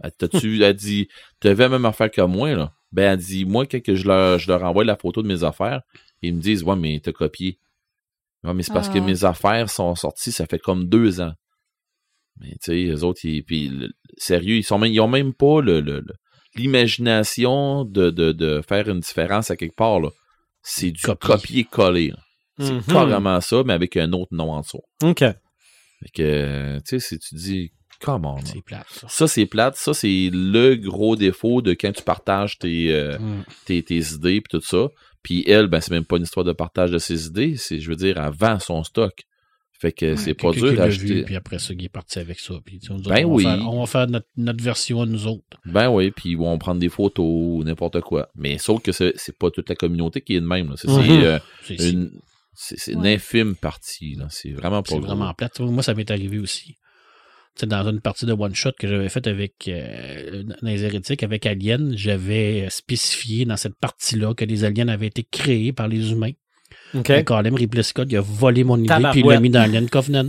Elle, t'as-tu, elle dit, tu avais la même affaire que moi, là. Ben, elle dit, moi, quand je leur, je leur envoie la photo de mes affaires, ils me disent, ouais, mais t'as copié. Ouais, mais c'est parce que Ah. mes affaires sont sorties, ça fait comme deux ans. Mais, tu sais, les autres, ils, puis, le- sérieux, ils sont même, ils ont même pas le, le- le- l'imagination de, de, de faire une différence à quelque part, là. C'est du Copie. copier-coller. C'est Mhm. carrément ça, mais avec un autre nom en dessous. OK. Fait que, tu sais, si tu dis, comment, C'est plate, ça. ça, c'est plate. Ça, c'est le gros défaut de quand tu partages tes, euh, Mm. tes, tes idées puis tout ça. Puis elle, ben, c'est même pas une histoire de partage de ses idées. C'est, je veux dire, elle vend son stock. Fait que c'est pas dur d'acheter. puis après ça, il est parti avec ça. Puis, tu sais, on, dit, Ben on va oui. faire- on va faire notre, notre version à nous autres. Ben oui, puis ils vont prendre des photos ou n'importe quoi. Mais sauf que c'est, c'est pas toute la communauté qui est de même. C'est, Mhm. euh, C'est une, infime partie. C'est vraiment pas c'est vraiment plate. Moi, ça m'est arrivé aussi. Dans une partie de One Shot que j'avais faite avec euh, dans les hérétiques, avec Alien, j'avais spécifié dans cette partie-là que les aliens avaient été créés par les humains. OK. Et Colin Ripley Scott, il a volé mon idée puis il l'a mis dans Alien Covenant.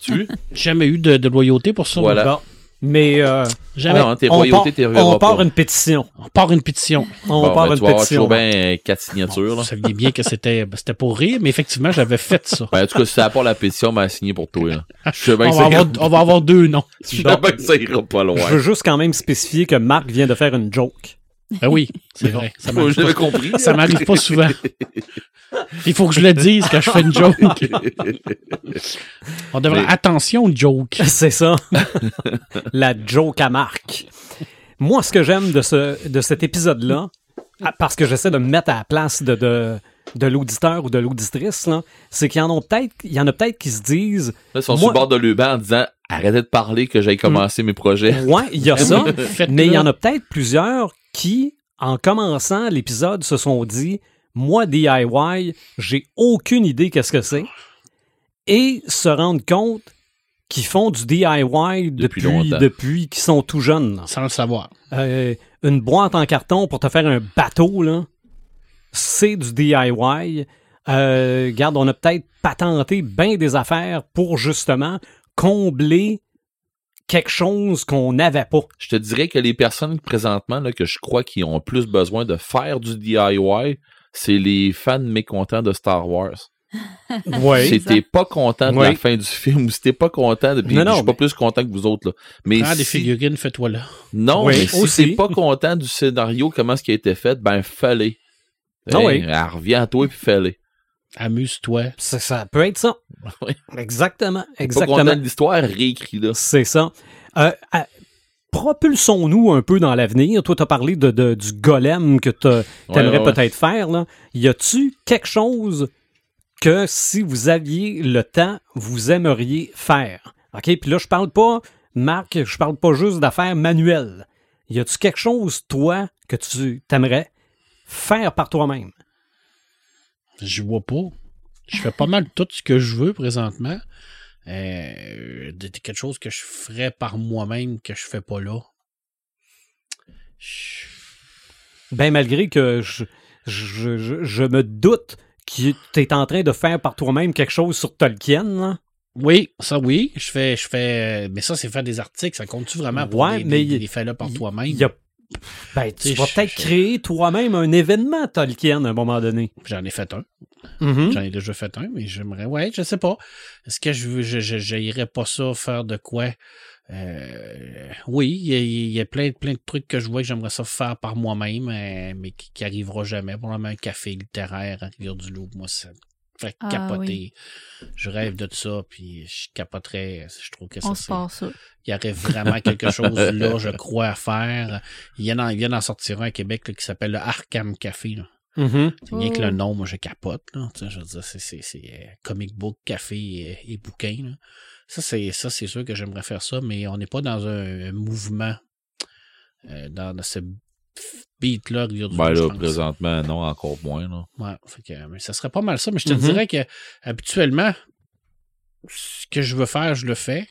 Tu? Jamais eu de, de loyauté pour ça. Voilà. Bon. Mais euh, Jamais. Non, tes on, royautés, part, t'es on part pas. une pétition. On part une pétition. On Bon, part ben, une tu vas avoir pétition. toujours bien euh, quatre signatures. Vous Là. saviez bien que c'était ben, c'était pour rire, mais effectivement, j'avais fait ça. Ben, en tout cas, si ça n'a pas la pétition, ben, signé pour toi. Là. Je sais bien On que va, ça avoir, on va avoir deux noms. je sais bien que ça ira pas loin. Je veux juste quand même spécifier que Marc vient de faire une joke. Ben oui, c'est vrai. Ça m'arrive pas, compris. ça m'arrive pas souvent. Il faut que je le dise quand je fais une joke. On devrait... Mais- Attention, joke. C'est ça. La joke à Marc. Moi, ce que j'aime de, ce, de cet épisode-là, ah, parce que j'essaie de me mettre à la place de, de, de l'auditeur ou de l'auditrice, là, c'est qu'il y en a peut-être, il y en a peut-être qui se disent, Là, ils sont Moi- sur le bord de l'Uban en disant arrêtez de parler que j'aille commencer mes projets. ouais, il y a ça, mais il y en a peut-être plusieurs qui, en commençant l'épisode, se sont dit, moi, DIY, j'ai aucune idée qu'est-ce que c'est, et se rendent compte qu'ils font du DIY Depuis depuis, longtemps. depuis qu'ils sont tout jeunes. Sans le savoir. Euh, une boîte en carton pour te faire un bateau, là, c'est du DIY. Euh, regarde, on a peut-être patenté bien des affaires pour justement combler quelque chose qu'on n'avait pas. Je te dirais que les personnes présentement là, que je crois qui ont plus besoin de faire du DIY, c'est les fans mécontents de Star Wars. Oui. Si t'es pas content de la fin du film ou si t'es pas content de. puis Non, non, je suis pas mais- plus content que vous autres. Là. Mais Prends des si- figurines, fais-toi là. Non, Oui, mais si t'es pas content du scénario, comment ce qui a été fait, ben fallait. Ah oui. elle revient à toi et puis fallait. Amuse-toi. Ça, ça peut être ça. Oui. Exactement. Exactement. l'histoire, réécrit là. C'est ça. Euh, propulsons-nous un peu dans l'avenir. Toi, tu as parlé de, de- du golem que tu aimerais Ouais, ouais, ouais. peut-être faire. Là. Y a-tu quelque chose que si vous aviez le temps, vous aimeriez faire? OK? Puis là, je parle pas, Marc, je parle pas juste d'affaires manuelles. Y a-tu quelque chose, toi, que tu t'aimerais faire par toi-même? Je vois pas. Je fais pas mal tout ce que je veux présentement. Euh, quelque chose que je ferais par moi-même que je fais pas là. Je- Ben, malgré que je, je, je- je me doute que tu es en train de faire par toi-même quelque chose sur Tolkien. là. Oui, ça oui. Je fais, je fais. Mais ça, c'est faire des articles. Ça compte-tu vraiment pour Ouais, des, mais des, il- des faits là par toi-même? Il y a, Ben, tu vas je- peut-être je- créer toi-même un événement Tolkien à un moment donné. J'en ai fait un. Mhm. J'en ai déjà fait un, mais j'aimerais. Ouais, je sais pas. Est-ce que je veux- je, je, j'irais pas ça faire de quoi? Euh, oui, il y a, il y a plein, plein de trucs que je vois que j'aimerais ça faire par moi-même, euh, mais qui, qui arrivera jamais. Probablement un café littéraire à Rivière-du-Loup, moi, ça me fait Ah, capoter. oui. Je rêve de ça, puis je capoterais. Je trouve que ça, c'est- il y aurait vraiment quelque chose là, je crois, à faire. Il vient d'en, il sortir un à Québec là, qui s'appelle le Arkham Café. Là. C'est rien que Oh. le nom, moi, je capote. Là. Tu sais, je veux dire, c'est, c'est, c'est euh, comic book, café et, et bouquin. là. Ça, c'est, ça, c'est sûr que j'aimerais faire ça, mais on n'est pas dans un, un mouvement euh, dans, ce beat-là. Rivière-du-Loup, Ben je là, présentement, non, encore moins. Là. Ouais, fait que, mais ça serait pas mal ça. Mais je te Mhm. dirais que habituellement, ce que je veux faire, je le fais.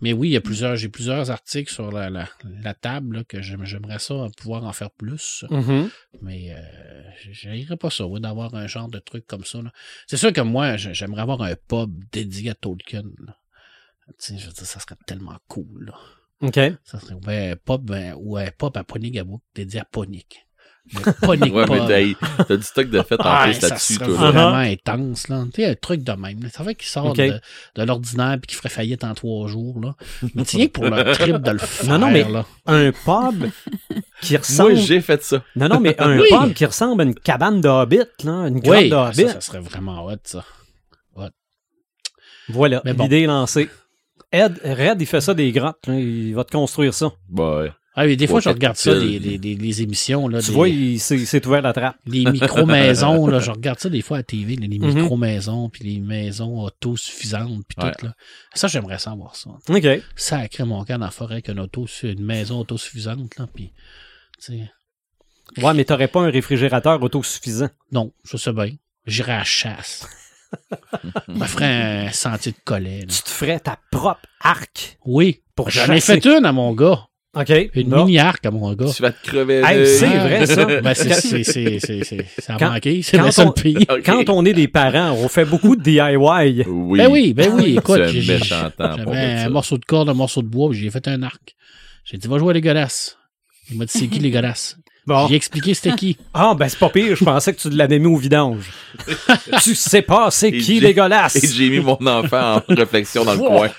Mais oui, il y a plusieurs, j'ai plusieurs articles sur la, la, la table là, que j'aime- j'aimerais ça pouvoir en faire plus. Mhm. Mais euh, j'irais pas ça, oui, d'avoir un genre de truc comme ça. là. C'est sûr que moi, j'ai- j'aimerais avoir un pub dédié à Tolkien. là. Je veux dire, ça serait tellement cool. Là. OK. Ça serait ouais, un pub ben, ou un pub à Ponigabook dédié à Ponic. Le Ponic Ouais, mais Pub. t'as, t'as du stock de fait en Ah, plus là-dessus. Ah, là. vraiment intense, là. Tu sais, un truc de même. là. Ça fait qu'il sort de, de l'ordinaire puis qu'il ferait faillite en trois jours, là. Mais tiens, pour le trip de le faire, Non, non, mais- là. Un pub qui ressemble. Moi, j'ai fait ça. Non, non, mais un Oui. pub qui ressemble à une cabane de Hobbit, là, une grotte Oui, de ça, Hobbit. ça serait vraiment hot, ça. Voilà, bon. l'idée est lancée. Ed, Red, il fait ça des grottes. là, Il va te construire ça. Bah ouais. Ah, mais des fois, je regarde ça, tactile. des, des, des, des émissions, là. Tu des, vois, il s'est ouvert la trappe. les micro-maisons, là. Je regarde ça des fois à la TV, les Mhm. micro-maisons, puis les maisons autosuffisantes, puis Ouais. tout, là. Ça, j'aimerais savoir ça. OK. Sacré mon camp dans la forêt avec une, auto, une maison autosuffisante, là, puis... Ouais, mais t'aurais pas un réfrigérateur autosuffisant. Non, je sais bien. J'irai à la chasse. Je me ferais un sentier de collet. là. Tu te ferais ta propre arc? Oui. pour J'en ai chasser. fait une à mon gars. OK. Une bon. mini-arc à mon gars. Tu vas te crever Hey, l'œil. c'est vrai, ça. Ben, c'est, c'est, c'est, c'est, c'est- ça a Quand- manqué. C'est quand le seul on- pays. Ok. Quand on est des parents, on fait beaucoup de DIY. Oui. Ben oui, ben oui. Écoute, C'est un j'ai, j'ai- méchant temps pour j'avais un ça. morceau de corde, un morceau de bois, puis j'ai fait un arc. J'ai dit, va jouer à les godasses. Il m'a dit, c'est qui les godasses? Bon. J'ai expliqué c'était qui. Ah, ben c'est pas pire. Je pensais que tu l'avais mis au vidange. tu sais pas c'est qui dégueulasse. Et j'ai mis mon enfant en réflexion dans le coin.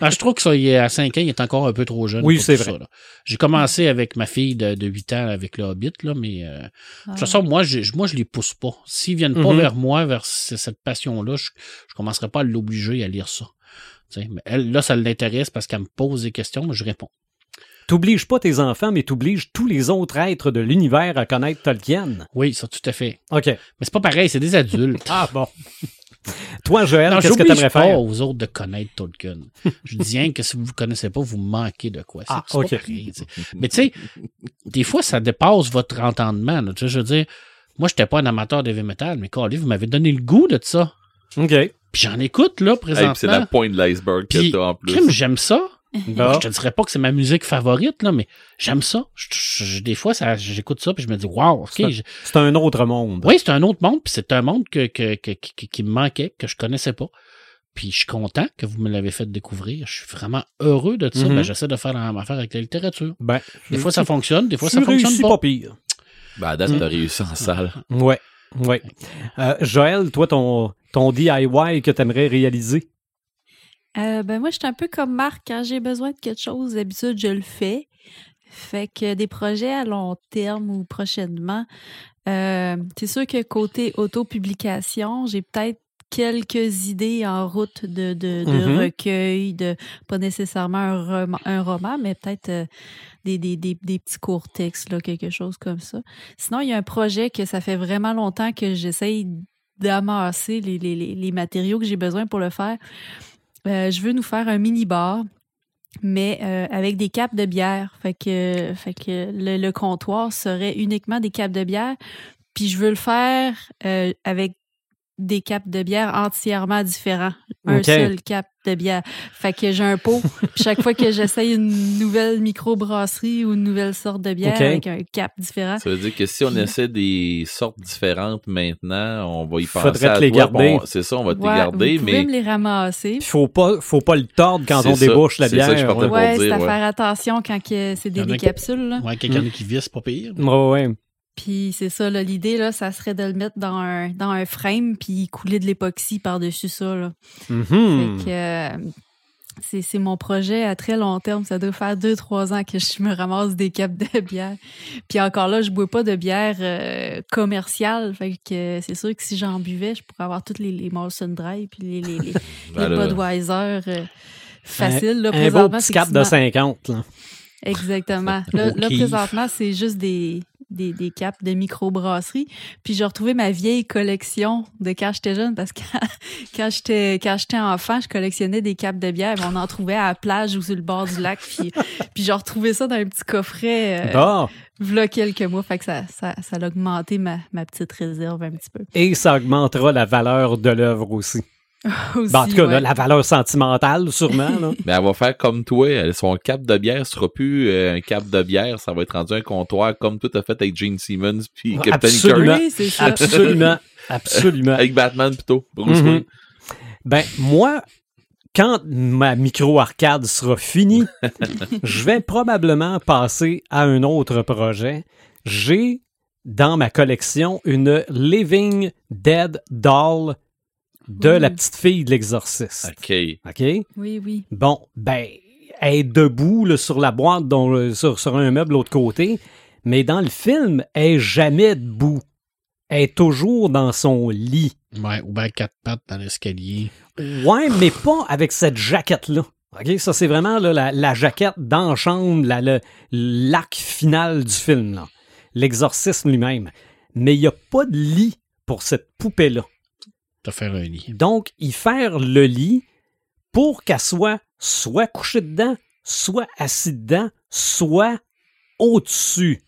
Ah, je trouve que ça, il est à 5 ans, il est encore un peu trop jeune. Oui, pour c'est vrai. J'ai commencé avec ma fille de, de 8 ans avec le Hobbit, là, mais euh, de toute façon, moi, je, moi, je les pousse pas. S'ils viennent pas Mhm. vers moi, vers cette passion-là, je, je commencerai pas à l'obliger à lire ça. Tu sais, mais elle, là, ça l'intéresse parce qu'elle me pose des questions, mais je réponds. T'obliges pas tes enfants, mais t'obliges tous les autres êtres de l'univers à connaître Tolkien. Oui, ça, tout à fait. OK. Mais c'est pas pareil, c'est des adultes. Ah, bon. Toi, Joël, non, qu'est-ce que t'aimerais pas faire? aux autres de connaître Tolkien. je dis rien que si vous ne connaissez pas, vous manquez de quoi. C'est Ah, ok. pas pareil. Mais tu sais, des fois, ça dépasse votre entendement. là. Tu sais, je veux dire, moi, je n'étais pas un amateur de heavy metal, mais Carly, vous m'avez donné le goût de ça. OK. Puis j'en écoute, là, Hey, présentement. c'est la pointe de l'iceberg que Puis, t'as en plus. crime, j'aime ça. Bon. Je te dirais pas que c'est ma musique favorite, là, mais j'aime ça. Je- je- des fois, ça, j'écoute ça, puis je me dis, wow, ok. C'est un- autre monde. Oui, c'est un autre monde, puis c'est un monde que, que, que- qui, qui me manquait, que je connaissais pas. Puis je suis content que vous me l'avez fait découvrir. Je suis vraiment heureux de ça. Ben, j'essaie de faire la même affaire avec la littérature. Ben, Des fois, ça fonctionne, des fois, tu ça fonctionne pas. pas pire. Ben, à date, Mm. t'as réussi en salle. Ouais. Ouais. Euh, Joël, toi, ton, ton DIY que t'aimerais réaliser? Euh, ben moi, je suis un peu comme Marc. Quand j'ai besoin de quelque chose, d'habitude, je le fais. Fait que des projets à long terme ou prochainement, euh, c'est sûr que côté autopublication, j'ai peut-être quelques idées en route de, de, de Mhm. recueil, de pas nécessairement un, roman, un roman mais peut-être euh, des, des, des, des petits courts textes, là, quelque chose comme ça. Sinon, il y a un projet que ça fait vraiment longtemps que j'essaye d'amasser les, les, les matériaux que j'ai besoin pour le faire. Euh, je veux nous faire un mini-bar, mais euh, avec des capes de bière. Fait que, le comptoir serait uniquement des capes de bière. Puis je veux le faire euh, avec des capes de bière entièrement différents. Un seul cap de bière. Fait que j'ai un pot. puis chaque fois que j'essaye une nouvelle microbrasserie ou une nouvelle sorte de bière avec un cap différent, Ça veut dire que si on essaie des sortes différentes maintenant, on va y penser Faudrait à te les toi, garder. bon, C'est ça, on va te les garder, vous pouvez mais me les ramasser. Il faut pas, faut pas le tordre quand C'est on ça. débouche la C'est ça que je bière. partais ouais. pour Ouais, dire, c'est à faire attention quand c'est des, capsules. Là. Ouais, quelqu'un qui visse, pas pire. Ouais, ouais. Puis c'est ça, l'idée, là, ça serait de le mettre dans un, dans un frame puis couler de l'époxy par-dessus ça. Là. Mhm. Fait que euh, c'est, mon projet à très long terme. Ça doit faire deux, trois ans que je me ramasse des capes de bière. Puis encore là, je bois pas de bière euh, commerciale. Fait que c'est sûr que si j'en buvais, je pourrais avoir toutes les, les Molson Dry puis les, les, les, Ben les Budweiser euh, faciles. Là, Un beau présentement, petit cap de effectivement. 50. Là. Exactement. Là, présentement, c'est juste des, des, des capes de microbrasserie. Puis j'ai retrouvé ma vieille collection de quand j'étais jeune parce que quand j'étais quand j'étais enfant, je collectionnais des capes de bière. mais On en trouvait à la plage ou sur le bord du lac. Puis, puis j'ai retrouvé ça dans un petit coffret euh, v'là quelques mois. Fait que ça, ça, ça a augmenté ma, ma petite réserve un petit peu. Et ça augmentera la valeur de l'œuvre aussi. Aussi, Ben, en tout cas, là, la valeur sentimentale, sûrement. Là. Mais elle va faire comme toi. Elle- Son cap de bière sera plus euh, un cap de bière. Ça va être rendu un comptoir comme tout a fait avec Gene Simmons puis Captain Absolument. Kirk. Oui, c'est ça. Absolument. Absolument. Avec Batman plutôt. Bruce Mhm. Ben, moi, quand ma micro-arcade sera finie, je vais probablement passer à un autre projet. J'ai dans ma collection une Living Dead Doll de la petite fille de l'exorciste. OK. OK? Oui, oui. Bon, ben, elle est debout là, sur la boîte, dont, euh, sur, sur un meuble de l'autre côté, mais dans le film, elle est jamais debout. Elle est toujours dans son lit. Ouais, ou bien quatre pattes dans l'escalier. Ouais, mais pas avec cette jaquette-là. OK? Ça, c'est vraiment là, la, la jaquette dans la chambre, la- le- l'acte final du film. là. L'exorcisme lui-même. Mais il n'y a pas de lit pour cette poupée-là. Un lit. Donc, y faire le lit pour qu'elle soit soit couchée dedans, soit assise dedans, soit au-dessus.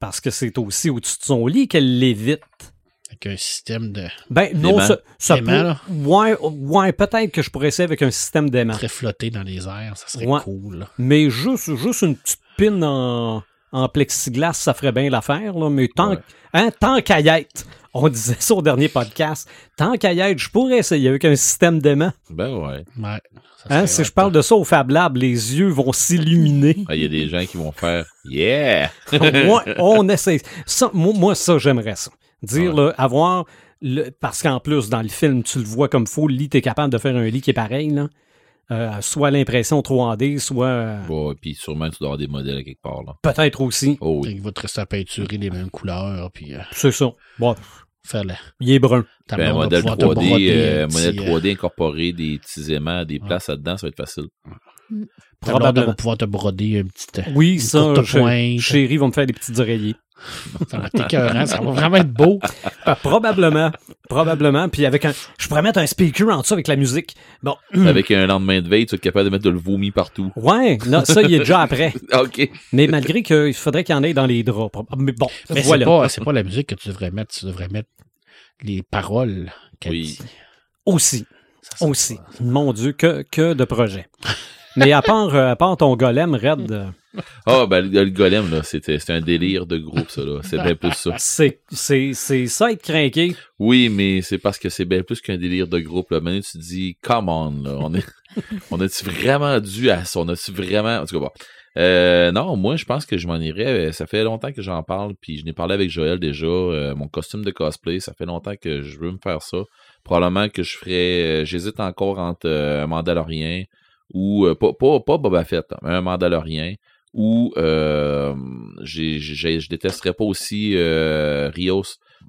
Parce que c'est aussi au-dessus de son lit qu'elle l'évite. Avec un système de Ben non, ça, peut-? Ouais, ouais peut-être que je pourrais essayer avec un système d'aimant. très flotté dans les airs. Ça serait Ouais. cool. là. Mais juste, juste une petite pine en, en plexiglas, ça ferait bien l'affaire. Là. Mais tant, Ouais. hein, tant qu'à y être, on disait ça au dernier podcast, tant qu'à y être, je pourrais essayer avec un système d'aimant. Ben ouais. Ouais. Hein, si je parle de ça au Fab Lab, les yeux vont s'illuminer. Ah, Il y a des gens qui vont faire Yeah! moi, on essaie. Ça, moi, moi, ça, j'aimerais ça. Dire, là, avoir. le- parce qu'en plus, dans le film, tu le vois comme faux, le lit, t'es capable de faire un lit qui est pareil, là. Euh, soit l'impression 3D, soit. euh, Bon, puis sûrement, tu dois avoir des modèles à quelque part. Là. Peut-être aussi. Oh oui. qu'il va te rester à peinturer les mêmes couleurs, puis euh, C'est ça. Bon, faire la, il est brun. Ben, un modèle pouvoir te 3D, broder euh, un modèle petit, 3D incorporé des petits aimants, des Ouais. places là-dedans, ça va être facile. Elle Probablement. va pouvoir te broder un petit. euh, Oui, une ça, courte je- pointe. chérie va me faire des petits oreillers. Ça va être écœurant, ça va vraiment être beau. Ah, probablement. probablement. Puis avec un. Je pourrais mettre un speaker en dessous avec la musique. Bon. Avec un lendemain de veille, tu être capable de mettre de le vomi partout. Ouais, non, ça, il est déjà après. OK. Mais malgré qu'il faudrait qu'il y en ait dans les draps. Mais bon, Mais voilà. c'est pas, c'est pas la musique que tu devrais mettre, tu devrais mettre les paroles qu'elle Oui. dit. Aussi. Ça, Aussi. Mon Dieu, que, que de projets. Mais à part, euh, à part ton golem, Red, euh, Ah, ben, le, le golem, là, c'était un délire de groupe, ça, là. C'est bien plus ça. c'est, ça être craqué. Oui, mais c'est parce que c'est bien plus qu'un délire de groupe, là. Maintenant, tu te dis, come on, là. On est, on a-tu vraiment dû à ça? On a-tu vraiment, en tout cas, bon. Euh, non, moi, je pense que je m'en irais. Ça fait longtemps que j'en parle, puis je n'ai parlé avec Joël déjà. Euh, mon costume de cosplay, ça fait longtemps que je veux me faire ça. Probablement que je ferais. euh, J'hésite encore entre un Mandalorien ou euh, pas, pas, pas Boba Fett, mais un Mandalorien. Ou euh, je détesterais pas aussi euh, Rios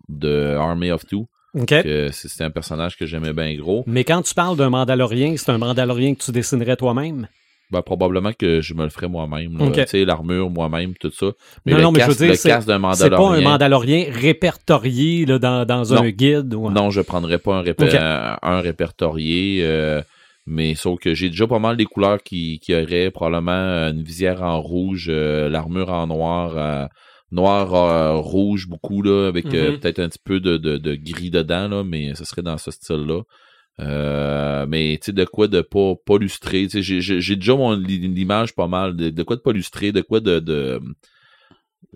de Army of Two. OK? que c'est c'était un personnage que j'aimais bien gros. Mais quand tu parles d'un Mandalorien, c'est un Mandalorien que tu dessinerais toi-même? Ben, probablement que je me le ferais moi-même. là. Ok. Tu sais, l'armure moi-même, tout ça. Mais Non, le non, mais je veux dire, le c'est- pas un Mandalorien. Répertorié là, dans, dans un guide. Ou Non, je prendrais pas un, Ok. un, un répertorié. Euh, mais sauf que j'ai déjà pas mal des couleurs qui, qui auraient probablement une visière en rouge, euh, l'armure en noir, euh, noir, euh, rouge beaucoup, là, avec euh, Mhm. peut-être un petit peu de, de, de gris dedans, là, mais ce serait dans ce style-là. Euh, mais tu sais, de quoi de pas, pas sais, j'ai- déjà mon, l'image pas mal. De, de quoi de pas lustré, de quoi de. de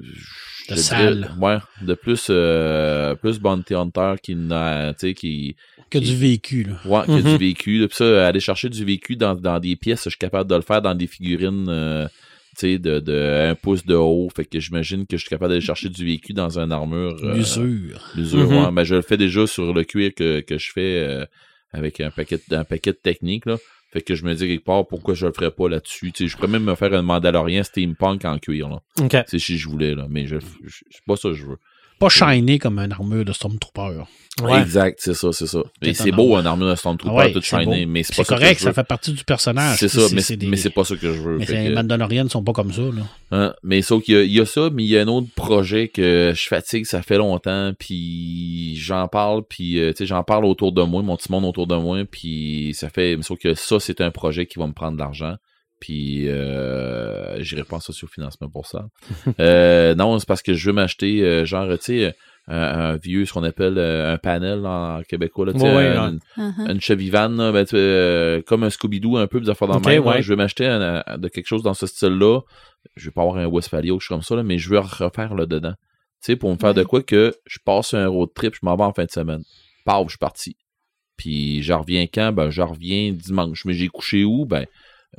je De dirais- sale. ouais, de plus, euh, plus Bounty Hunter qui n'a, tu sais, qui, Que qui- du vécu, là. Ouais, y a Mhm. du vécu. là. Puis ça, aller chercher du vécu dans, dans des pièces, je suis capable de le faire dans des figurines, euh, tu sais, de, de un pouce de haut. Fait que j'imagine que je suis capable d'aller chercher du vécu dans une armure. euh, L'usure. L'usure, Mhm. ouais. Ben, je le fais déjà sur le cuir que, que je fais euh, avec un paquet, un paquet de techniques, là. Fait que je me dis quelque part, pourquoi je le ferais pas là-dessus? Tu sais, je pourrais même me faire un Mandalorien steampunk en cuir, là. OK. Tu sais, si je voulais, là. Mais je, je- c'est pas ça que je veux. Pas shiny comme une armure de Stormtrooper. Ouais. Exact, c'est ça, c'est ça. Mais Peut-être c'est beau, or. un armure de Stormtrooper, ouais, tout c'est shiny, beau. mais c'est pas C'est ça que correct, je veux. ça fait partie du personnage. C'est ça, mais, des- c'est pas ça que je veux. Mais les que- Mandalorians sont pas comme ça, là. Hein, mais sauf qu'il y a, il y a ça, mais il y a un autre projet que je fatigue, ça fait longtemps, puis j'en parle, puis euh, tu sais, j'en parle autour de moi, mon petit monde autour de moi, puis ça fait, mais sauf que ça, c'est un projet qui va me prendre de l'argent, puis euh, j'irai pas en sociofinancement pour ça. euh, non, c'est parce que je veux m'acheter, euh, genre, tu sais, un, un vieux, ce qu'on appelle euh, un panel en québécois, là, tu sais, Ouais, ouais, un- Uh-huh. une Chevivan, là, ben, tu- euh, comme un Scooby-Doo, un peu, des affaires dans le Ok, même. là. ouais. Je vais m'acheter un- un- de quelque chose dans ce style-là. Je vais pas avoir un Westphalia ou quelque chose comme ça, là, mais je veux refaire le dedans. Tu sais, pour me faire de quoi que je passe un road trip, je m'en vais en fin de semaine. Paf, je suis parti. Puis je reviens quand? Ben, je reviens dimanche. Mais j'ai couché où? Ben,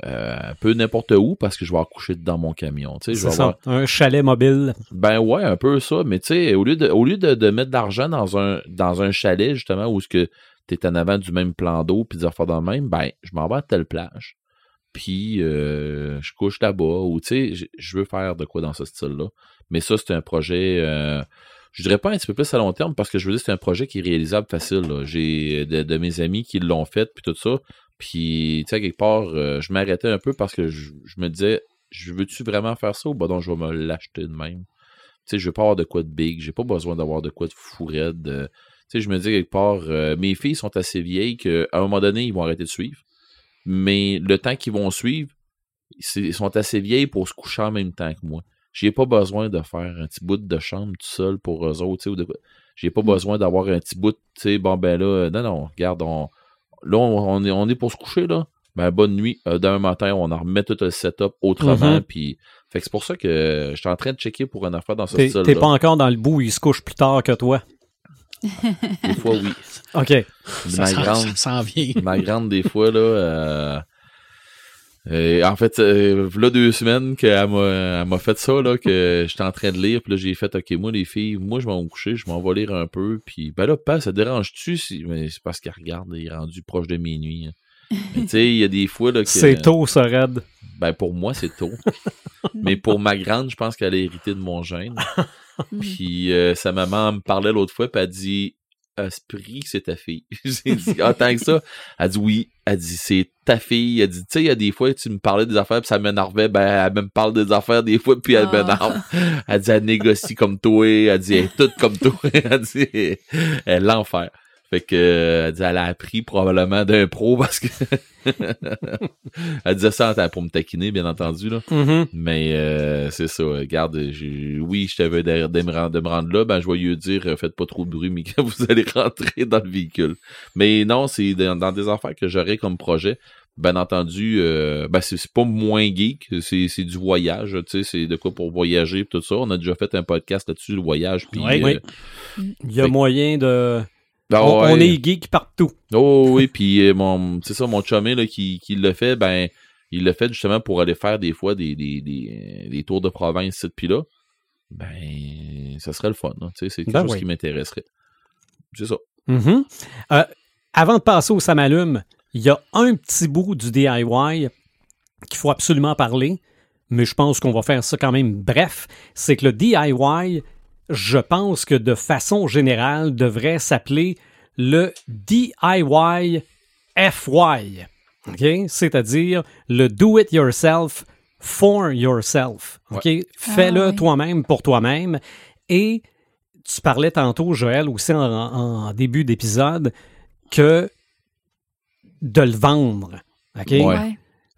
euh, un peu n'importe où parce que je vais couché dans mon camion. Tu sais, je C'est vais ça. avoir- Un chalet mobile. ben ouais, un peu ça. Mais tu sais, au lieu de, au lieu de, de mettre de l'argent dans un, dans un chalet, justement, où est-ce que t'es en avant du même plan d'eau puis des affaires dans le même, ben, je m'en vais à telle plage. Puis euh, je couche là-bas. Ou tu sais, je- veux faire de quoi dans ce style-là. Mais ça, c'est un projet. euh, je dirais pas un petit peu plus à long terme parce que je veux dire c'est un projet qui est réalisable facile. J'ai de, de mes amis qui l'ont fait puis tout ça. Puis tu sais quelque part, euh, je m'arrêtais un peu parce que je, je me disais, je veux-tu vraiment faire ça ou ben non, je vais me l'acheter de même? Tu sais, je veux pas avoir de quoi de big, j'ai pas besoin d'avoir de quoi de fou raide. euh, tu sais, je me dis quelque part, euh, mes filles sont assez vieilles qu'à un moment donné, ils vont arrêter de suivre. Mais le temps qu'ils vont suivre, ils sont assez vieilles pour se coucher en même temps que moi. J'ai pas besoin de faire un petit bout de chambre tout seul pour eux autres, tu sais, ou de quoi. J'ai pas besoin d'avoir un petit bout, tu sais, bon ben là, non, non, regarde, on, là, on, on est, on est pour se coucher, là. Ben, bonne nuit. Euh, D'un matin, on en remet tout le setup autrement, Mhm. puis... Fait que c'est pour ça que je suis en train de checker pour une affaire dans ce T'es style-là. t'es pas encore dans le bout où il se couche plus tard que toi? Des fois, oui. OK. Ça ma s'en- grande, ça s'en vient. ma grande, des fois, là, euh, euh, en fait, euh, là deux semaines qu'elle m'a, fait ça, là, que j'étais en train de lire, puis là, j'ai fait, OK, moi, les filles, moi, je vais me coucher, je m'en vais lire un peu, puis ben là, pas, ça dérange-tu? Si... Mais c'est parce qu'elle regarde, il est rendu proche de minuit. hein. Mais tu sais, il y a des fois, là, que... C'est tôt, ça. Ben, pour moi, c'est tôt. Mais pour ma grande, je pense qu'elle a hérité de mon gène. Puis euh, sa maman me parlait l'autre fois, puis elle dit Esprit, c'est ta fille. J'ai dit Ah, tant que ça. Elle dit oui. Elle dit c'est ta fille. Elle dit Tu sais, il y a des fois, tu me parlais des affaires, puis ça m'énervait. Ben, elle me parle des affaires des fois, puis elle Ah. m'énerve. Elle dit Elle négocie comme toi. Elle dit Elle est toute comme toi. Elle dit Elle est l'enfer. Fait que euh, elle dit elle a appris probablement d'un pro parce que elle disait ça pour me taquiner bien entendu là. Mhm. Mais euh, c'est ça, regarde, oui, je t'avais de, de me rendre, de me rendre là, ben je vais lui dire euh, faites pas trop de bruit, mais quand vous allez rentrer dans le véhicule. Mais non, c'est dans, dans des affaires que j'aurais comme projet. Ben entendu, euh, ben c'est pas moins geek, c'est c'est du voyage, tu sais, c'est de quoi pour voyager tout ça. On a déjà fait un podcast là-dessus, le voyage. Euh, oui. Il y a Fait- moyen de. Ben on, ouais. on est geek partout. Oh oui, puis euh, mon c'est ça, mon chumé là, qui, qui le fait, ben il le fait justement pour aller faire des fois des, des, des, des tours de province, cette puis là. Ben, ça serait le fun. sais, c'est quelque Ben chose qui m'intéresserait. C'est ça. Mhm. Euh, avant de passer au Samalume, il y a un petit bout du DIY qu'il faut absolument parler, mais je pense qu'on va faire ça quand même bref. C'est que le DIY, je pense que de façon générale, devrait s'appeler le DIY FY. OK? C'est-à-dire le do it yourself for yourself. OK? Fais-le Ah, oui. toi-même pour toi-même. Et tu parlais tantôt, Joël, aussi en, en début d'épisode, que de le vendre. OK? Ouais.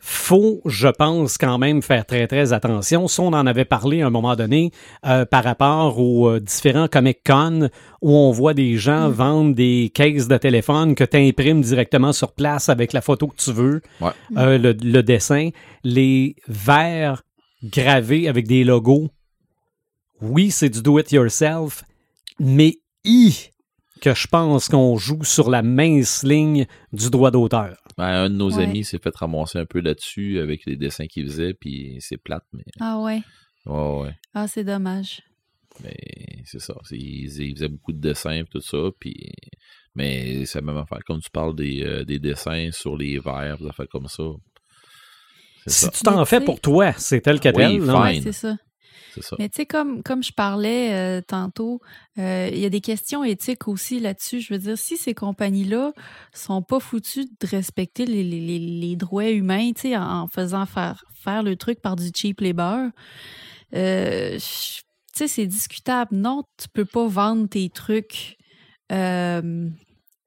Faut, je pense, quand même faire très, très attention. Ça, on en avait parlé à un moment donné euh, par rapport aux euh, différents Comic-Con où on voit des gens vendre des cases de téléphone que tu imprimes directement sur place avec la photo que tu veux, Ouais. euh, le, le dessin, les verres gravés avec des logos. Oui, c'est du do-it-yourself, mais i que je pense qu'on joue sur la mince ligne du droit d'auteur. Ben, un de nos Ouais. amis s'est fait ramasser un peu là-dessus avec les dessins qu'il faisait, puis c'est plate, mais Ah ouais. ouais, ouais. Ah, c'est dommage. Mais c'est ça. c'est- Il, il faisait beaucoup de dessins et tout ça, puis mais c'est la même affaire. Comme tu parles des, euh, des dessins sur les verres, des affaires comme ça. C'est Si ça. tu t'en fais pour toi, c'est tel que Oui, tel. là. fine. Ouais, c'est ça. Mais tu sais, comme, comme je parlais euh, tantôt, euh, il y a des questions éthiques aussi là-dessus. Je veux dire, si ces compagnies-là sont pas foutues de respecter les, les, les- droits humains, tu sais, en, faisant faire, faire le truc par du cheap labor, euh, tu sais, c'est discutable. Non, tu peux pas vendre tes trucs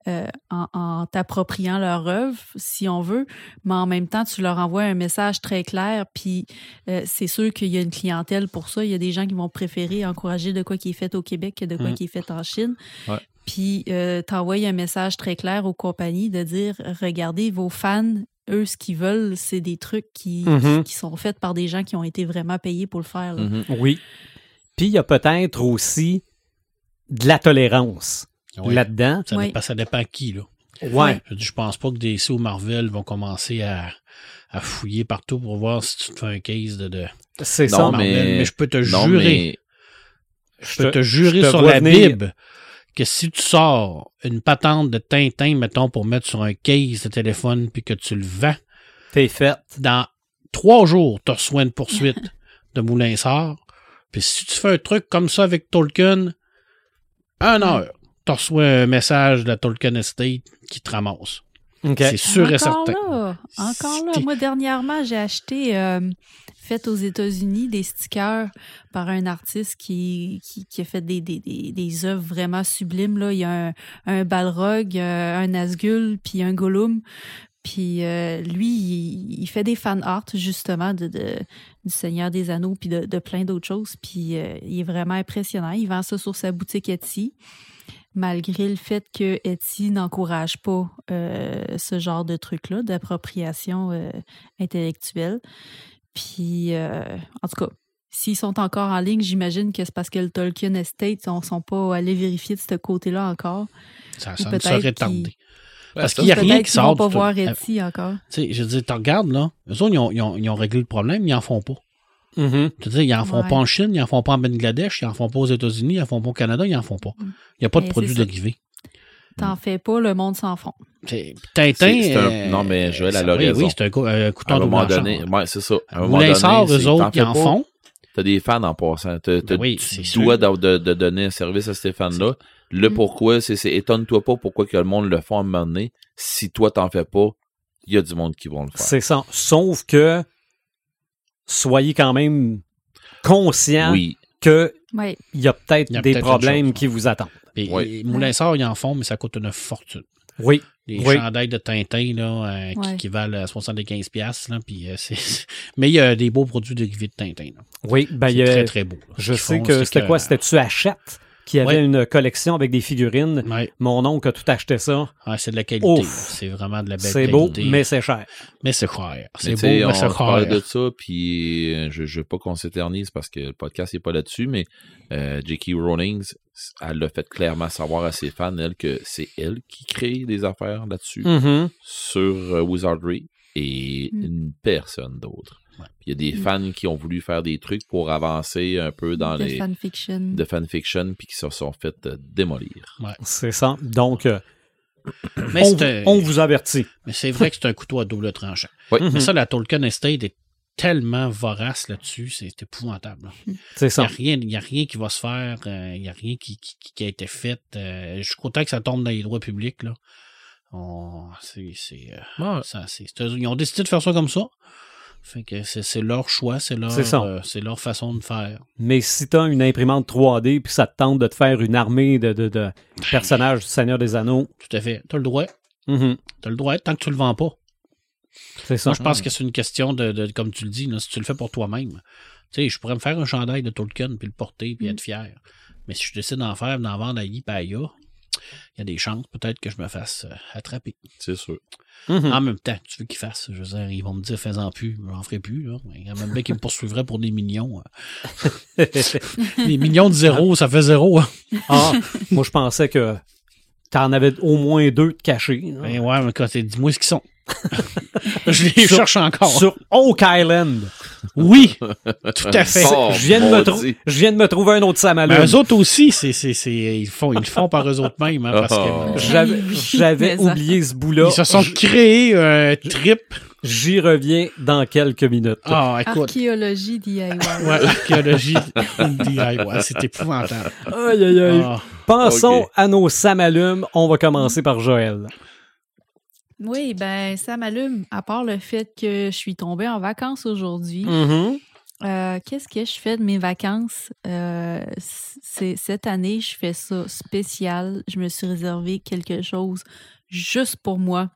euh, en, en t'appropriant leur œuvre, si on veut, mais en même temps, tu leur envoies un message très clair, puis euh, c'est sûr qu'il y a une clientèle pour ça. Il y a des gens qui vont préférer encourager de quoi qui est fait au Québec que de quoi Mm. qui est fait en Chine. Ouais. Puis euh, t'envoies un message très clair aux compagnies de dire regardez vos fans, eux ce qu'ils veulent, c'est des trucs qui, Mhm. qui sont faits par des gens qui ont été vraiment payés pour le faire. Mhm. Oui. Puis il y a peut-être aussi de la tolérance Oui. là-dedans. Ça, Oui. dépend, ça dépend à qui, là. Ouais. Je, pense pas que DC ou Marvel vont commencer à, à fouiller partout pour voir si tu te fais un case de, de C'est ça. Marvel. mais- Mais je peux te Non, jurer, mais je peux te jurer te sur la venir. Bible que si tu sors une patente de Tintin, mettons, pour mettre sur un case de téléphone puis que tu le vends, T'es fait. dans trois jours, tu reçois une poursuite de Moulin Sort. Puis si tu fais un truc comme ça avec Tolkien, un heure, tu reçois un message de la Tolkien Estate qui te ramasse. C'est sûr et encore certain. Là, encore là. Moi, dernièrement, j'ai acheté, euh, fait aux États-Unis, des stickers par un artiste qui, qui, qui a fait des, des, des, des œuvres vraiment sublimes. Là. Il y a un, un Balrog, euh, un Nazgul, puis un Gollum. Puis euh, lui, il, il fait des fan art justement de, de- du Seigneur des Anneaux puis de, de plein d'autres choses. Puis euh, il est vraiment impressionnant. Il vend ça sur sa boutique Etsy, malgré le fait que Etsy n'encourage pas euh, ce genre de truc-là, d'appropriation euh, intellectuelle. Puis, euh, en tout cas, s'ils sont encore en ligne, j'imagine que c'est parce que le Tolkien Estate ne sont pas allés vérifier de ce côté-là encore. Ça, ça serait tardé. Parce qu'il y a rien qui sort vont pas du voir. Etsy encore. Tu sais, je veux dire, tu regardes, là, eux autres, ils ont, ils ont- ils ont réglé le problème, ils en font pas. Mhm. Tu veux dire, ils en font Ouais. pas en Chine, ils en font pas en Bangladesh, ils en font pas aux États-Unis, ils en font pas au Canada, ils en font pas. Il n'y a pas de Mais produits dérivés. T'en fais pas, le monde s'en fond. C'est- Tintin. Un- euh, non, mais Joël, a oui, raison. Oui, c'est un, cou- un couteau à un moment donné, ouais, c'est ça. À un moment donné, eux autres, ils en pas, font. T'as des fans en passant. Ben oui, tu c'est sûr. dois de, de- de donner un service à ces fans-là. Le Mm. pourquoi, c'est, c'est étonne-toi pas pourquoi que le monde le fait à un moment donné. Si toi, t'en fais pas, il y a du monde qui vont le faire. C'est ça. Sauf que soyez quand même conscient Oui. qu'il Oui. y a peut-être Il des peut-être problèmes chose, qui vous attendent. Et, Ouais. et Moulin Sort, ils en font, mais ça coûte une fortune. Oui. Les Oui. chandails de Tintin, là, euh, qui, Ouais. qui valent euh, 75$, piastres, là, puis, euh, c'est... mais il y a des beaux produits dérivés de Tintin. là. Oui. Ben, c'est il y a- très, très beau. là, je sais font, que c'est c'était quoi? C'était Tu Achètes qui avait Ouais. une collection avec des figurines. Ouais, Mon oncle a tout acheté ça. ouais, c'est de la qualité. C'est vraiment de la belle C'est qualité. beau, mais c'est cher. Mais c'est cher. C'est Mais beau, mais on c'est se parlait cher. de ça, puis euh, je, je veux pas qu'on s'éternise parce que le podcast n'est pas là-dessus, mais euh, J.K. Rowling, elle l'a fait clairement savoir à ses fans, elle, que c'est elle qui crée des affaires là-dessus, Mhm. sur euh, Wizardry, et Mm. une personne d'autre. Il y a des Mm. fans qui ont voulu faire des trucs pour avancer un peu dans de les fanfiction. de fanfiction, puis qui se sont fait euh, démolir. C'est ça. Donc, euh, Mais on, vous avertit. mais c'est vrai que c'est un couteau à double tranchant. Oui. Mhm. Mais ça, la Tolkien Estate est tellement vorace là-dessus, c'est épouvantable. là. C'est Il n'y ça. a, rien- il y a rien qui va se faire, euh, il n'y a rien qui, qui, qui a été fait. euh, je suis content que ça tombe dans les droits publics. Là. On- c'est, c'est, euh, ça, c'est- c'est- ils ont décidé de faire ça comme ça. Fait que c'est, leur choix, c'est leur, euh, c'est leur façon de faire. Mais si tu as une imprimante 3D puis ça te tente de te faire une armée de, de, de personnages du Seigneur des Anneaux, Tout à fait. Tu as le droit. mhm, Tu as le droit tant que tu le vends pas. C'est ça. Moi, je pense que c'est une question de, de- comme tu le dis, là, si tu le fais pour toi-même. Tu sais, je pourrais me faire un chandail de Tolkien, puis le porter, puis Mm. être fier. Mais si je décide d'en faire, d'en vendre à Yi, puis à Ya, il y a des chances peut-être que je me fasse euh, attraper. C'est sûr. Mhm. En même temps, tu veux qu'ils fassent. Je veux dire, ils vont me dire, fais-en plus, j'en ferai plus. Là. Il y a même bien qu'ils me poursuivraient pour des millions. euh. Des millions de zéros, ça fait zéro. hein. ah, moi, je pensais que t'en avais au moins deux de cachés. Ben ouais, mais quand t'es- dis-moi ce qu'ils sont. je les Sur- cherche encore. Sur Oak Island. Oui, tout à fait. Oh, je, viens de me maudit. trou- je viens de me trouver un autre Samalum. Mais eux autres aussi, c'est, c'est, c'est, ils, font, ils le font par eux autres mêmes. hein, Oh. J'avais, oublié ce bout-là. ils se sont créés un trip. J'y reviens dans quelques minutes. Ah, écoute. Archéologie DIY. Ouais, archéologie DIY, c'est épouvantable. Aïe, aïe, aïe. Ah, à nos Samalumes. On va commencer par Joël. Oui, ben ça m'allume, à part le fait que je suis tombée en vacances aujourd'hui. Mhm. Euh, Qu'est-ce que je fais de mes vacances? Euh, cette année, je fais ça spécial. Je me suis réservé quelque chose juste pour moi.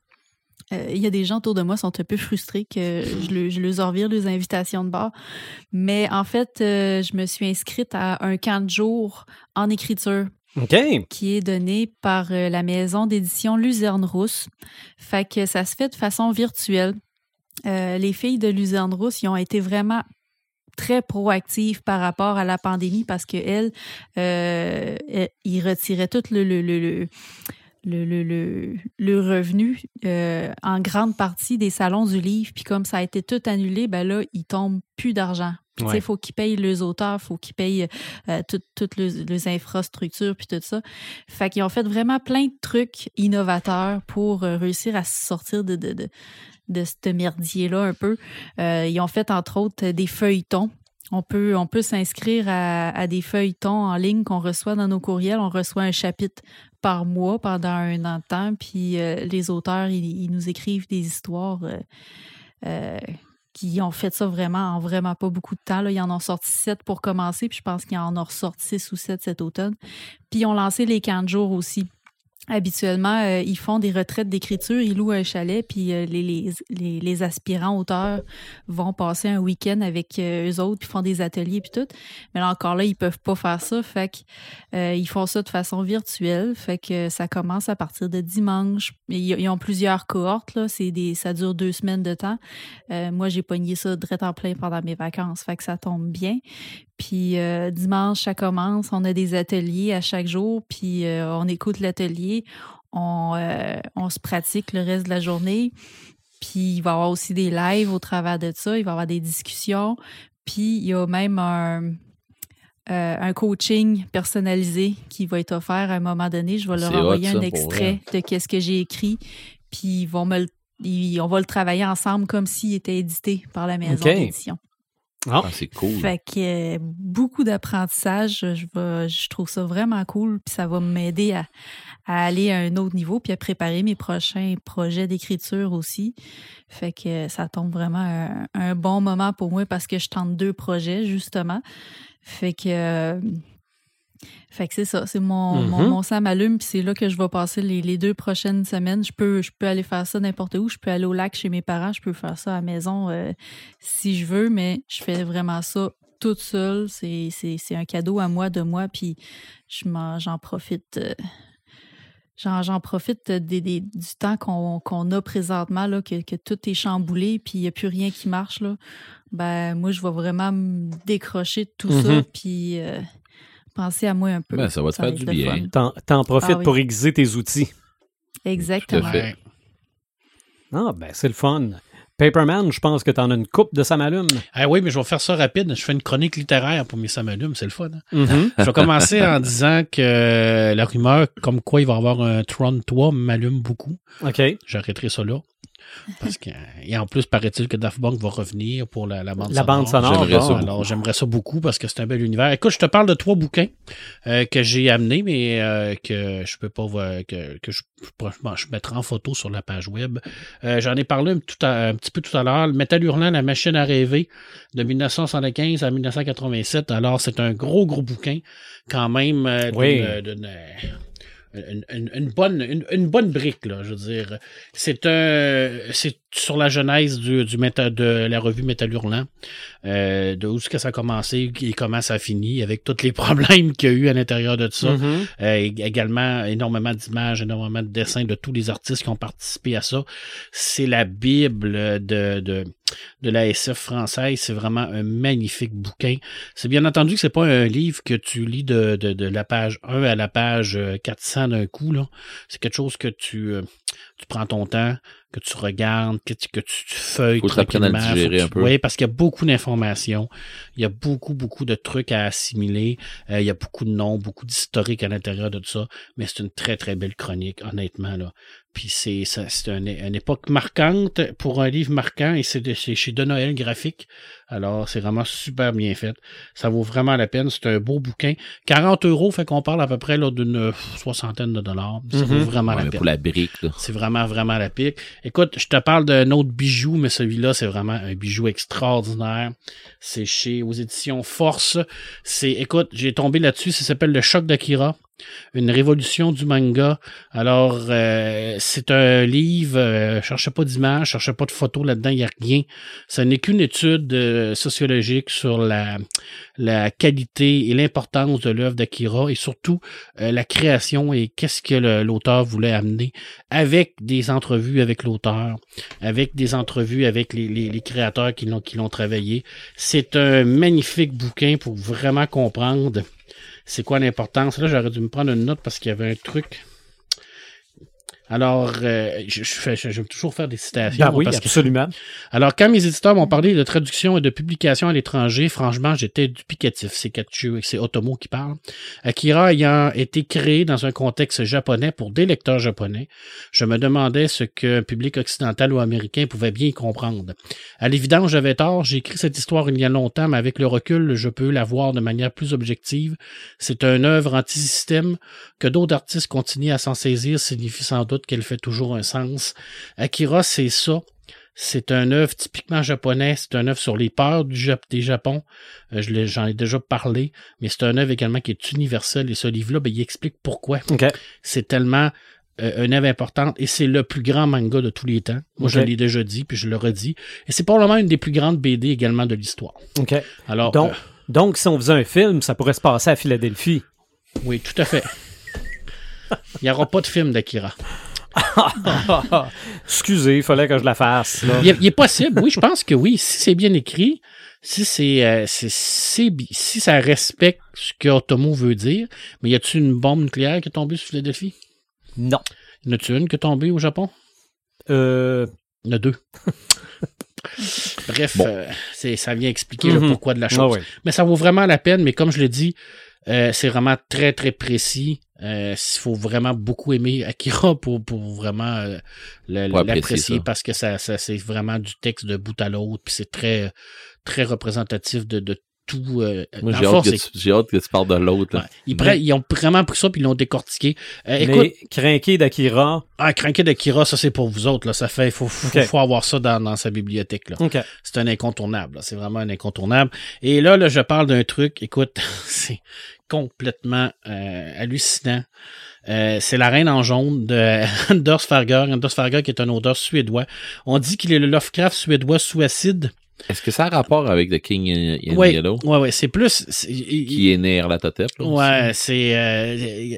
Euh, Il y a des gens autour de moi qui sont un peu frustrés que je, le- je leur revire les invitations de bar. Mais en fait, euh, je me suis inscrite à un camp de jour en écriture Qui est donné par euh, la maison d'édition Luzerne Rousse. Fait que ça se fait de façon virtuelle. Euh, les filles de Luzerne Rousse, ils ont été vraiment très proactives par rapport à la pandémie parce qu'elles, euh, ils retiraient tout le, le, le, le- le revenu euh, en grande partie des salons du livre. Puis comme ça a été tout annulé, ben là, ils tombent plus d'argent. Puis, tu sais, Ouais. il faut qu'ils payent les auteurs, il faut qu'ils payent euh, tout- toutes les, les infrastructures, puis tout ça. Fait qu'ils ont fait vraiment plein de trucs innovateurs pour euh, réussir à se sortir de, de, de, de ce merdier-là un peu. Euh, ils ont fait, entre autres, des feuilletons. On peut, on peut s'inscrire à, à des feuilletons en ligne qu'on reçoit dans nos courriels. On reçoit un chapitre par mois pendant un an de temps, puis euh, les auteurs, ils, ils nous écrivent des histoires euh, euh, qui ont fait ça vraiment en vraiment pas beaucoup de temps. Là. Ils en ont sorti sept pour commencer, puis je pense qu'ils en ont ressorti six ou sept cet automne. Puis ils ont lancé les camps de jour aussi. Habituellement, euh, ils font des retraites d'écriture, ils louent un chalet, puis euh, les, aspirants auteurs vont passer un week-end avec euh, eux autres, puis font des ateliers, puis tout. Mais là encore là, ils peuvent pas faire ça, fait que, euh, ils font ça de façon virtuelle, fait que ça commence à partir de dimanche. Ils, ont plusieurs cohortes, là, des, ça dure deux semaines de temps. Moi, j'ai pogné ça direct en plein pendant mes vacances, fait que ça tombe bien. Puis euh, dimanche, ça commence. On a des ateliers à chaque jour, puis euh, on écoute l'atelier, on, euh, on se pratique le reste de la journée. Puis il va y avoir aussi des lives au travers de ça, il va y avoir des discussions. Puis il y a même un, un coaching personnalisé qui va être offert à un moment donné. Je vais leur hot, envoyer ça, un extrait de qu'est-ce que j'ai écrit, puis ils vont me le- ils- on va le travailler ensemble comme s'il était édité par la maison d'édition. Ah, Ah, c'est cool. Fait que euh, beaucoup d'apprentissage, je, vais- je trouve ça vraiment cool, puis ça va m'aider à, à aller à un autre niveau, puis à préparer mes prochains projets d'écriture aussi. Fait que ça tombe vraiment un, un bon moment pour moi parce que je tente deux projets, justement. Fait que... euh, fait que c'est ça, c'est mon, Mhm. mon Sam allume, puis c'est là que je vais passer les, les deux prochaines semaines. Je peux, je peux aller faire ça n'importe où. Je peux aller au lac chez mes parents, je peux faire ça à la maison euh, si je veux, mais je fais vraiment ça toute seule. C'est, un cadeau à moi, de moi, puis je j'en profite. euh, J'en, profite des, des- du temps qu'on, a présentement, là, que, que tout est chamboulé, puis il n'y a plus rien qui marche. Là. Ben, moi, je vais vraiment me décrocher de tout ça, Mhm. puis euh, penser à moi un peu. Ben, ça va te faire être du bien. t'en, t'en profites Ah oui. pour aiguiser tes outils. Exactement. Ouais. Ah, ben, c'est le fun. Paperman, je pense que t'en as une coupe de Samalume. Ah oui, mais je vais faire ça rapide. Je fais une chronique littéraire pour mes samalumes, c'est le fun. hein? Mhm. Je vais commencer en disant que la rumeur comme quoi il va y avoir un Tron 3 m'allume beaucoup. OK. J'arrêterai ça là. Parce que, et en plus, paraît-il que Daft Punk va revenir pour la, la bande La sonore. bande sonore. J'aimerais bon. ça Alors, j'aimerais ça beaucoup parce que c'est un bel univers. Écoute, je te parle de trois bouquins euh, que j'ai amenés, mais euh, que je peux pas voir, que, que je, je, je mettrai en photo sur la page web. Euh, J'en ai parlé un, tout à- un petit peu tout à l'heure. Le Métal Hurlant, la machine à rêver, de 1975 à 1987. Alors, c'est un gros, gros bouquin, quand même, euh, Oui. d'une- d'une, euh, une, une- une bonne, une, bonne brique, là, je veux dire. C'est un, c'est sur la genèse du, du méta- de la revue Métal Hurlant, euh, de où est-ce que ça a commencé et comment ça a fini, avec tous les problèmes qu'il y a eu à l'intérieur de ça. Mhm. Euh, ég- également, énormément d'images, énormément de dessins de tous les artistes qui ont participé à ça. C'est la Bible de, de, de la SF française. C'est vraiment un magnifique bouquin. C'est bien entendu que c'est pas un livre que tu lis de, de, de la page 1 à la page euh, 400 d'un coup. là. C'est quelque chose que tu, euh, tu prends ton temps, que tu regardes, que tu, que tu, tu feuilles Faut à le tranquillement. digérer Faut que un peu. Oui, parce qu'il y a beaucoup d'informations. Il y a beaucoup, beaucoup de trucs à assimiler. Euh, il y a beaucoup de noms, beaucoup d'historique à l'intérieur de tout ça. Mais c'est une très, très belle chronique, honnêtement. Là. Puis c'est, c'est une, une époque marquante pour un livre marquant et c'est, de- c'est chez De Noël Graphique. Alors, c'est vraiment super bien fait. Ça vaut vraiment la peine. C'est un beau bouquin. 40 euros, fait qu'on parle à peu près là, d'une euh, soixantaine de dollars. Ça Mhm. vaut vraiment Ouais, la peine. pour la brique. C'est vraiment, vraiment la pique. Écoute, je te parle d'un autre bijou, mais celui-là, c'est vraiment un bijou extraordinaire. C'est chez, aux éditions Force. C'est, écoute, j'ai tombé là-dessus. Ça s'appelle Le Choc d'Akira. Une révolution du manga. Alors, euh, c'est un livre, euh, cherchez pas d'image, cherchez pas de photos là-dedans, il n'y a rien. Ce n'est qu'une étude euh, sociologique sur la, qualité et l'importance de l'œuvre d'Akira et surtout euh, la création et qu'est-ce que l'auteur voulait amener avec des entrevues avec l'auteur, avec des entrevues avec les, les- créateurs qui l'ont travaillé. C'est un magnifique bouquin pour vraiment comprendre c'est quoi l'importance. Là, j'aurais dû me prendre une note parce qu'il y avait un truc. Alors, euh, je, je, fais, je, je vais toujours faire des citations. Ben oui, parce que- absolument. alors, quand mes éditeurs m'ont parlé de traduction et de publication à l'étranger, franchement, j'étais duplicatif. C'est Katsu, c'est Otomo qui parle. Akira ayant été créé dans un contexte japonais pour des lecteurs japonais, je me demandais ce qu'un public occidental ou américain pouvait bien y comprendre. À l'évidence, j'avais tort. J'ai écrit cette histoire il y a longtemps, mais avec le recul, je peux la voir de manière plus objective. C'est une œuvre anti-système que d'autres artistes continuent à s'en saisir signifie sans doute qu'elle fait toujours un sens. Akira, c'est ça. C'est un œuvre typiquement japonais. C'est un œuvre sur les peurs du des Japon. Euh, je J'en ai déjà parlé, mais c'est un œuvre également qui est universel. Et ce livre-là, ben, il explique pourquoi. C'est tellement euh, une œuvre importante et c'est le plus grand manga de tous les temps. Moi, je l'ai déjà dit, puis je le redis. Et c'est probablement une des plus grandes BD également de l'histoire. OK. Alors, Donc, euh, donc, si on faisait un film, ça pourrait se passer à Philadelphie. oui, tout à fait. Il n'y aura pas de film d'Akira. Excusez, il fallait que je la fasse. là. Il est, il est possible, oui, je pense que oui. Si c'est bien écrit, si c'est, euh, si ça respecte ce que Otomo veut dire, mais y a-t-il une bombe nucléaire qui est tombée sur Philadelphie? Non. Y en a-t-il une qui est tombée au Japon? Euh, Il y en a deux. Bref, Bon. euh, ça vient expliquer le Mhm. pourquoi de la chose. ah ouais. Mais ça vaut vraiment la peine, mais comme je l'ai dit, euh, c'est vraiment très, très précis. Euh, Il faut vraiment beaucoup aimer Akira pour, pour vraiment euh, l'apprécier parce que ça, ça c'est vraiment du texte de bout à l'autre, puis c'est très, très représentatif de, de tout. euh, j'ai hâte, fond, que c'est- tu- j'ai hâte que tu parles de l'autre. ouais. ils, prennent- ils ont vraiment pris ça puis ils l'ont décortiqué. Euh, écoute, Mais crinqué d'Akira. ah, Cranky d'Akira, ça c'est pour vous autres. Là. Ça fait, faut, faut, Ok. faut avoir ça dans, dans sa bibliothèque. Là. OK. C'est un incontournable. là. C'est vraiment un incontournable. Et là, là, je parle d'un truc, écoute, c'est complètement euh, hallucinant. Euh, c'est la reine en jaune de Anders Farger. Anders Farger qui est un auteur suédois. On dit qu'il est le Lovecraft suédois sous acide. Est-ce que ça a rapport avec The King in, in Ouais, Yellow, ouais, ouais. C'est plus. il- qui est né à la totep? là? Ouais, c'est euh,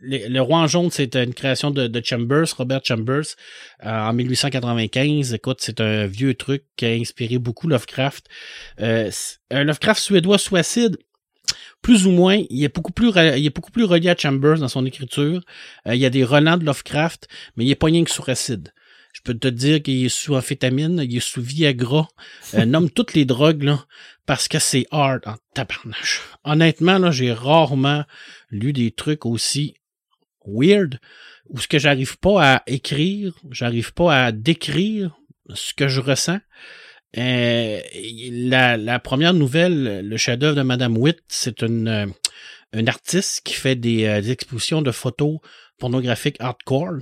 le, le roi en jaune, c'est une création de, de Chambers, Robert Chambers, euh, en 1895. Écoute, c'est un vieux truc qui a inspiré beaucoup Lovecraft. Euh, un Lovecraft suédois sous acide. Plus ou moins, il est beaucoup plus il est beaucoup plus relié à Chambers dans son écriture. Euh, il y a des relents de Lovecraft, mais il est pas rien que sur acide. Je peux te dire qu'il est sous amphétamine, il est sous Viagra, euh, nomme toutes les drogues là, parce que c'est hard en tabarnache. Honnêtement là, j'ai rarement lu des trucs aussi weird où ce que j'arrive pas à écrire, j'arrive pas à décrire ce que je ressens. Euh, la, première nouvelle, le chef-d'œuvre de Madame Witt, c'est une, euh, une artiste qui fait des, euh, des expositions de photos pornographiques hardcore.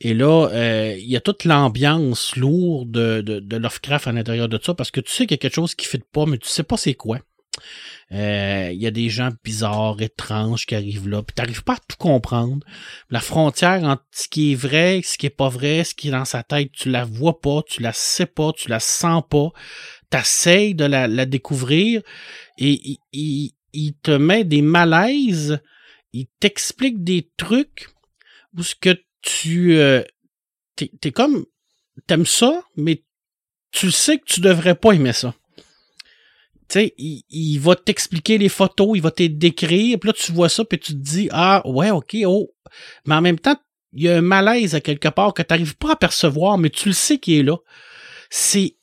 Et là, il y a toute l'ambiance lourde de, de, de Lovecraft à l'intérieur de ça, parce que tu sais qu'il y a quelque chose qui ne fit pas, mais tu sais pas c'est quoi. Euh, Il y a des gens bizarres, étranges qui arrivent là, puis t'arrives pas à tout comprendre. La frontière entre ce qui est vrai, ce qui est pas vrai, ce qui est dans sa tête, tu la vois pas, tu la sais pas, tu la sens pas. T'essayes de la, la découvrir et il, te met des malaises, il t'explique des trucs où ce que tu euh, t'es, t'es comme t'aimes ça, mais tu sais que tu devrais pas aimer ça. Tu il, il va t'expliquer les photos, il va te décrire, puis là tu vois ça, puis tu te dis ah ouais ok oh, mais en même temps il y a un malaise à quelque part que tu n'arrives pas à percevoir, mais tu le sais qu'il est là. C'est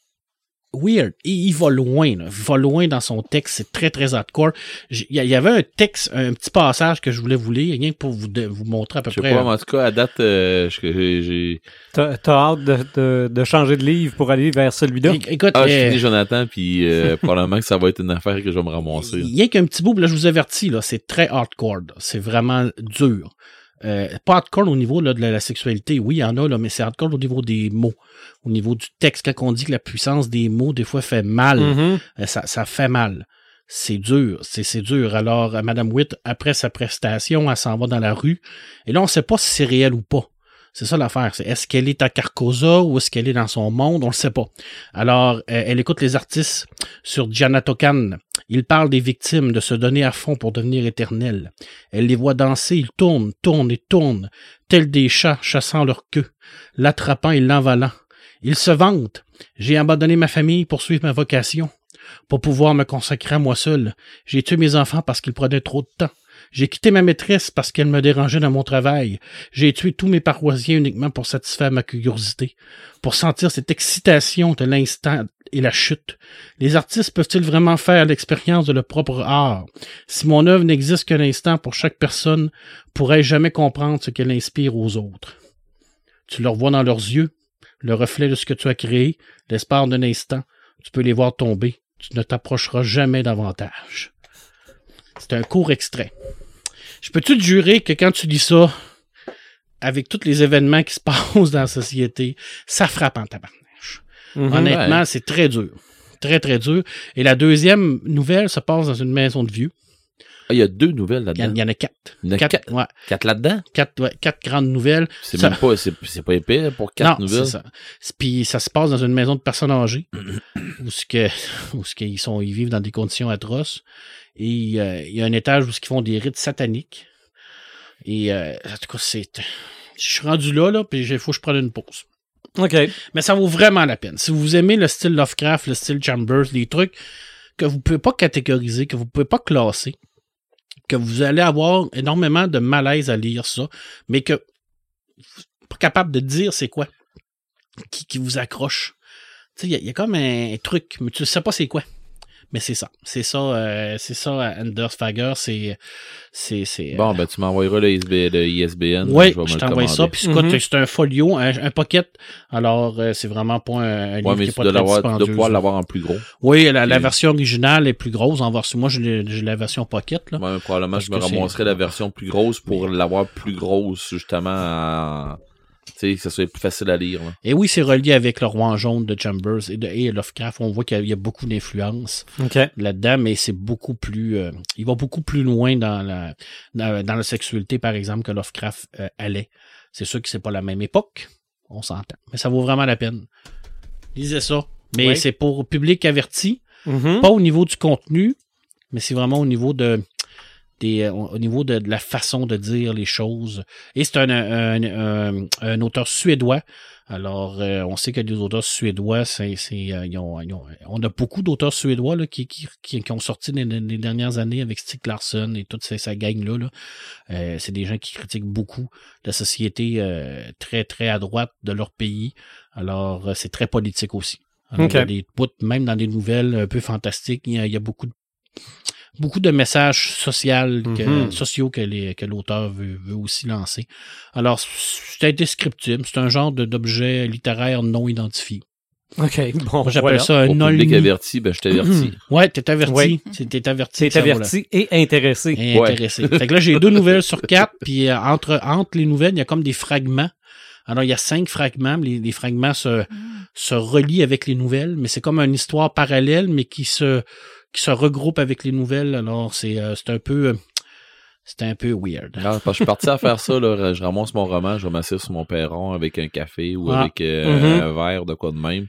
weird. Et il va loin, là. il va loin dans son texte, c'est très très hardcore. Il y, avait un texte, un petit passage que je voulais vous lire, rien que pour vous, de- vous montrer à peu Je sais près. pas, mais en tout cas, à date, euh, j'ai. j'ai- T'as t'as hâte de, de, de changer de livre pour aller vers celui-là? É- Écoute, Ah, je euh, finis Jonathan, puis euh, probablement que ça va être une affaire que je vais me ramasser. Rien qu'un petit bout, là, je vous avertis, là, c'est très hardcore. là. C'est vraiment dur. Euh, pas hardcore au niveau là, de la, la sexualité. Oui, il y en a, là, mais c'est hardcore au niveau des mots. Au niveau du texte, quand on dit que la puissance des mots, des fois, fait mal, Mhm. euh, ça, ça fait mal. C'est dur, c'est c'est dur. Alors, euh, Madame Witt, après sa prestation, elle s'en va dans la rue. Et là, on sait pas si c'est réel ou pas. C'est ça l'affaire. C'est est-ce qu'elle est à Carcosa ou est-ce qu'elle est dans son monde? On le sait pas. Alors, euh, elle écoute les artistes sur Janatokan. Il parle des victimes de se donner à fond pour devenir éternels. Elle les voit danser, ils tournent, tournent et tournent, tels des chats chassant leur queue, l'attrapant et l'envalant. Ils se vantent. J'ai abandonné ma famille pour suivre ma vocation. Pour pouvoir me consacrer à moi seul. J'ai tué mes enfants parce qu'ils prenaient trop de temps. J'ai quitté ma maîtresse parce qu'elle me dérangeait dans mon travail. J'ai tué tous mes paroisiens uniquement pour satisfaire ma curiosité, pour sentir cette excitation de l'instant et la chute. Les artistes peuvent-ils vraiment faire l'expérience de leur propre art? Si mon œuvre n'existe qu'un instant pour chaque personne, pourrais-je jamais comprendre ce qu'elle inspire aux autres? Tu leur vois dans leurs yeux, le reflet de ce que tu as créé, l'espoir d'un instant. Tu peux les voir tomber. Tu ne t'approcheras jamais davantage. C'est un court extrait. Je peux-tu te jurer que quand tu lis ça, avec tous les événements qui se passent dans la société, ça frappe en tabarnache. Mhm. Honnêtement, c'est très dur. Très, très dur. Et la deuxième nouvelle se passe dans une maison de vieux. Ah, il y a deux nouvelles là-dedans. il y en a quatre. Il y en a Quatre, quatre, ouais, quatre là-dedans? quatre, ouais, quatre grandes nouvelles. C'est Ça- même pas, c'est, c'est pas épais pour quatre non, nouvelles. c'est ça. Puis ça se passe dans une maison de personnes âgées où ce que où ce qu'ils sont ils vivent dans des conditions atroces et euh, il y a un étage où ce qu'ils font des rites sataniques. Et euh, en tout cas, c'est je suis rendu là là puis il faut que je prenne une pause. OK. Mais ça vaut vraiment la peine. Si vous aimez le style Lovecraft, le style Chambers, les trucs que vous pouvez pas catégoriser, que vous pouvez pas classer, que vous allez avoir énormément de malaise à lire ça, mais que vous pas capable de dire c'est quoi qui, qui vous accroche. Tu il y, y a comme un, truc, mais tu sais pas c'est quoi. Mais c'est ça. C'est ça, euh, c'est ça, Anders Fager, c'est, c'est, c'est, Bon, ben, tu m'envoyeras le, ISB, le ISBN. oui, je le t'envoie ça. Puis écoute, Mhm. c'est un folio, un, un pocket. Alors, euh, c'est vraiment pas un, un livre Ouais, mais qui est pas très dispendieuse, pouvoir l'avoir en plus gros. Oui, la, version originale est plus grosse. En version, moi, j'ai la version pocket. Là. Probablement, je me ramasserais la version plus grosse pour l'avoir plus grosse, justement, sais, que ça soit plus facile à lire. là. Et oui, c'est relié avec le roi jaune de Chambers et de et Lovecraft. On voit qu'il y a- il y a beaucoup d'influence là-dedans, mais c'est beaucoup plus. euh, il va beaucoup plus loin dans la dans, dans la sexualité, par exemple, que Lovecraft euh, allait. C'est sûr que c'est pas la même époque, on s'entend, mais ça vaut vraiment la peine. Lisez ça. Mais Oui. c'est pour public averti, Mhm. pas au niveau du contenu, mais c'est vraiment au niveau de des, euh, au niveau de, de la façon de dire les choses. Et c'est un, un, un- un auteur suédois. Alors, euh, on sait que les auteurs suédois, c'est, c'est, euh, ils ont- ils ont- on a beaucoup d'auteurs suédois là, qui, qui, qui, qui ont sorti les, les dernières années avec Stieg Larsson et toute sa, sa gang-là. Là. Euh, c'est des gens qui critiquent beaucoup la société euh, très, très à droite de leur pays. Alors, euh, c'est très politique aussi. Alors, Ok. il y a des même dans des nouvelles un peu fantastiques, il y a, il y a beaucoup de beaucoup de messages sociaux que, Mhm. sociaux que, les- que l'auteur veut, veut aussi lancer. Alors, c'est indescriptible. C'est un genre d'objet littéraire non identifié. OK. Bon, j'appelle voilà. ça un Au public non averti, ben, je t'avertis. Ouais, t'es averti. T'es averti. La- averti et intéressé. et intéressé. fait que là, j'ai deux nouvelles sur quatre, puis euh, entre, entre les nouvelles, il y a comme des fragments. Alors, il y a cinq fragments. Les, les fragments se, se relient avec les nouvelles, mais c'est comme une histoire parallèle, mais qui se qui se regroupent avec les nouvelles. Alors, c'est euh, un peu... euh, c'est un peu weird. Non, parce que je suis parti à faire ça, là, je ramasse mon roman, je m'asseoir sur mon perron avec un café ou Ah. avec euh, Mhm. un verre de quoi de même.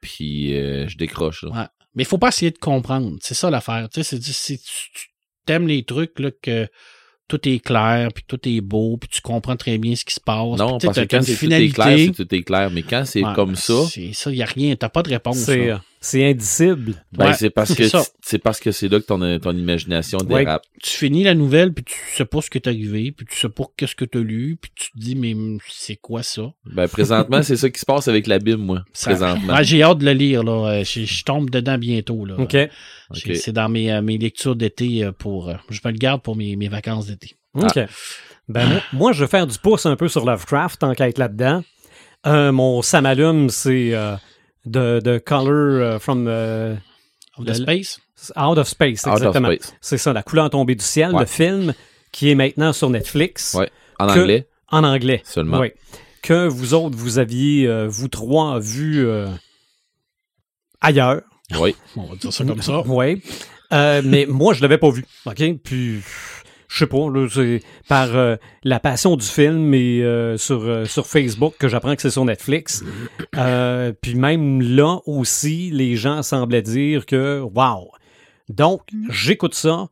Puis euh, je décroche. Là. Ouais. Mais il faut pas essayer de comprendre. C'est ça l'affaire. Tu sais, c'est- c'est- tu t'aimes les trucs là, que tout est clair, puis tout est beau, puis tu comprends très bien ce qui se passe. Non, parce que quand c'est tout est clair, c'est tout est clair. Mais quand c'est Ouais, comme ça, C'est ça, il n'y a rien. T'as pas de réponse. C'est c'est indicible. ben, Ouais, c'est parce que c'est parce que c'est là que ton, ton imagination Ouais. dérape. Tu finis la nouvelle, puis tu sais pas ce qui est arrivé, puis tu sais pas qu'est-ce que tu as lu, puis tu te dis, mais c'est quoi ça? Ben présentement, c'est ça qui se passe avec la Bible, moi. Ça- Présentement. Ouais, J'ai hâte de le lire. là. Euh, Je, je tombe dedans bientôt. Là. OK. C'est dans mes, euh, mes lectures d'été euh, pour. euh, je me le garde pour mes, mes vacances d'été. OK. Ben, moi, moi, je vais faire du pouce un peu sur Lovecraft, tant qu'à être là-dedans. Euh, mon samalume, c'est euh, de, de Color euh, from euh, Of Le- the Space? Out of Space, Out of exactement. space. C'est ça, La couleur tombée du ciel, Ouais. le film qui est maintenant sur Netflix, Ouais. En Que- anglais en anglais. seulement. Oui. Que vous autres, vous aviez, euh, vous trois, vu euh, ailleurs. Oui. On va dire ça comme ça. Oui. Euh, mais moi, je l'avais pas vu. OK? Puis, je sais pas, c'est par euh, la passion du film et euh, sur, euh, sur Facebook que j'apprends que c'est sur Netflix. Puis même là aussi, les gens semblaient dire que wow. Donc, j'écoute ça.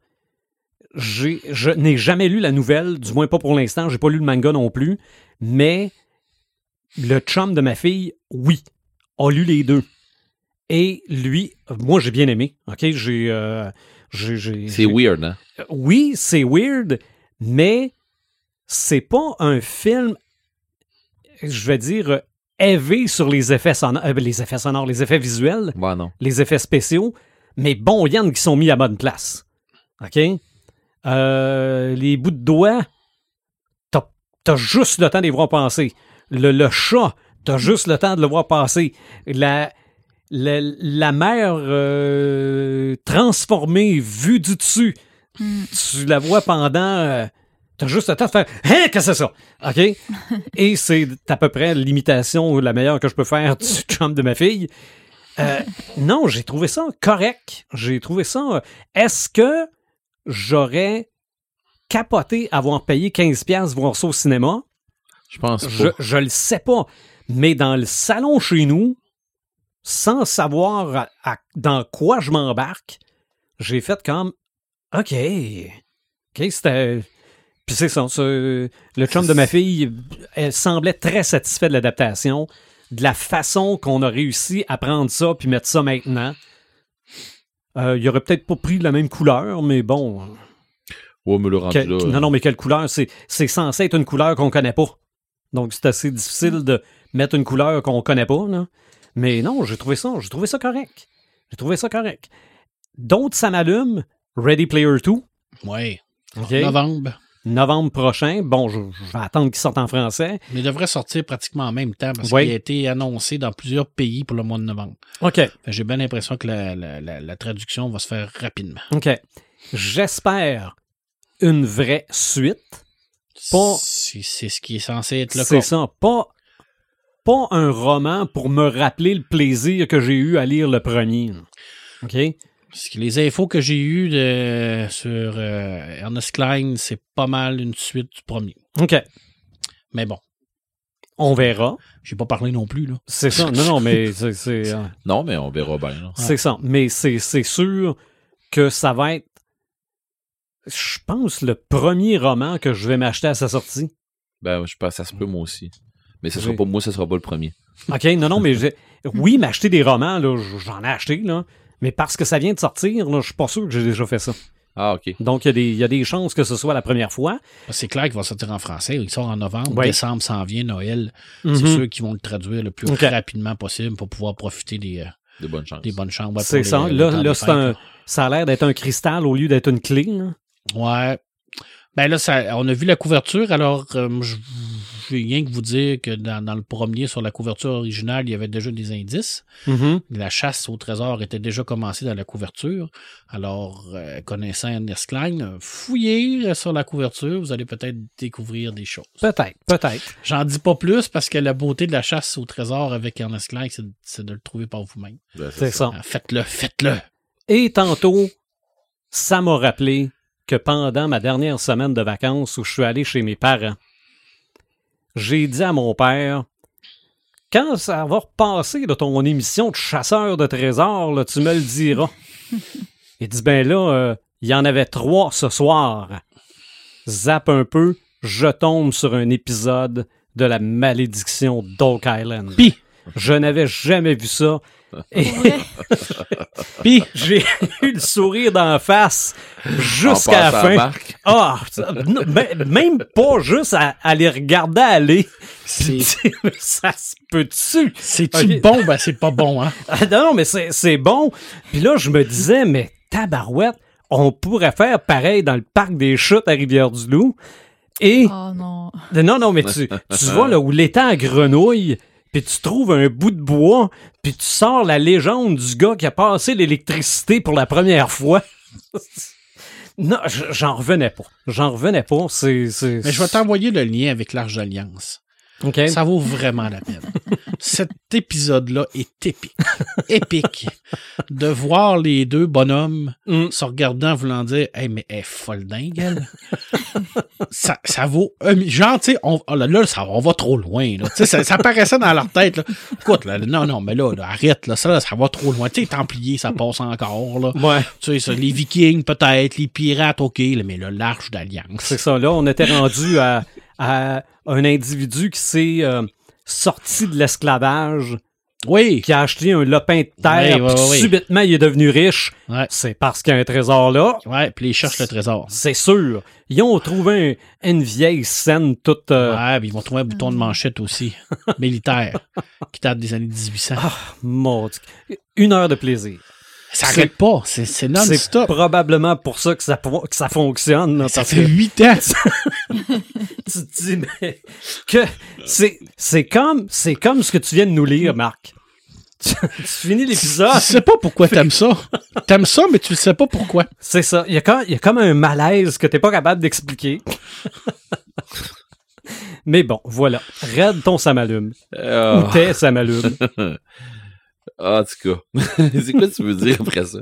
Je n'ai jamais lu la nouvelle, du moins pas pour l'instant. J'ai pas lu le manga non plus. Mais le chum de ma fille, oui, a lu les deux. Et lui, moi, j'ai bien aimé. OK? J'ai. C'est weird, hein? oui, c'est weird, mais c'est pas un film, je vais dire, élevé sur les effets sonores, euh, les effets sonores, les effets visuels, Ouais, non. les effets spéciaux, mais bon, il y en a qui sont mis à bonne place. OK? Euh, les bouts de doigts, t'as as juste le temps de les voir passer. Le, le chat, t'as juste le temps de le voir passer. La, la, la mer euh, transformée, vue du dessus, Hmm. tu la vois pendant. euh, T'as juste le temps de faire Hein, qu'est-ce que c'est ça? OK? Et c'est à peu près l'imitation la meilleure que je peux faire du chum de ma fille. Euh, non, j'ai trouvé ça correct. J'ai trouvé ça. euh, Est-ce que j'aurais capoté avoir payé 15$ voir ça au cinéma? Je pense pas. Je, je le sais pas. Mais dans le salon chez nous, sans savoir à- à- dans quoi je m'embarque, j'ai fait comme OK. OK, c'était. Puis c'est ça. Le chum de ma fille, elle semblait très satisfait de l'adaptation, de la façon qu'on a réussi à prendre ça puis mettre ça maintenant. Euh, il aurait peut-être pas pris la même couleur, mais bon. Ouais, me le rendu là. non, non, mais quelle couleur? C'est, c'est censé être une couleur qu'on connaît pas. Donc, c'est assez difficile de mettre une couleur qu'on connaît pas. Là. Mais non, j'ai trouvé ça, j'ai trouvé ça correct. J'ai trouvé ça correct. D'autres, ça m'allume. Ready Player 2. Oui. Novembre. Novembre prochain. Bon, je, je vais attendre qu'il sorte en français. Mais il devrait sortir pratiquement en même temps parce Oui. qu'il a été annoncé dans plusieurs pays pour le mois de novembre. OK. J'ai bien l'impression que la, la- la- la traduction va se faire rapidement. OK. J'espère une vraie suite. Pas- C'est c'est ce qui est censé être le C'est cas. ça. Pas, pas un roman pour me rappeler le plaisir que j'ai eu à lire le premier. OK? Parce que les infos que j'ai eues de- sur euh, Ernest Klein, c'est pas mal une suite du premier. OK. Mais bon, On verra. j'ai pas parlé non plus. Là. C'est ça. Non, non, mais c'est, euh, Non, mais on verra bien. c'est ça. Mais c'est, c'est sûr que ça va être, je pense, le premier roman que je vais m'acheter à sa sortie. Ben, je pense que ça se peut, moi aussi. Mais ce Oui. sera pas moi, ce sera pas le premier. OK? Non, non, mais oui, m'acheter des romans, là, j'en ai acheté, là. Mais parce que ça vient de sortir, là, je suis pas sûr que j'ai déjà fait ça. Ah, OK. Donc, il y, a des- il y a des chances que ce soit la première fois. C'est clair qu'il va sortir en français. Il sort en novembre. Ouais. Décembre s'en vient. Noël. Mhm. C'est ceux qui vont le traduire le plus rapidement possible pour pouvoir profiter des, euh, De bonnes chances. des bonnes chambres. pour C'est les- ça. le Là, là des c'est fêtes, un, là. ça a l'air d'être un cristal au lieu d'être une clé. là. Ouais. Ben là, ça, on a vu la couverture, alors euh, je je vais rien que vous dire que dans, dans le premier, sur la couverture originale, il y avait déjà des indices. Mhm. La chasse au trésor était déjà commencée dans la couverture. Alors, euh, connaissant Ernest Klein, euh, fouillez sur la couverture, vous allez peut-être découvrir des choses. Peut-être, peut-être. J'en dis pas plus parce que la beauté de la chasse au trésor avec Ernest Klein, c'est c'est de le trouver par vous-même. Ben, C'est ça. Faites-le, faites-le. Et tantôt, ça m'a rappelé que pendant ma dernière semaine de vacances où je suis allé chez mes parents, j'ai dit à mon père quand ça va repasser de ton émission de chasseur de trésors, là, tu me le diras. Il dit ben là, euh, il y en avait trois ce soir. Zap un peu, je tombe sur un épisode de la malédiction d'Oak Island. Pis, Je n'avais jamais vu ça. Et pis, j'ai eu le sourire d'en face jusqu'à la à fin. Marc. Ah, ben, même pas juste à, à les regarder aller. c'est, ça se peut-tu? c'est-tu bon? Ben, c'est pas bon, hein? Ah, non, non, mais c'est c'est bon. Puis là, je me disais, mais tabarouette, on pourrait faire pareil dans le parc des chutes à Rivière-du-Loup. Et, Oh non. non, non, mais tu, tu vois là où l'étang grenouille, puis tu trouves un bout de bois, puis tu sors la légende du gars qui a passé l'électricité pour la première fois. non, j'en revenais pas. J'en revenais pas. C'est. Mais je vais t'envoyer le lien avec l'Arche d'Alliance. OK. Ça vaut vraiment la peine. Cet épisode-là est épique. Épique. De voir les deux bonhommes Mm. se regardant, voulant dire Hey, mais elle est folle dingue, elle. ça, ça vaut. genre, tu sais, on, oh là, là, ça, on va trop loin. Là. Tu sais, Ça, ça paraissait dans leur tête. Là. Écoute, là, non, non, mais là, là, arrête, là, ça, là, ça va trop loin. Tu sais, les Templiers, ça passe encore. Là. Ouais. Tu sais, ça, les Vikings, peut-être, les pirates, OK, là, mais là, l'Arche d'Alliance. C'est ça, là, on était rendu à, à un individu qui s'est euh, sorti de l'esclavage, Oui. qui a acheté un lopin de terre, subitement il est devenu riche. Ouais. C'est parce qu'il y a un trésor là. Ouais, puis ils cherchent le trésor. C'est sûr. Ils ont trouvé un- une vieille scène toute. euh, Ouais, puis ils vont trouver un bouton de manchette aussi, militaire, qui date des années 1800. mon Dieu. Une heure de plaisir. Ça c'est- arrête pas, c'est c'est C'est non-stop. probablement pour ça que ça, que ça fonctionne. là, Ça parce fait huit ans. tu te dis, mais que c'est c'est comme, c'est comme ce que tu viens de nous lire, Marc. Tu, tu finis l'épisode. Tu sais pas pourquoi t'aimes ça. T'aimes ça, mais tu le sais pas pourquoi. C'est ça. Il y, a comme, il y a comme un malaise que t'es pas capable d'expliquer. Mais bon, voilà. Raide ton samalume. Ah. Ou tes samalume? Ah, en tout cas. c'est quoi tu veux dire après ça?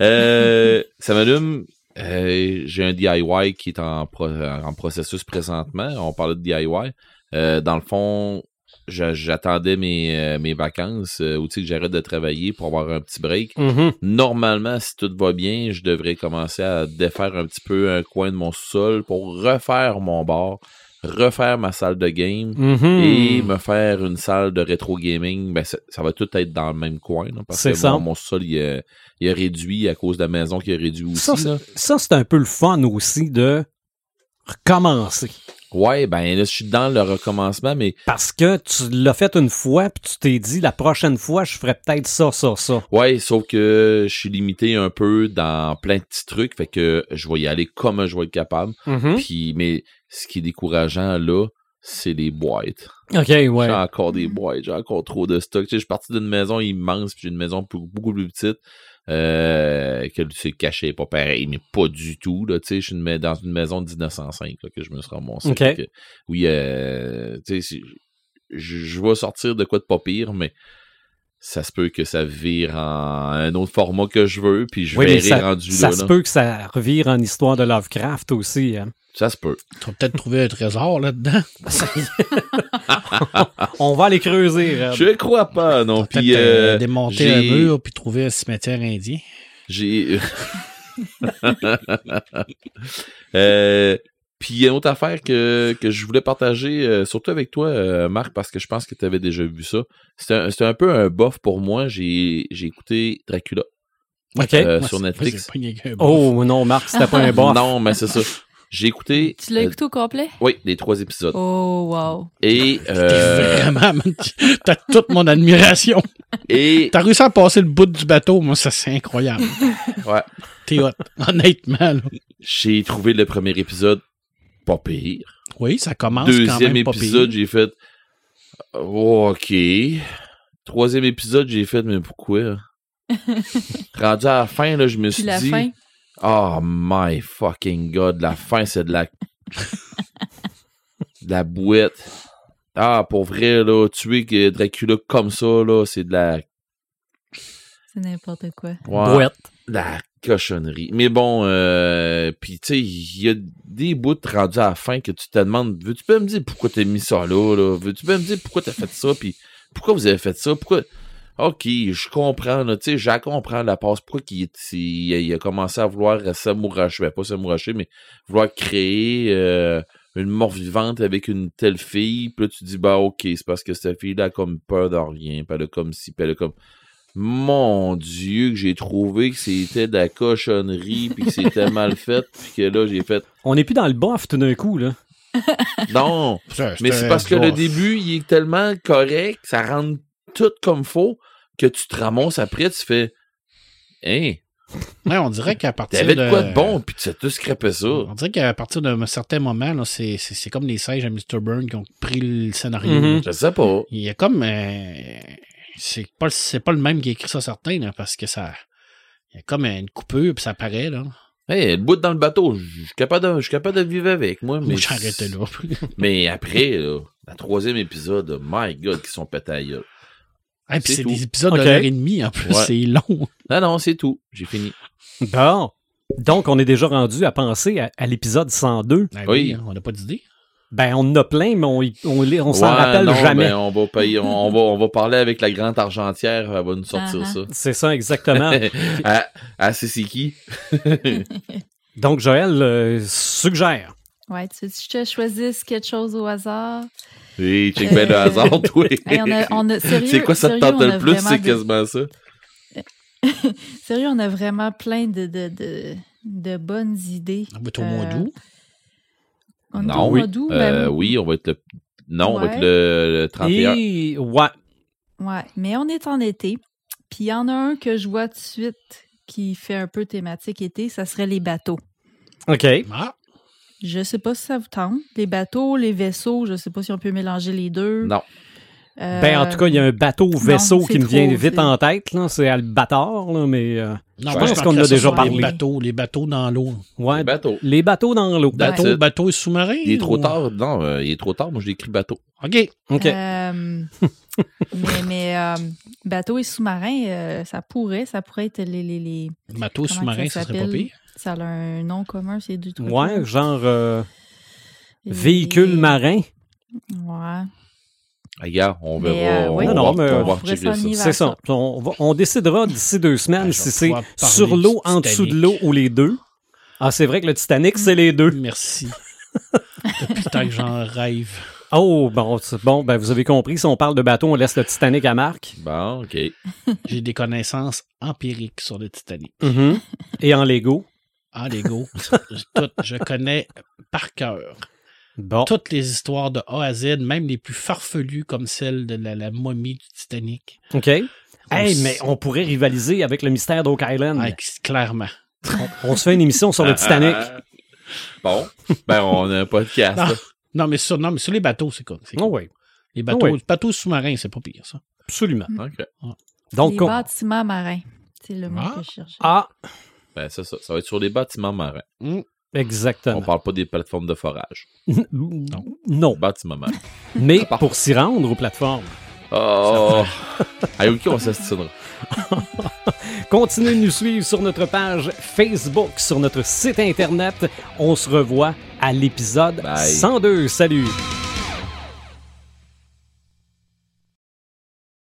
Euh, ça m'allume. euh, j'ai un DIY qui est en, pro- en processus présentement. On parlait de DIY. Euh, dans le fond, j'a- j'attendais mes, mes vacances tu sais que j'arrête de travailler pour avoir un petit break. Mhm. Normalement, si tout va bien, je devrais commencer à défaire un petit peu un coin de mon sol pour refaire mon bar, refaire ma salle de game Mhm. et me faire une salle de rétro gaming. Ben, ça, ça va tout être dans le même coin. là, parce que ça. mon, mon sol, il a réduit à cause de la maison qui a réduit aussi. Ça, c'est un peu le fun aussi de recommencer. Ouais, ben là, je suis dans le recommencement, mais Parce que tu l'as fait une fois, puis tu t'es dit, la prochaine fois, je ferais peut-être ça, ça, ça. ouais, sauf que je suis limité un peu dans plein de petits trucs, fait que je vais y aller comme je vais être capable. Mhm. Puis, mais ce qui est décourageant là, c'est les boîtes. OK, J'ai ouais. encore des boîtes, j'ai encore trop de stock. Tu sais, je suis parti d'une maison immense, puis j'ai une maison beaucoup plus petite. Euh, que c'est caché, pas pareil, mais pas du tout. Là, tu sais, je suis une dans une maison de 1905 là, que je me suis ramassé. Ok. Fait que, oui, euh, tu sais, c'est- je, je vais sortir de quoi de pas pire, mais ça se peut que ça vire en un autre format que je veux, puis je Oui, verrai ça, rendu ça là. se peut que ça revire en histoire de Lovecraft aussi. hein. Ça se peut. Tu vas peut-être trouver un trésor là-dedans. On va aller creuser. Red. Je crois pas, non. Puis, euh, euh, démonter un mur puis trouver un cimetière indien. J'ai. euh, puis il y a une autre affaire que, que je voulais partager, euh, surtout avec toi, euh, Marc, parce que je pense que tu avais déjà vu ça. C'était un, c'était un peu un bof pour moi. J'ai j'ai écouté Dracula. OK. Euh, Moi, sur Netflix. Oh non, Marc, c'était pas un bof. Non, mais c'est ça. J'ai écouté. Tu l'as euh, écouté au complet? oui, les trois épisodes. Oh, wow. Et, euh, Vraiment, t'as toute mon admiration. et T'as réussi à passer le bout du bateau, moi, ça, c'est incroyable. ouais, T'es hot, honnêtement. là. j'ai trouvé le premier épisode pas pire. Oui, ça commence quand Deuxième même pas épisode, pire. j'ai fait oh, OK. Troisième épisode, j'ai fait mais pourquoi? Rendu à la fin, là, je me Puis suis la dit fin? Oh my fucking god, la fin, c'est de la. de la bouette. Ah, pour vrai, là, tuer que Dracula comme ça, là, c'est de la. C'est n'importe quoi. Ouais. Bouette. La cochonnerie. Mais bon, euh, puis tu sais, il y a des bouts rendus à la fin que tu te demandes, veux-tu pas me dire pourquoi t'as mis ça là, là? Veux-tu pas me dire pourquoi t'as fait ça, puis pourquoi vous avez fait ça, pourquoi... Ok, je comprends, là, tu sais, je comprends la passe. Pourquoi qu'il il a commencé à vouloir s'amouracher, ben, pas s'amouracher, mais vouloir créer euh, une mort vivante avec une telle fille. Puis là, tu dis, bah, ok, c'est parce que cette fille-là a comme peur de rien. Puis elle a comme si, puis elle a comme. Mon Dieu, que j'ai trouvé que c'était de la cochonnerie, puis que c'était mal fait, puis que là, j'ai fait. On n'est plus dans le bof tout d'un coup, là. Non! Mais c'est parce que le début, il est tellement correct, ça rend tout comme faux, que tu te ramasses après, tu fais. Hein? Ouais, on dirait qu'à partir T'avais de... de quoi de bon, puis tu as tout scrapé ça. On dirait qu'à partir d'un certain moment, là, c'est, c'est, c'est comme les singes à Mr. Burn qui ont pris le scénario. Mhm. Je sais pas. Il y a comme... euh, c'est, pas, le- c'est pas le même qui a écrit ça, certain, là, parce que ça... Il y a comme une coupure, puis ça paraît, là. Hey, le bout dans le bateau, je suis capable de, je suis capable de vivre avec, moi. Mais Moi, j'arrêtais là. Mais après, là, la troisième épisode, my God, qui sont. Ah, puis C'est c'est des épisodes Ok. de l'heure et demie, en plus. Ouais. C'est long. Non, non, c'est tout. J'ai fini. Bon. Donc, on est déjà rendu à penser à, à l'épisode 102. Ah Oui. hein, on n'a pas d'idée. Ben, on en a plein, mais on, on, s'en Ouais, rappelle non, jamais. ben, on va payer, on, on va, on va parler avec la grande argentière, elle va nous sortir Ah, ah. ça. C'est ça, exactement. ah, ah, c'est c'est qui? Donc, Joël euh, suggère. Ouais, tu veux que je te choisisse quelque chose au hasard? Oui, check bien le hasard, toi. Hey, on a, on a- sérieux, c'est quoi ça te tente le a plus? C'est de- quasiment ça. Sérieux, on a vraiment plein de, de, de, de bonnes idées. Va être au mois Euh, d'août. Non, au oui. mois d'août, Euh, ben, oui, on va être le. Non, on va Ouais. être le, le 31. Et, ouais. Ouais, mais on est en été. Puis il y en a un que je vois tout de suite qui fait un peu thématique été, ça serait les bateaux. OK. Ah, Je sais pas si ça vous tente. Les bateaux, les vaisseaux, je sais pas si on peut mélanger les deux. Non. Euh, Ben, en tout cas, il y a un bateau-vaisseau non, qui c'est me vient vite c'est- en tête. là. C'est Albator, là, mais... euh, non, Je pense qu'on en a déjà parlé. Les bateaux, les bateaux dans l'eau. ouais, Le bateau. les bateaux dans l'eau. Bateau, et sous-marin. Il est trop ou- tard. Non, euh, il est trop tard. Moi, j'ai écrit bateau. OK. OK. Euh, mais mais euh, bateau et sous-marin, euh, ça pourrait, ça pourrait être les. les, les Bateau sous-marin, ça serait pas pire. Ça a un nom commun, ces deux trucs. Ouais, genre euh, Les- véhicule marin. Ouais. Regarde, on verra. euh, on oui. va, Non, non, mais, on va ça. C'est ça. On, va- on décidera d'ici deux semaines Ah, je si c'est sur l'eau, en dessous de l'eau ou les deux. Ah, c'est vrai que le Titanic, c'est les deux. Merci. Depuis le temps que j'en rêve. Oh, bon, bon, ben vous avez compris, si on parle de bateau, on laisse le Titanic à Marc. Bon, OK. J'ai des connaissances empiriques sur le Titanic. Mhm. Et en Lego? Ah, Lego. Tout, je connais par cœur Bon. toutes les histoires de A à Z, même les plus farfelues comme celle de la, la momie du Titanic. OK. Hey, mais on pourrait rivaliser avec le mystère d'Oak Island. Ah, clairement. On, on se fait une émission sur le Titanic. Bon, ben on a un podcast. Non. Non, mais sur, non, mais sur les bateaux, c'est quoi? c'est Oh cool. oui, Les bateaux, Oh oui. bateaux sous-marins, c'est pas pire, ça. absolument. OK. Donc, les on- bâtiments marins. C'est le mot Ah. que je cherchais. ah, Ben, c'est ça. Ça va être sur les bâtiments marins. On exactement. parle pas des plateformes de forage. Non, Bâtiments marins. mais pour s'y rendre aux plateformes. Oh! Allez, OK, on s'astinera. Continuez de nous suivre sur notre page Facebook, sur notre site internet. On se revoit à l'épisode Bye. 102. Salut!